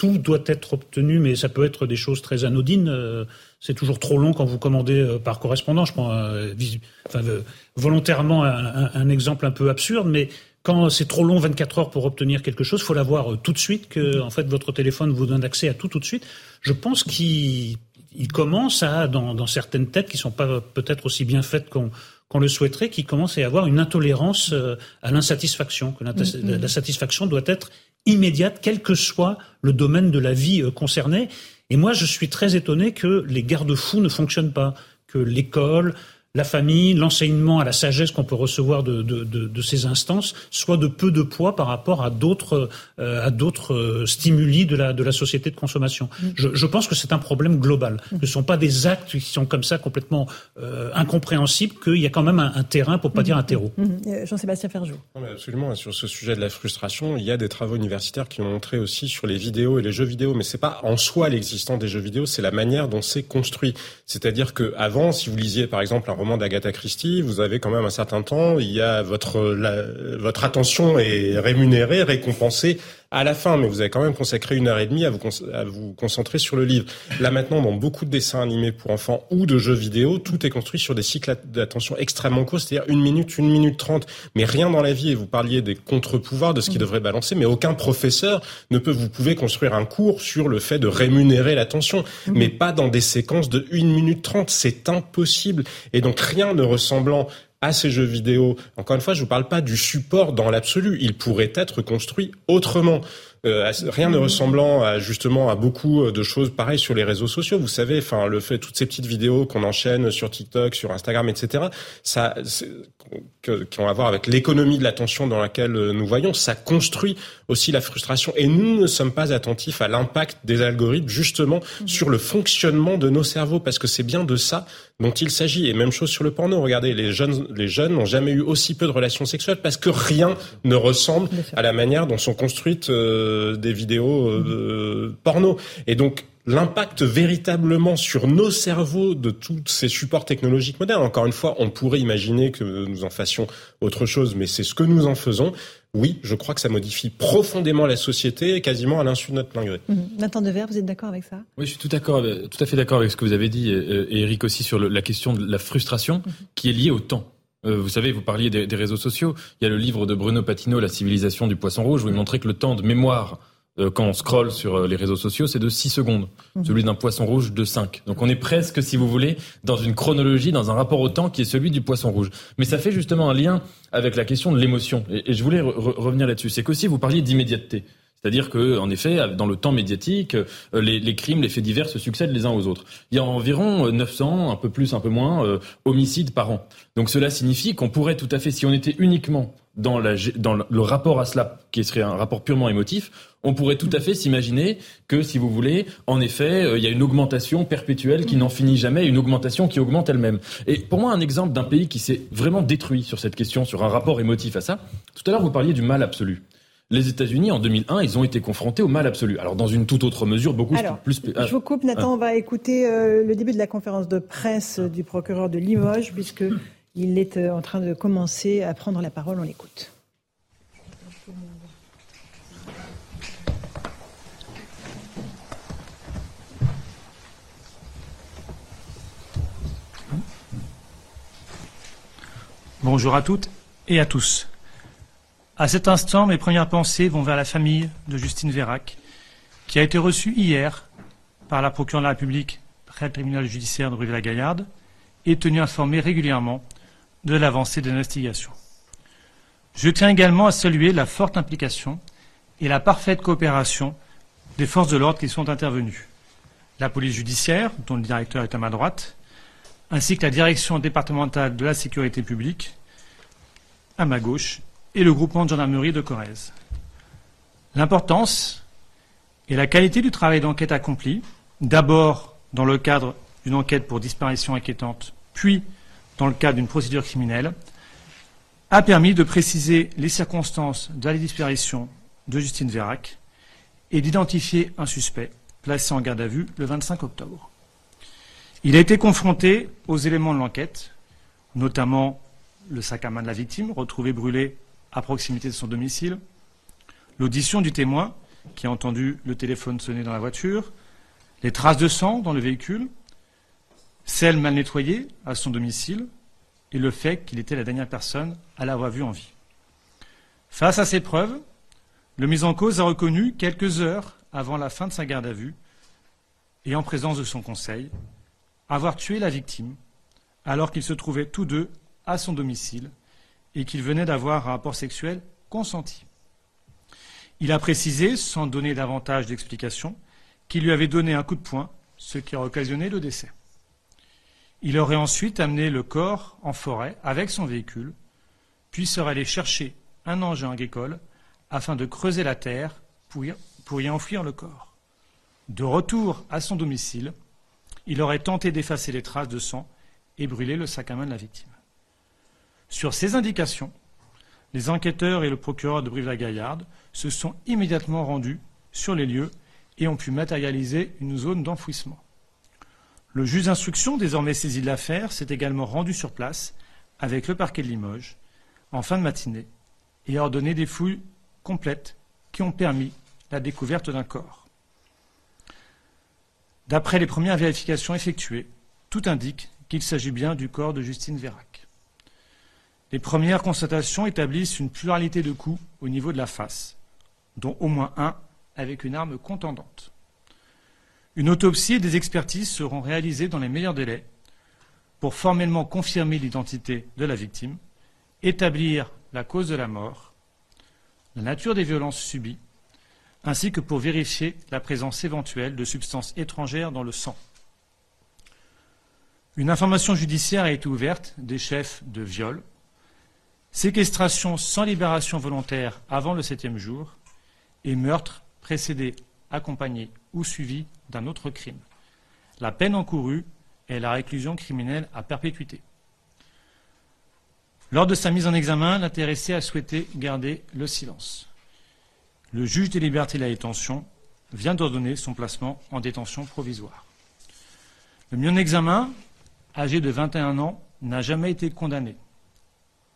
tout doit être obtenu, mais ça peut être des choses très anodines. Euh, c'est toujours trop long quand vous commandez euh, par correspondance. Je prends euh, volontairement un, exemple un peu absurde, mais quand c'est trop long, 24 heures pour obtenir quelque chose, faut l'avoir tout de suite, que en fait votre téléphone vous donne accès à tout tout de suite. Je pense qu'il commence à, dans, certaines têtes qui sont pas peut-être aussi bien faites qu'on le souhaiterait, qu'il commence à y avoir une intolérance à l'insatisfaction, que la, mm-hmm. la, satisfaction doit être immédiate, quel que soit le domaine de la vie euh, concerné. Et moi, je suis très étonné que les garde-fous ne fonctionnent pas, que l'école, la famille, l'enseignement à la sagesse qu'on peut recevoir de, de, de, de, ces instances soit de peu de poids par rapport à d'autres euh, à d'autres euh, stimuli de la de la société de consommation. Mm. Je, je, pense que c'est un problème global. Mm. Ce ne sont pas des actes qui sont comme ça complètement euh, incompréhensibles. Qu'il y a quand même un, un, terrain, pour pas dire un terreau. Mm. Jean-Sébastien Ferjou. absolument. Sur ce sujet de la frustration, il y a des travaux universitaires qui ont montré aussi sur les vidéos et les jeux vidéo. Mais c'est pas en soi l'existence des jeux vidéo, c'est la manière dont c'est construit. C'est-à-dire que avant, si vous lisiez par exemple un roman d'Agatha Christie, vous avez quand même un certain temps, il y a votre votre attention est rémunérée, récompensée à la fin, mais vous avez quand même consacré une heure et demie à vous, à vous concentrer sur le livre. Là maintenant, dans beaucoup de dessins animés pour enfants ou de jeux vidéo, tout est construit sur des cycles d'attention extrêmement courts, c'est-à-dire une minute, une minute trente, mais rien dans la vie. Et vous parliez des contre-pouvoirs, de ce qui mmh. devrait balancer, mais aucun professeur ne peut. Vous pouvez construire un cours sur le fait de rémunérer l'attention, mmh. mais pas dans des séquences de une minute trente. C'est impossible. Et donc rien ne ressemblant à ces jeux vidéo. Encore une fois, je ne vous parle pas du support dans l'absolu. Il pourrait être construit autrement. Euh, rien ne ressemblant à justement à beaucoup euh, de choses pareilles sur les réseaux sociaux. Vous savez, enfin le fait toutes ces petites vidéos qu'on enchaîne sur TikTok, sur Instagram, etc. Ça, qui ont à voir avec l'économie de l'attention dans laquelle euh, nous voyons, ça construit aussi la frustration. Et nous ne sommes pas attentifs à l'impact des algorithmes justement mmh. sur le fonctionnement de nos cerveaux, parce que c'est bien de ça dont il s'agit. Et même chose sur le porno. Regardez, les jeunes, les jeunes n'ont jamais eu aussi peu de relations sexuelles parce que rien ne ressemble à la manière dont sont construites. Euh, des vidéos euh, porno. Et donc l'impact véritablement sur nos cerveaux de tous ces supports technologiques modernes. Encore une fois, on pourrait imaginer que nous en fassions autre chose, mais c'est ce que nous en faisons. Oui, je crois que ça modifie profondément la société, quasiment à l'insu de notre plein gré. Mmh. Nathan Devers, vous êtes d'accord avec ça? Oui, je suis tout, d'accord, tout à fait d'accord avec ce que vous avez dit, et Eric aussi, sur la question de la frustration mmh. qui est liée au temps. Euh, vous savez, vous parliez des, réseaux sociaux. Il y a le livre de Bruno Patino, La civilisation du poisson rouge, où il montrait que le temps de mémoire euh, quand on scrolle sur euh, les réseaux sociaux, c'est de 6 secondes. Mhm. Celui d'un poisson rouge de 5. Donc on est presque, si vous voulez, dans une chronologie, dans un rapport au temps qui est celui du poisson rouge. Mais ça fait justement un lien avec la question de l'émotion. Et, je voulais revenir là-dessus. C'est qu'aussi, vous parliez d'immédiateté. C'est-à-dire que, en effet, dans le temps médiatique, euh, les, crimes, les faits divers se succèdent les uns aux autres. Il y a environ 900, un peu plus, un peu moins, homicides par an. Donc cela signifie qu'on pourrait tout à fait, si on était uniquement dans, la, dans le rapport à cela, qui serait un rapport purement émotif, on pourrait tout à fait s'imaginer que, si vous voulez, en effet, euh, il y a une augmentation perpétuelle qui n'en finit jamais, une augmentation qui augmente elle-même. Et pour moi, un exemple d'un pays qui s'est vraiment détruit sur cette question, sur un rapport émotif à ça, tout à l'heure, vous parliez du mal absolu. Les États-Unis, en 2001, ils ont été confrontés au mal absolu. Alors, dans une toute autre mesure, beaucoup plus. Je vous coupe, Nathan. Ah. On va écouter euh, le début de la conférence de presse du procureur de Limoges, puisque il est euh, en train de commencer à prendre la parole. On l'écoute. Bonjour à toutes et à tous. À cet instant, mes premières pensées vont vers la famille de Justine Vérac, qui a été reçue hier par la procureure de la République près le tribunal judiciaire de Brive-la-Gaillarde et tenue informée régulièrement de l'avancée de l'investigation. Je tiens également à saluer la forte implication et la parfaite coopération des forces de l'ordre qui sont intervenues. La police judiciaire, dont le directeur est à ma droite, ainsi que la direction départementale de la sécurité publique, à ma gauche, et le groupement de gendarmerie de Corrèze. L'importance et la qualité du travail d'enquête accompli, d'abord dans le cadre d'une enquête pour disparition inquiétante, puis dans le cadre d'une procédure criminelle, a permis de préciser les circonstances de la disparition de Justine Vérac et d'identifier un suspect placé en garde à vue le 25 octobre. Il a été confronté aux éléments de l'enquête, notamment le sac à main de la victime, retrouvé brûlé à proximité de son domicile, l'audition du témoin, qui a entendu le téléphone sonner dans la voiture, les traces de sang dans le véhicule, celles mal nettoyées à son domicile, et le fait qu'il était la dernière personne à l'avoir vue en vie. Face à ces preuves, le mis en cause a reconnu, quelques heures avant la fin de sa garde à vue, et en présence de son conseil, avoir tué la victime alors qu'ils se trouvaient tous deux à son domicile et qu'ils venaient d'avoir un rapport sexuel consenti. Il a précisé, sans donner davantage d'explications, qu'il lui avait donné un coup de poing, ce qui a occasionné le décès. Il aurait ensuite amené le corps en forêt avec son véhicule, puis serait allé chercher un engin agricole afin de creuser la terre pour y, pour enfouir le corps. De retour à son domicile, il aurait tenté d'effacer les traces de sang et brûler le sac à main de la victime. Sur ces indications, les enquêteurs et le procureur de Brive-la-Gaillarde se sont immédiatement rendus sur les lieux et ont pu matérialiser une zone d'enfouissement. Le juge d'instruction, désormais saisi de l'affaire, s'est également rendu sur place avec le parquet de Limoges en fin de matinée et a ordonné des fouilles complètes qui ont permis la découverte d'un corps. D'après les premières vérifications effectuées, tout indique qu'il s'agit bien du corps de Justine Vérac. Les premières constatations établissent une pluralité de coups au niveau de la face, dont au moins un avec une arme contendante. Une autopsie et des expertises seront réalisées dans les meilleurs délais pour formellement confirmer l'identité de la victime, établir la cause de la mort, la nature des violences subies ainsi que pour vérifier la présence éventuelle de substances étrangères dans le sang. Une information judiciaire a été ouverte des chefs de viol, séquestration sans libération volontaire avant le septième jour et meurtre précédé, accompagné ou suivi d'un autre crime. La peine encourue est la réclusion criminelle à perpétuité. Lors de sa mise en examen, l'intéressé a souhaité garder le silence le juge des libertés de la détention vient d'ordonner son placement en détention provisoire. Le mis en examen, âgé de 21 ans, n'a jamais été condamné.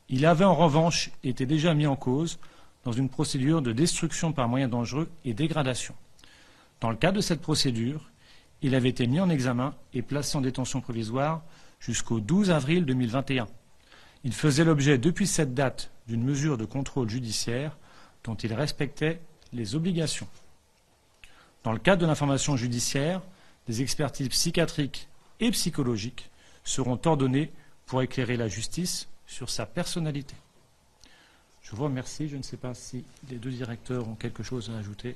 Il avait en revanche été déjà mis en cause dans une procédure de destruction par moyens dangereux et dégradation. Dans le cadre de cette procédure, il avait été mis en examen et placé en détention provisoire jusqu'au 12 avril 2021. Il faisait l'objet depuis cette date d'une mesure de contrôle judiciaire dont il respectait les obligations. Dans le cadre de l'information judiciaire, des expertises psychiatriques et psychologiques seront ordonnées pour éclairer la justice sur sa personnalité. Je vous remercie. Je ne sais pas si les deux directeurs ont quelque chose à ajouter.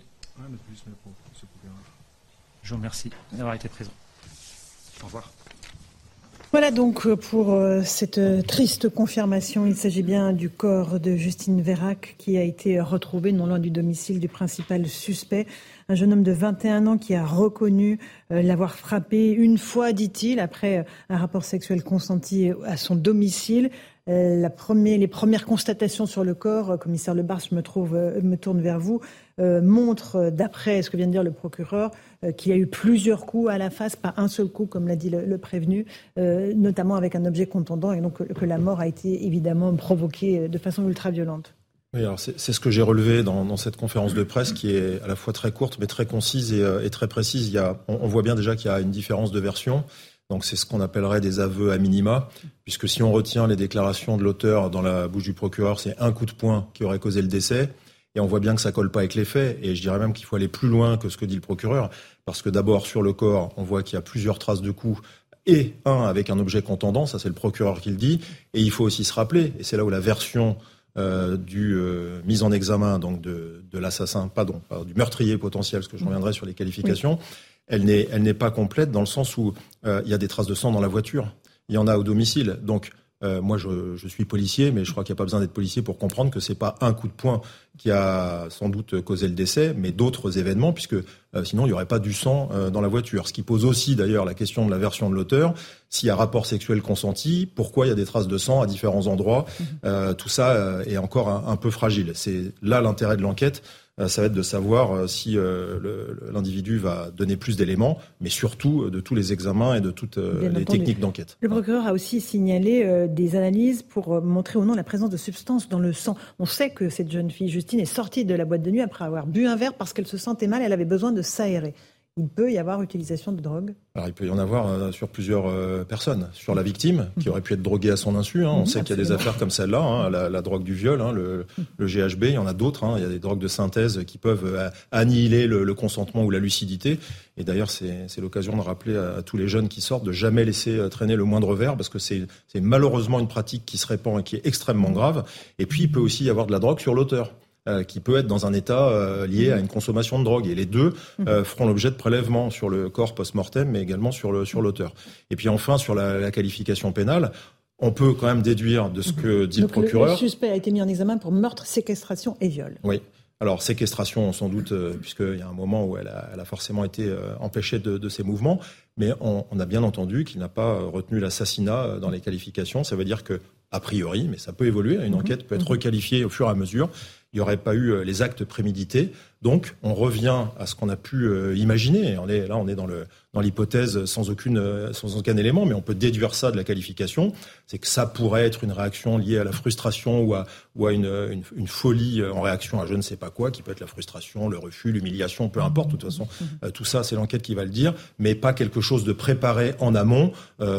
Je vous remercie d'avoir été présent. Au revoir. Voilà donc euh, pour euh, cette euh, triste confirmation. Il s'agit bien du corps de Justine Vérac qui a été retrouvé non loin du domicile du principal suspect. Un jeune homme de 21 ans qui a reconnu l'avoir frappé une fois, dit-il, après un rapport sexuel consenti à son domicile. Première, les premières constatations sur le corps, commissaire Lebars, je me, me tourne vers vous, montrent, d'après ce que vient de dire le procureur, euh, qu'il y a eu plusieurs coups à la face, pas un seul coup, comme l'a dit le, prévenu, euh, notamment avec un objet contondant, et donc que la mort a été évidemment provoquée de façon ultra violente. Oui, alors c'est ce que j'ai relevé dans, cette conférence de presse qui est à la fois très courte mais très concise et, euh, très précise. Il y a, on, voit bien déjà qu'il y a une différence de version. Donc c'est ce qu'on appellerait des aveux à minima, puisque si on retient les déclarations de l'auteur dans la bouche du procureur, c'est un coup de poing qui aurait causé le décès. Et on voit bien que ça colle pas avec les faits. Et je dirais même qu'il faut aller plus loin que ce que dit le procureur. Parce que d'abord, sur le corps, on voit qu'il y a plusieurs traces de coups et un avec un objet contendant, ça c'est le procureur qui le dit. Et il faut aussi se rappeler, et c'est là où la version euh, du euh, mise en examen donc de, de l'assassin, pardon, du meurtrier potentiel, parce que je reviendrai sur les qualifications, elle n'est elle n'est pas complète dans le sens où euh, il y a des traces de sang dans la voiture, il y en a au domicile, donc euh, moi, je, je, suis policier, mais je crois qu'il n'y a pas besoin d'être policier pour comprendre que c'est pas un coup de poing qui a sans doute causé le décès, mais d'autres événements, puisque euh, sinon il n'y aurait pas du sang euh, dans la voiture. Ce qui pose aussi d'ailleurs la question de la version de l'auteur. S'il y a rapport sexuel consenti, pourquoi il y a des traces de sang à différents endroits mmh. Tout ça est encore un, un peu fragile. C'est là l'intérêt de l'enquête. Euh, ça va être de savoir euh, si euh, l'individu va donner plus d'éléments, mais surtout de tous les examens et de toutes les techniques d'enquête. Le procureur a aussi signalé des analyses pour montrer ou non la présence de substances dans le sang. On sait que cette jeune fille, Justine, est sortie de la boîte de nuit après avoir bu un verre parce qu'elle se sentait mal, elle avait besoin de s'aérer il peut y avoir utilisation de drogue Alors, il peut y en avoir euh, sur plusieurs euh, personnes. Sur la victime, qui mhm. aurait pu être droguée à son insu. Hein. On mhm, sait qu'il y a des affaires comme celle-là, hein, la, drogue du viol, hein, le, GHB, il y en a d'autres. Il y a des drogues de synthèse qui peuvent euh, annihiler le, consentement ou la lucidité. Et d'ailleurs, c'est l'occasion de rappeler à, tous les jeunes qui sortent de jamais laisser traîner le moindre verre, parce que c'est malheureusement une pratique qui se répand et qui est extrêmement grave. Et puis, il peut aussi y avoir de la drogue sur l'auteur. Euh, qui peut être dans un état euh, lié à une consommation de drogue. Et les deux euh, feront l'objet de prélèvements sur le corps post-mortem, mais également sur le sur l'auteur. Et puis enfin sur la, la qualification pénale. On peut quand même déduire de ce que dit le procureur. Le, suspect a été mis en examen pour meurtre, séquestration et viol. Oui. Alors séquestration sans doute, puisqu'il y a un moment où elle a, elle a forcément été empêchée de, de, ses mouvements, mais on, on a bien entendu qu'il n'a pas retenu l'assassinat dans les qualifications. Ça veut dire que, a priori, mais ça peut évoluer, une mhm. enquête peut être mhm. requalifiée au fur et à mesure, il n'y aurait pas eu euh, les actes prémédités. Donc, on revient à ce qu'on a pu euh, imaginer. On est, là, on est dans le dans l'hypothèse sans aucune euh, sans aucun élément, mais on peut déduire ça de la qualification. C'est que ça pourrait être une réaction liée à la frustration ou à ou à une, une, une, folie en réaction à je ne sais pas quoi, qui peut être la frustration, le refus, l'humiliation, peu importe. De toute façon, tout ça, c'est l'enquête qui va le dire, mais pas quelque chose de préparé en amont.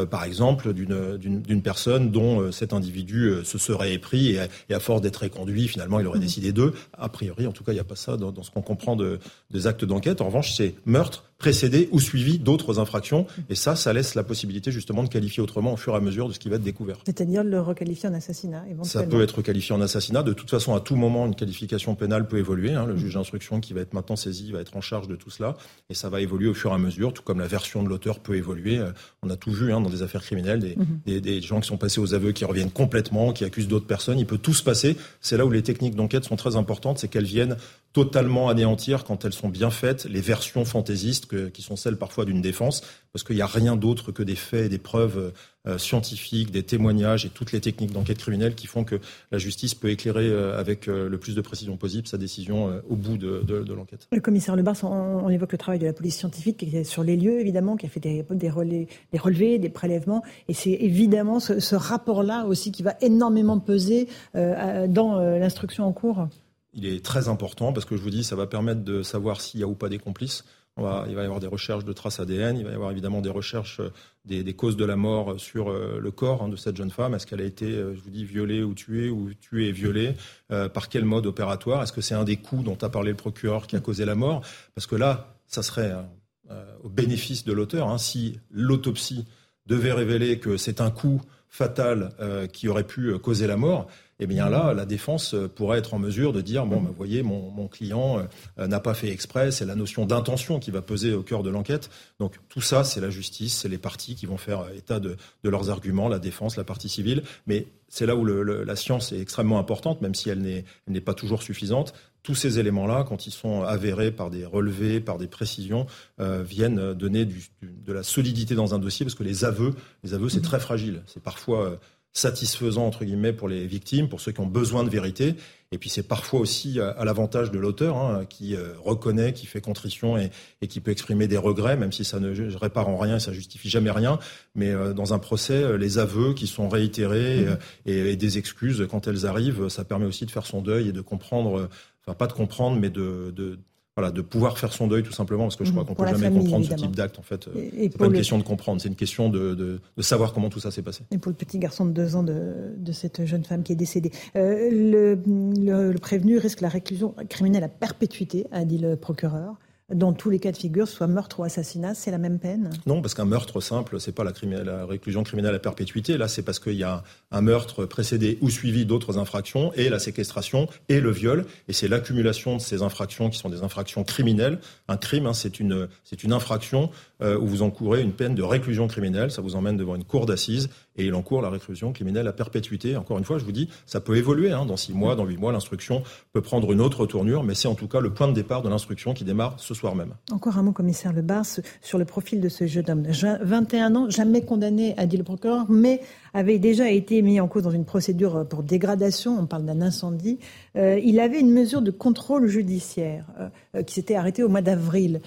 par exemple, d'une d'une personne dont cet individu se serait épris et, et à force d'être éconduit, finalement, il aurait mmh. décidé d'eux. A priori, en tout cas, il n'y a pas ça dans, dans ce qu'on comprend de, des actes d'enquête. En revanche, c'est meurtre précédé ou suivi d'autres infractions. Et ça, ça laisse la possibilité justement de qualifier autrement au fur et à mesure de ce qui va être découvert. C'est-à-dire le requalifier en assassinat Ça peut être qualifié en assassinat. De toute façon, à tout moment, une qualification pénale peut évoluer. Hein. Le juge d'instruction qui va être maintenant saisi va être en charge de tout cela. Et ça va évoluer au fur et à mesure, tout comme la version de l'auteur peut évoluer. Euh, on a tout vu hein, dans des affaires criminelles, des, mhm. des, des, gens qui sont passés aux aveux, qui reviennent complètement, qui accusent d'autres personnes. Il peut tout se passer. C'est là où les techniques d'enquête sont très importantes, c'est qu'elles viennent totalement anéantir quand elles sont bien faites les versions fantaisistes qui sont celles parfois d'une défense, parce qu'il n'y a rien d'autre que des faits, des preuves euh, scientifiques, des témoignages et toutes les techniques d'enquête criminelle qui font que la justice peut écéclairer euh, avec euh, le plus de précision possible sa décision au bout de, l'enquête. Le commissaire Lebars, on, on, évoque le travail de la police scientifique qui est sur les lieux, évidemment, qui a fait des, des, relais, des relevés, des prélèvements, et c'est évidemment ce, ce rapport-là aussi qui va énormément peser dans l'instruction en cours il est très important parce que je vous dis, ça va permettre de savoir s'il y a ou pas des complices. Il va y avoir des recherches de traces ADN, il va y avoir évidemment des recherches euh, des, causes de la mort sur euh, le corps hein, de cette jeune femme. Est-ce qu'elle a été, euh, je vous dis, violée ou tuée, ou tuée et violée Par quel mode opératoire? Est-ce que c'est un des coups dont a parlé le procureur qui a causé la mort? Parce que là, ça serait au bénéfice de l'auteur. Hein, si l'autopsie devait révéler que c'est un coup fatal qui aurait pu causer la mort, eh bien là, la défense pourrait être en mesure de dire, bon, vous bah, voyez, mon, client n'a pas fait exprès, c'est la notion d'intention qui va peser au cœur de l'enquête. Donc tout ça, c'est la justice, c'est les parties qui vont faire état de, de leurs arguments, la défense, la partie civile. Mais c'est là où la science est extrêmement importante, même si elle n'est pas toujours suffisante. Tous ces éléments-là, quand ils sont avérés par des relevés, par des précisions, euh, viennent donner de la solidité dans un dossier, parce que les aveux, les aveux, c'est mmh. très fragile. C'est parfois euh, satisfaisant entre guillemets pour les victimes, pour ceux qui ont besoin de vérité. Et puis c'est parfois aussi à, l'avantage de l'auteur hein, qui euh, reconnaît, qui fait contrition et, et, qui peut exprimer des regrets, même si ça ne répare en rien, ça justifie jamais rien. Mais euh, dans un procès, euh, les aveux qui sont réitérés mmh. et, et, des excuses quand elles arrivent, ça permet aussi de faire son deuil et de comprendre, enfin pas de comprendre, mais de, de voilà, de pouvoir faire son deuil tout simplement, parce que je crois mhm. qu'on peut jamais comprendre ce type d'acte. En fait, c'est pas une question de comprendre, c'est une question de, de, de, savoir comment tout ça s'est passé. Et pour le petit garçon de deux ans de, de cette jeune femme qui est décédée, euh, le, le, le, prévenu risque la réclusion criminelle à perpétuité, a dit le procureur dans tous les cas de figure, soit meurtre ou assassinat, c'est la même peine? Non, parce qu'un meurtre simple, c'est pas la, réclusion criminelle à perpétuité. Là, c'est parce qu'il y a un meurtre précédé ou suivi d'autres infractions et la séquestration et le viol. Et c'est l'accumulation de ces infractions qui sont des infractions criminelles. Un crime, hein, c'est une, c'est une infraction euh, où vous encourez une peine de réclusion criminelle. Ça vous emmène devant une cour d'assises et il encourt la réclusion criminelle à perpétuité. Encore une fois, je vous dis, ça peut évoluer. Hein. Dans six mois, dans huit mois, l'instruction peut prendre une autre tournure, mais c'est en tout cas le point de départ de l'instruction qui démarre ce soir même. Encore un mot, commissaire Lebars, sur le profil de ce jeune homme. 21 ans, jamais condamné, a dit le procureur, mais avait déjà été mis en cause dans une procédure pour dégradation, on parle d'un incendie. Euh, il avait une mesure de contrôle judiciaire euh, euh, qui s'était arrêtée au mois d'avril.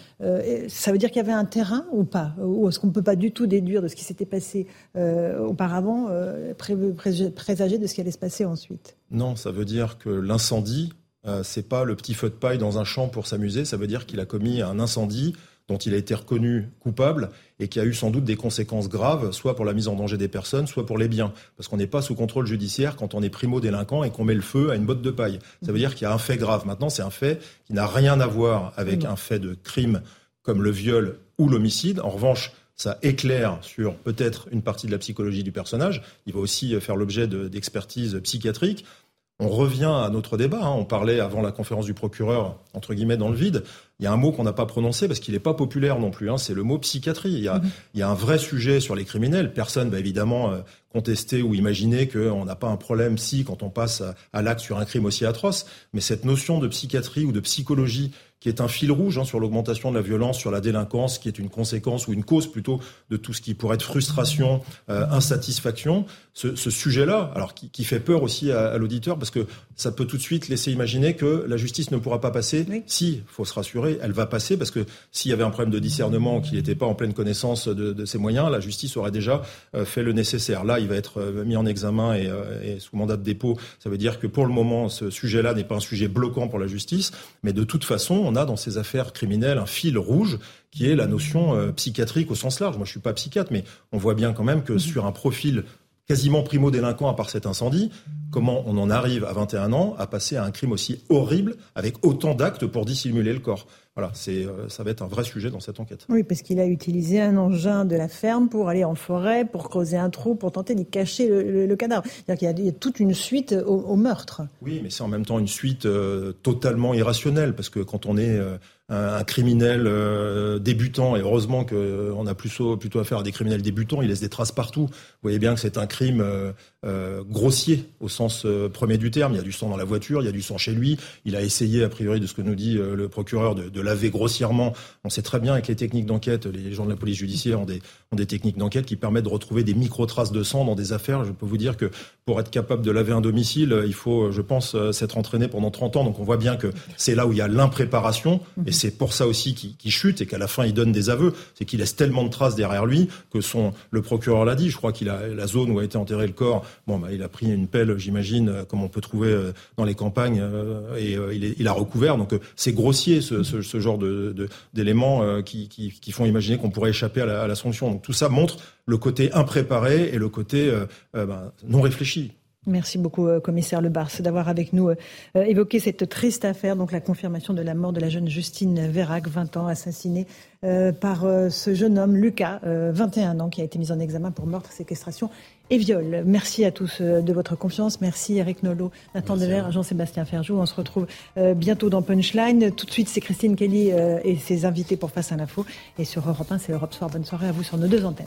ça veut dire qu'il y avait un terrain ou pas? Ou est-ce qu'on ne peut pas du tout déduire de ce qui s'était passé auparavant, présager de ce qui allait se passer ensuite? Non, ça veut dire que l'incendie, c'est pas le petit feu de paille dans un champ pour s'amuser, ça veut dire qu'il a commis un incendie dont il a été reconnu coupable et qui a eu sans doute des conséquences graves, soit pour la mise en danger des personnes, soit pour les biens. Parce qu'on n'est pas sous contrôle judiciaire quand on est primo-délinquant et qu'on met le feu à une botte de paille. Ça veut dire qu'il y a un fait grave. Maintenant, c'est un fait qui n'a rien à voir avec un fait de crime comme le viol ou l'homicide. En revanche, ça éclaire sur peut-être une partie de la psychologie du personnage. Il va aussi faire l'objet d'expertise psychiatrique. On revient à notre débat. Hein. On parlait avant la conférence du procureur, entre guillemets, dans le vide. Il y a un mot qu'on n'a pas prononcé parce qu'il n'est pas populaire non plus. Hein. C'est le mot psychiatrie. Il y, a, mm-hmm. il y, a, un vrai sujet sur les criminels. Personne va évidemment euh, contester ou imaginer qu'on n'a pas un problème si quand on passe à, à l'acte sur un crime aussi atroce. Mais cette notion de psychiatrie ou de psychologie qui est un fil rouge hein, sur l'augmentation de la violence, sur la délinquance, qui est une conséquence ou une cause plutôt de tout ce qui pourrait être frustration, euh, insatisfaction. Ce, ce sujet-là, alors qui, qui, fait peur aussi à, à l'auditeur, parce que ça peut tout de suite laisser imaginer que la justice ne pourra pas passer. Si, faut se rassurer, elle va passer, parce que s'il y avait un problème de discernement, qu'il n'était pas en pleine connaissance de, de, ses moyens, la justice aurait déjà euh, fait le nécessaire. Là, il va être euh, mis en examen et, et sous mandat de dépôt. Ça veut dire que pour le moment, ce sujet-là n'est pas un sujet bloquant pour la justice, mais de toute façon, on a dans ces affaires criminelles un fil rouge qui est la notion euh, psychiatrique au sens large. Moi, je suis pas psychiatre, mais on voit bien quand même que mhm. sur un profil quasiment primo-délinquant à part cet incendie, comment on en arrive à 21 ans à passer à un crime aussi horrible avec autant d'actes pour dissimuler le corps? Voilà, c'est, euh, ça va être un vrai sujet dans cette enquête. Oui, parce qu'il a utilisé un engin de la ferme pour aller en forêt, pour creuser un trou, pour tenter d'y cacher le, cadavre. C'est-à-dire qu'il y, a, toute une suite au, meurtre. Oui, mais c'est en même temps une suite euh, totalement irrationnelle, parce que quand on est euh, un, criminel euh, débutant, et heureusement qu'on euh, a plutôt, plutôt affaire à des criminels débutants, ils laissent des traces partout. Vous voyez bien que c'est un crime euh, grossier au sens premier du terme. Il y a du sang dans la voiture, il y a du sang chez lui. Il a essayé, a priori, de ce que nous dit le procureur, de, laver grossièrement. On sait très bien avec les techniques d'enquête, les gens de la police judiciaire ont des, des techniques d'enquête qui permettent de retrouver des micro-traces de sang dans des affaires. Je peux vous dire que pour être capable de laver un domicile, il faut, je pense, s'être entraîné pendant 30 ans. Donc on voit bien que c'est là où il y a l'impréparation. Et c'est pour ça aussi qu'il chute et qu'à la fin il donne des aveux. C'est qu'il laisse tellement de traces derrière lui que son le procureur l'a dit. Je crois qu'il a la zone où a été enterré le corps. Bon, bah, il a pris une pelle, j'imagine, euh, comme on peut trouver euh, dans les campagnes, euh, et il, il, a recouvert. Donc c'est grossier ce, ce, ce, genre de d'éléments qui, qui, qui, font imaginer qu'on pourrait échapper à la, à la, sanction. Donc tout ça montre le côté impréparé et le côté ben, non réfléchi Merci beaucoup, euh, commissaire Lebars, d'avoir avec nous euh, évoqué cette triste affaire, donc la confirmation de la mort de la jeune Justine Vérac, 20 ans, assassinée euh, par ce jeune homme, Lucas, 21 ans, qui a été mis en examen pour meurtre, séquestration et viol. Merci à tous de votre confiance. Merci Eric Nolot, Nathan Dever, Jean-Sébastien Ferjou. On se retrouve bientôt dans Punchline. Tout de suite, c'est Christine Kelly et ses invités pour Face à l'info. Et sur Europe 1, c'est Europe Soir. Bonne soirée à vous sur nos deux antennes.